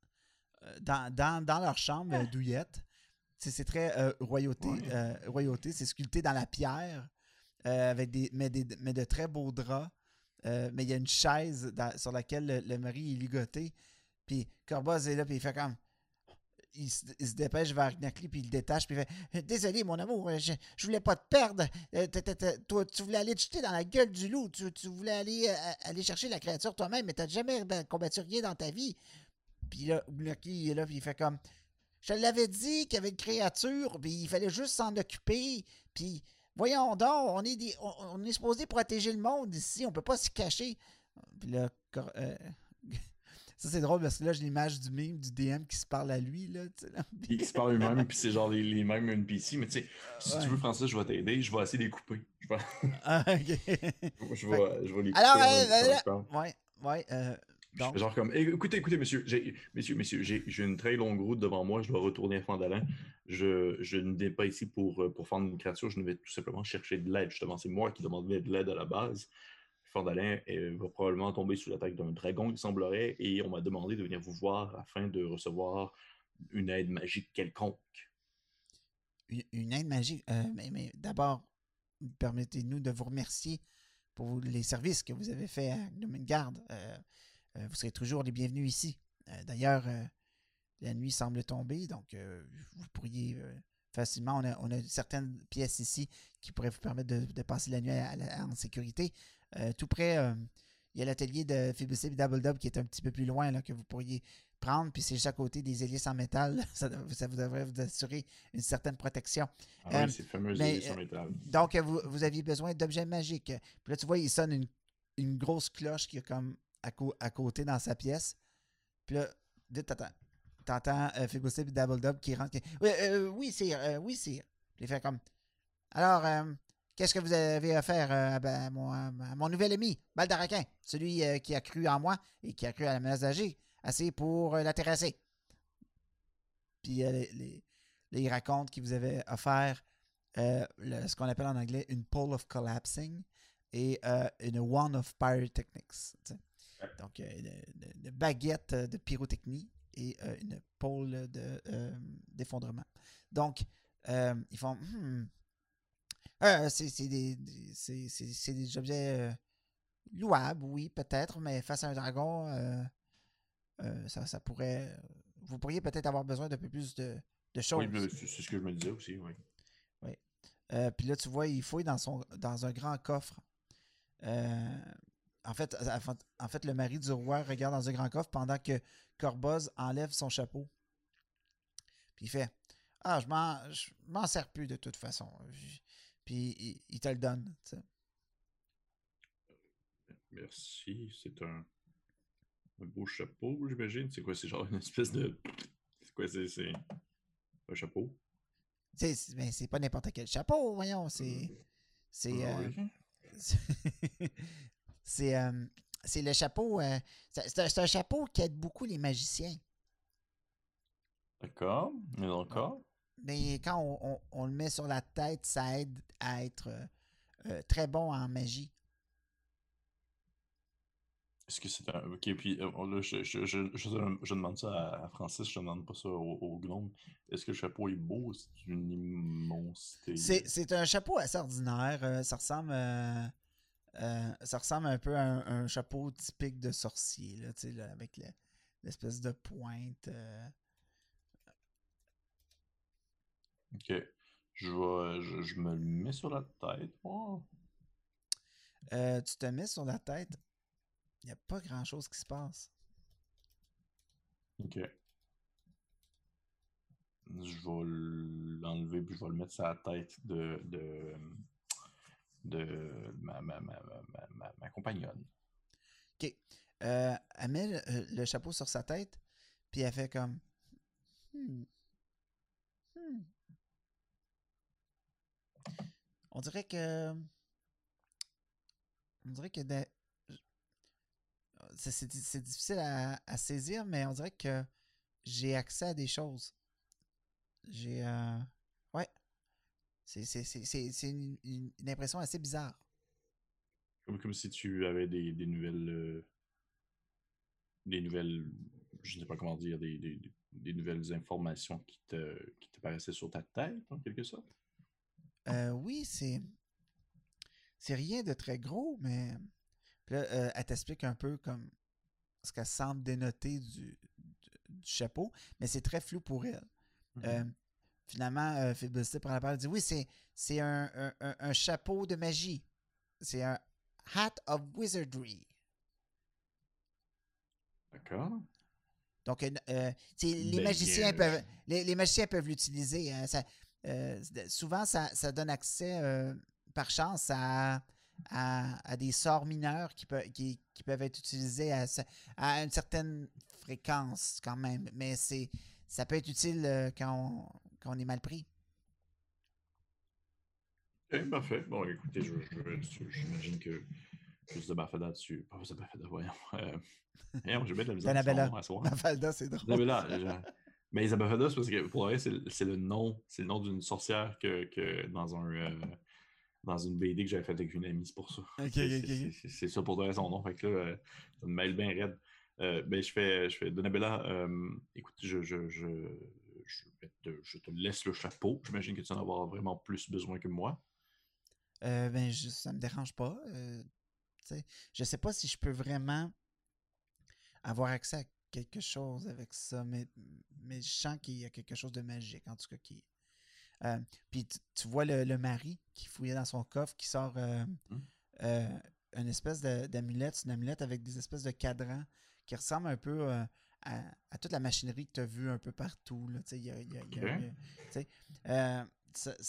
dans, leur chambre ah. douillette. C'est très royauté. royauté. C'est sculpté dans la pierre avec des mais, des, mais de très beaux draps. Euh, mais il y a une chaise sur laquelle le, mari est ligoté. Puis Corboz est là, puis il fait comme. Il se, dépêche vers Gnacli, puis il le détache, puis il fait Désolé, mon amour, je, je voulais pas te perdre. Euh, toi, tu voulais aller te jeter dans la gueule du loup. Tu, voulais aller, euh, aller chercher la créature toi-même, mais tu n'as jamais combattu rien dans ta vie. Puis là, Gnacli est là, puis il fait comme Je l'avais dit qu'il y avait une créature, puis il fallait juste s'en occuper. Puis Voyons donc, on est, on, est supposé protéger le monde ici, on peut pas se cacher. Puis là, euh, ça c'est drôle parce que là j'ai l'image du meme du DM qui se parle à lui. Là, Il se parle lui-même, puis c'est genre les, les mêmes NPC. Mais tu sais, si tu veux, Francis, je vais t'aider, je vais essayer de les couper. Je vais, ah, je vais, je vais les couper. Alors, euh, ouais, ouais. Genre comme, écoutez, écoutez, monsieur, j'ai, monsieur, monsieur, j'ai, une très longue route devant moi, je dois retourner à Fandalin. Je, je ne viens pas ici pour, euh, pour faire une créature, je ne vais tout simplement chercher de l'aide. Justement, c'est moi qui demandais de l'aide à la base. Fandalin euh, va probablement tomber sous l'attaque d'un dragon, il semblerait, et on m'a demandé de venir vous voir afin de recevoir une aide magique quelconque. Une, aide magique? Euh, mais, mais d'abord, permettez-nous de vous remercier pour les services que vous avez faits à Gnomengarde. Euh, vous serez toujours les bienvenus ici. Euh, d'ailleurs, euh, la nuit semble tomber, donc vous pourriez facilement, on a, certaines pièces ici qui pourraient vous permettre de, passer la nuit en sécurité. tout près, il y a l'atelier de Phoebus et Double Dub qui est un petit peu plus loin, là, que vous pourriez prendre, puis c'est juste à côté des hélices en métal. Ça, vous devrait vous assurer une certaine protection. Ah oui, ces fameuses hélices en métal. Donc, vous, vous aviez besoin d'objets magiques. Puis là, tu vois, il sonne une, une grosse cloche qui a comme à, côté dans sa pièce. Puis là, t'entends, t'entends euh, et Double Dub qui rentre. Oui, euh, oui, c'est. Euh, oui. Puis il fait comme Alors, euh, qu'est-ce que vous avez à faire euh, à, mon, à mon nouvel ami, Baldaraquin, celui euh, qui a cru en moi et qui a cru à la menace d'agir, assez pour la terrasser. Puis les, il raconte qu'il vous avait offert ce qu'on appelle en anglais une pole of collapsing et une one of pyrotechnics. Donc, une, baguette de pyrotechnie et une pole d'effondrement. Donc, ils font hmm, c'est des, des, objets louables, oui, peut-être, mais face à un dragon, ça, ça, pourrait. Vous pourriez peut-être avoir besoin d'un peu plus de, de choses. Oui, c'est ce que je me disais aussi, oui. Oui. puis là, tu vois, il fouille dans, son, dans un grand coffre. En, fait, en fait, le mari du roi regarde dans un grand coffre pendant que Corboz enlève son chapeau. Puis il fait Ah, je m'en sers plus de toute façon. Puis il, te le donne. Merci. C'est un, un, beau chapeau, j'imagine. C'est quoi? C'est genre une espèce de. C'est quoi? C'est un chapeau? Mais ben, c'est pas n'importe quel chapeau, voyons. C'est. C'est. Euh, c'est. Euh, c'est le chapeau. Euh, c'est un, chapeau qui aide beaucoup les magiciens. D'accord. Mais encore? mais quand on, le met sur la tête, ça aide à être euh, très bon en magie. Est-ce que c'est un. Ok, puis euh, je, je, demande ça à, Francis, je demande pas ça au, gnome. Est-ce que le chapeau est beau C'est une immensité? C'est un chapeau assez ordinaire. ça ressemble. Ça ressemble un peu à un, chapeau typique de sorcier, là, avec l'espèce de pointe. Ok. Je, vais, je, me le mets sur la tête. Euh, tu te mets sur la tête. Il n'y a pas grand chose qui se passe. Ok. Je vais l'enlever puis je vais le mettre sur la tête de, de, de ma, ma, ma, ma, compagnonne. Ok. Euh, elle met le, chapeau sur sa tête, puis elle fait comme. Hmm. Hmm. On dirait que. On dirait que. C'est difficile à, saisir, mais on dirait que j'ai accès à des choses. J'ai. Euh. C'est une, une, impression assez bizarre. Comme, comme si tu avais des, des nouvelles. Euh, des nouvelles. Je ne sais pas comment dire. Des, des, des nouvelles informations qui te, qui te paraissaient sur ta tête, en quelque sorte? Euh, oui, c'est. C'est rien de très gros, mais. là, euh, elle t'explique un peu comme ce qu'elle semble dénoter du, chapeau, mais c'est très flou pour elle. Mm-hmm. Euh, finalement, euh, Philbusty prend la parole et dit Oui, c'est un, un, chapeau de magie. C'est un hat of wizardry. D'accord. Donc, les, magiciens peuvent, les, magiciens peuvent l'utiliser. Hein, euh, souvent, ça, donne accès euh, par chance à, à, des sorts mineurs qui, qui, peuvent être utilisés à, à, une certaine fréquence quand même. Mais c'est ça peut être utile euh, quand, on, est mal pris. Ok, parfait. Bon, écoutez, j'imagine que plus de Bafada dessus. Pas de Bafada, voyons. Euh, je vais mettre la misère. Bafada, c'est drôle. Mais Isabelle Fados, parce que pour vrai, c'est le nom, c'est le nom d'une sorcière que, que dans un euh, dans une BD que j'avais faite avec une amie, c'est pour ça. c'est ça pour donner son nom. Fait que là, euh, ça me mêle bien raide. Euh, ben, je fais, je fais Donabella, euh, écoute, je, je, je, je, te, laisse le chapeau. J'imagine que tu en as vraiment plus besoin que moi. ben, je, ça me dérange pas. je sais pas si je peux vraiment avoir accès à quelque chose avec ça, mais, mais je sens qu'il y a quelque chose de magique, en tout cas. Qui, euh, puis tu, vois le, mari qui fouillait dans son coffre, qui sort euh, mmh. euh, une espèce d'amulette, une amulette avec des espèces de cadrans qui ressemble un peu à, toute la machinerie que tu as vue un peu partout. C'est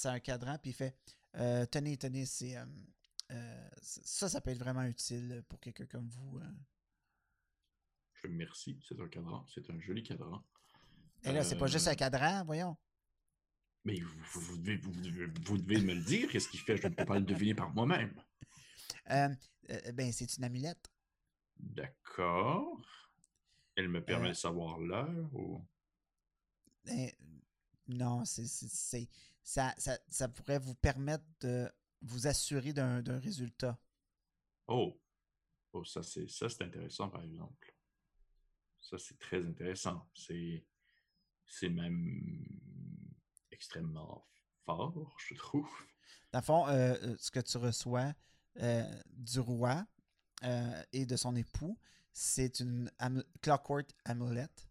un cadran, puis il fait Tenez, tenez, c'est. ça, ça peut être vraiment utile pour quelqu'un comme vous. Merci, c'est un cadran. C'est un joli cadran. Et là, c'est pas juste un euh, cadran, voyons. Mais vous, devez, me le dire. Qu'est-ce qu'il fait? Je ne peux pas le deviner par moi-même. Euh, euh, ben, c'est une amulette. D'accord. Elle me permet de savoir l'heure ou? Ben, non, c'est, ça, ça, pourrait vous permettre de vous assurer d'un, résultat. Oh. Oh, ça c'est ça c'est intéressant par exemple. Ça c'est très intéressant. C'est c'est même extrêmement fort, je trouve. Dans le fond, euh, euh, ce que tu reçois euh, du roi et de son époux, c'est une Clockwork amulette.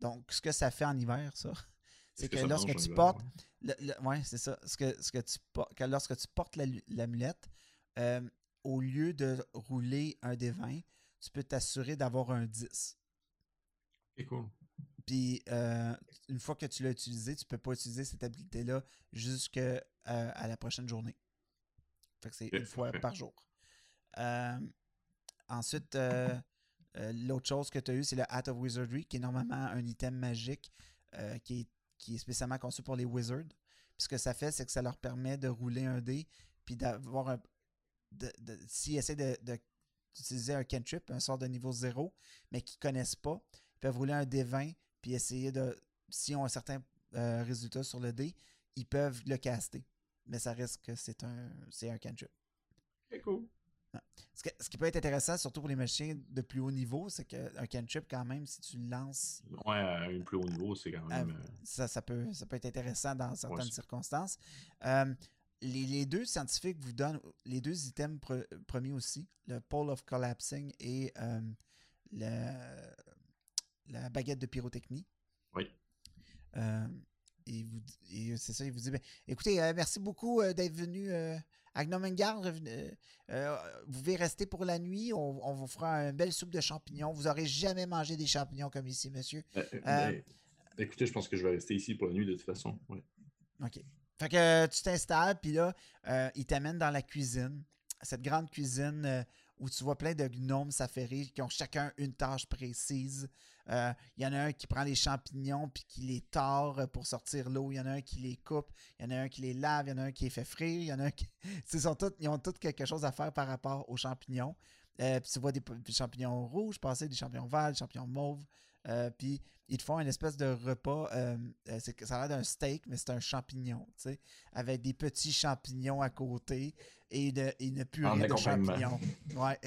Donc, ce que ça fait en hiver, ça, c'est que, lorsque tu portes. ouais, c'est ça. Ce que, ce que tu, que lorsque tu portes l'amulette, au lieu de rouler un des 20, tu peux t'assurer d'avoir un 10. C'est cool. Puis, euh, une fois que tu l'as utilisé, tu ne peux pas utiliser cette habilité-là jusqu'à euh, à la prochaine journée. Fait que c'est une fois par jour. Euh, ensuite, l'autre chose que tu as eu, c'est le Hat of Wizardry, qui est normalement un item magique qui est, qui, est, spécialement conçu pour les wizards. Puis ce que ça fait, c'est que ça leur permet de rouler un dé, puis d'avoir un. S'ils essaient d'utiliser un cantrip, un sort de niveau 0, mais qu'ils ne connaissent pas, ils peuvent rouler un D20 puis essayer de. S'ils ont un certain euh, résultat sur le dé, ils peuvent le caster. Mais ça risque que c'est un, un cantrip. C'est cool. Ce, qui peut être intéressant, surtout pour les machines de plus haut niveau, c'est qu'un cantrip, quand même, si tu le lances. Ouais, à un plus haut niveau, c'est quand même. Euh, ça, ça, peut, ça peut être intéressant dans certaines circonstances. les, deux scientifiques vous donnent les deux items premiers aussi le Pole of Collapsing et le, la baguette de pyrotechnie. Oui. Euh, et, c'est ça, il vous dit ben, écoutez, euh, merci beaucoup euh, d'être venu à Gnomengard. vous pouvez rester pour la nuit. On, vous fera une belle soupe de champignons. Vous n'aurez jamais mangé des champignons comme ici, monsieur. Ben, écoutez, je pense que je vais rester ici pour la nuit de toute façon. OK. Fait que tu t'installes, puis là, il t'amène dans la cuisine. Cette grande cuisine où tu vois plein de gnomes s'affairer qui ont chacun une tâche précise. Euh, il y en a un qui prend les champignons puis qui les tord pour sortir l'eau. Il y en a un qui les coupe. Il y en a un qui les lave. Il y en a un qui les fait frire. Il y en a un ils ont tous quelque chose à faire par rapport aux champignons. Euh, puis tu vois des, champignons rouges passer, des champignons verts, des champignons mauves. Euh, puis ils te font une espèce de repas. ça a l'air d'un steak, mais c'est un champignon, tu sais, avec des petits champignons à côté et, de, et une purée de champignons. Ouais,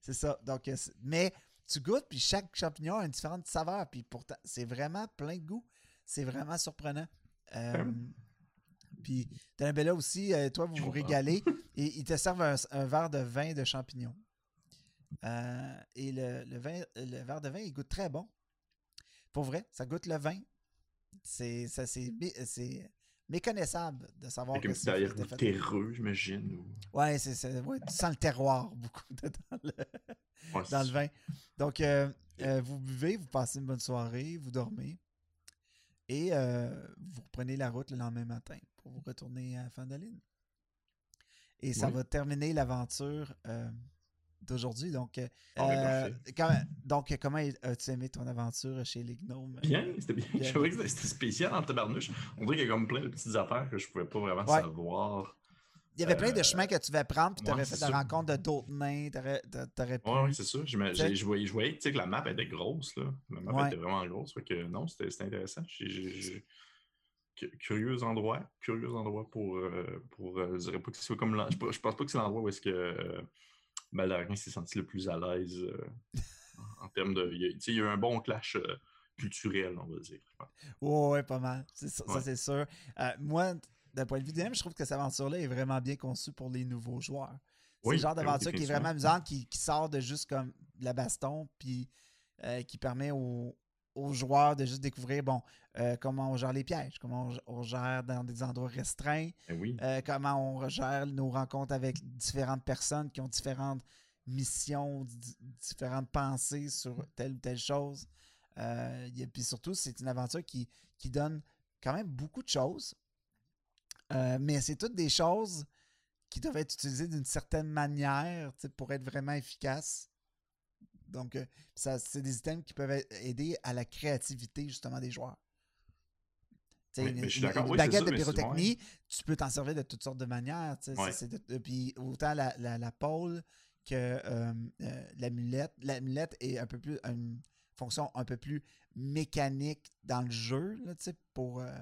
c'est ça. Donc, mais tu goûtes, puis chaque champignon a une différente saveur, puis pourtant, c'est vraiment plein de goût. C'est vraiment surprenant. Euh, puis, là aussi, euh, toi, vous vous régalez, et ils te servent un, verre de vin de champignons. Euh, et le, le, vin, le verre de vin, il goûte très bon. Pour vrai, ça goûte le vin. C'est méconnaissable de savoir que c'est un terreux, j'imagine. Ou... Ouais, c'est ouais, tu sens le terroir beaucoup dans le, dans le vin. Donc, euh, euh, vous buvez, vous passez une bonne soirée, vous dormez et euh, vous reprenez la route le lendemain matin pour vous retourner à Fandaline. Et ça va terminer l'aventure d'aujourd'hui. Donc, ah, donc, comment as-tu aimé ton aventure chez les gnomes? Bien, c'était bien. Je trouvais que c'était spécial en tabarnouche. On dirait qu'il y a comme plein de petites affaires que je pouvais pas vraiment savoir. Il y avait plein de euh, chemins que tu vas prendre, puis tu aurais fait la rencontre de d'autres nains. T'aurais pu. Oui, c'est ça. Je, voyais, je voyais que la map était grosse. Là. La map était vraiment grosse. Fait que non, c'était intéressant. Curieux endroit. Curieux endroit pour. Euh, pour euh, je dirais pas que c'est comme. Je, pense pas que c'est l'endroit où est-ce que euh, s'est senti le plus à l'aise en, termes de. Il y, a, eu un bon clash culturel, on va dire. Oui, ouais, pas mal. Ça, ça c'est sûr. moi, d'un point de vue DM, je trouve que cette aventure-là est vraiment bien conçue pour les nouveaux joueurs. C'est le genre ben d'aventure qui est vraiment amusante, qui, sort de juste comme la baston, puis euh, qui permet aux, joueurs de juste découvrir bon euh, comment on gère les pièges, comment on, gère dans des endroits restreints, ben euh, comment on gère nos rencontres avec différentes personnes qui ont différentes missions, différentes pensées sur telle ou telle chose. et puis surtout, c'est une aventure qui, qui donne quand même beaucoup de choses euh, mais c'est toutes des choses qui doivent être utilisées d'une certaine manière pour être vraiment efficaces. Donc, euh, ça, c'est des items qui peuvent aider à la créativité justement des joueurs. une, baguette de pyrotechnie, tu peux t'en servir de toutes sortes de manières. puis autant la, la, pôle que euh, euh, l'amulette. L'amulette est un peu plus une fonction un peu plus mécanique dans le jeu, là, pour. Euh,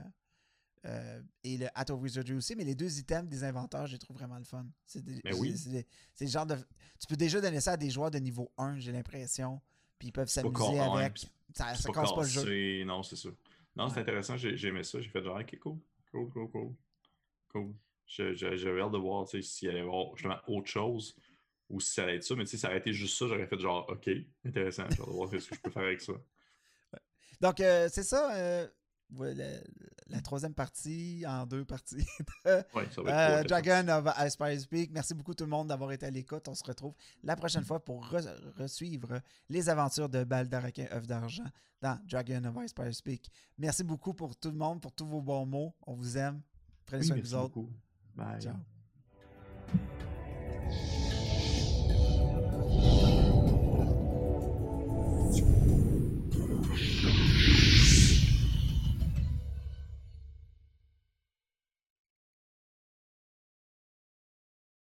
et le Hat of Wizardry aussi, mais les deux items des inventeurs, je les trouve vraiment le fun. C'est ben le genre de. Tu peux déjà donner ça à des joueurs de niveau 1, j'ai l'impression. Puis ils peuvent s'amuser avec. ça, ça casse pas le jeu. Non, c'est ça. Non, c'est intéressant, j'ai aimé ça. J'ai fait genre, ok, cool, cool, cool, cool. Cool. J'avais hâte de voir s'il y allait y avoir justement autre chose ou si ça allait être ça. Mais si ça aurait été juste ça, j'aurais fait genre, ok, intéressant. J'ai hâte de voir ce que je peux faire avec ça. Donc, euh, c'est ça. Euh, la, troisième partie en deux parties euh, Dragon of Ice Peak. Merci beaucoup tout le monde d'avoir été à l'écoute. On se retrouve la prochaine fois pour re les aventures de Baldaraquin œuf d'argent dans Dragon of Ice Peak. Merci beaucoup pour tout le monde, pour tous vos bons mots. On vous aime. Prenez soin de vous autres. Bye. Ciao.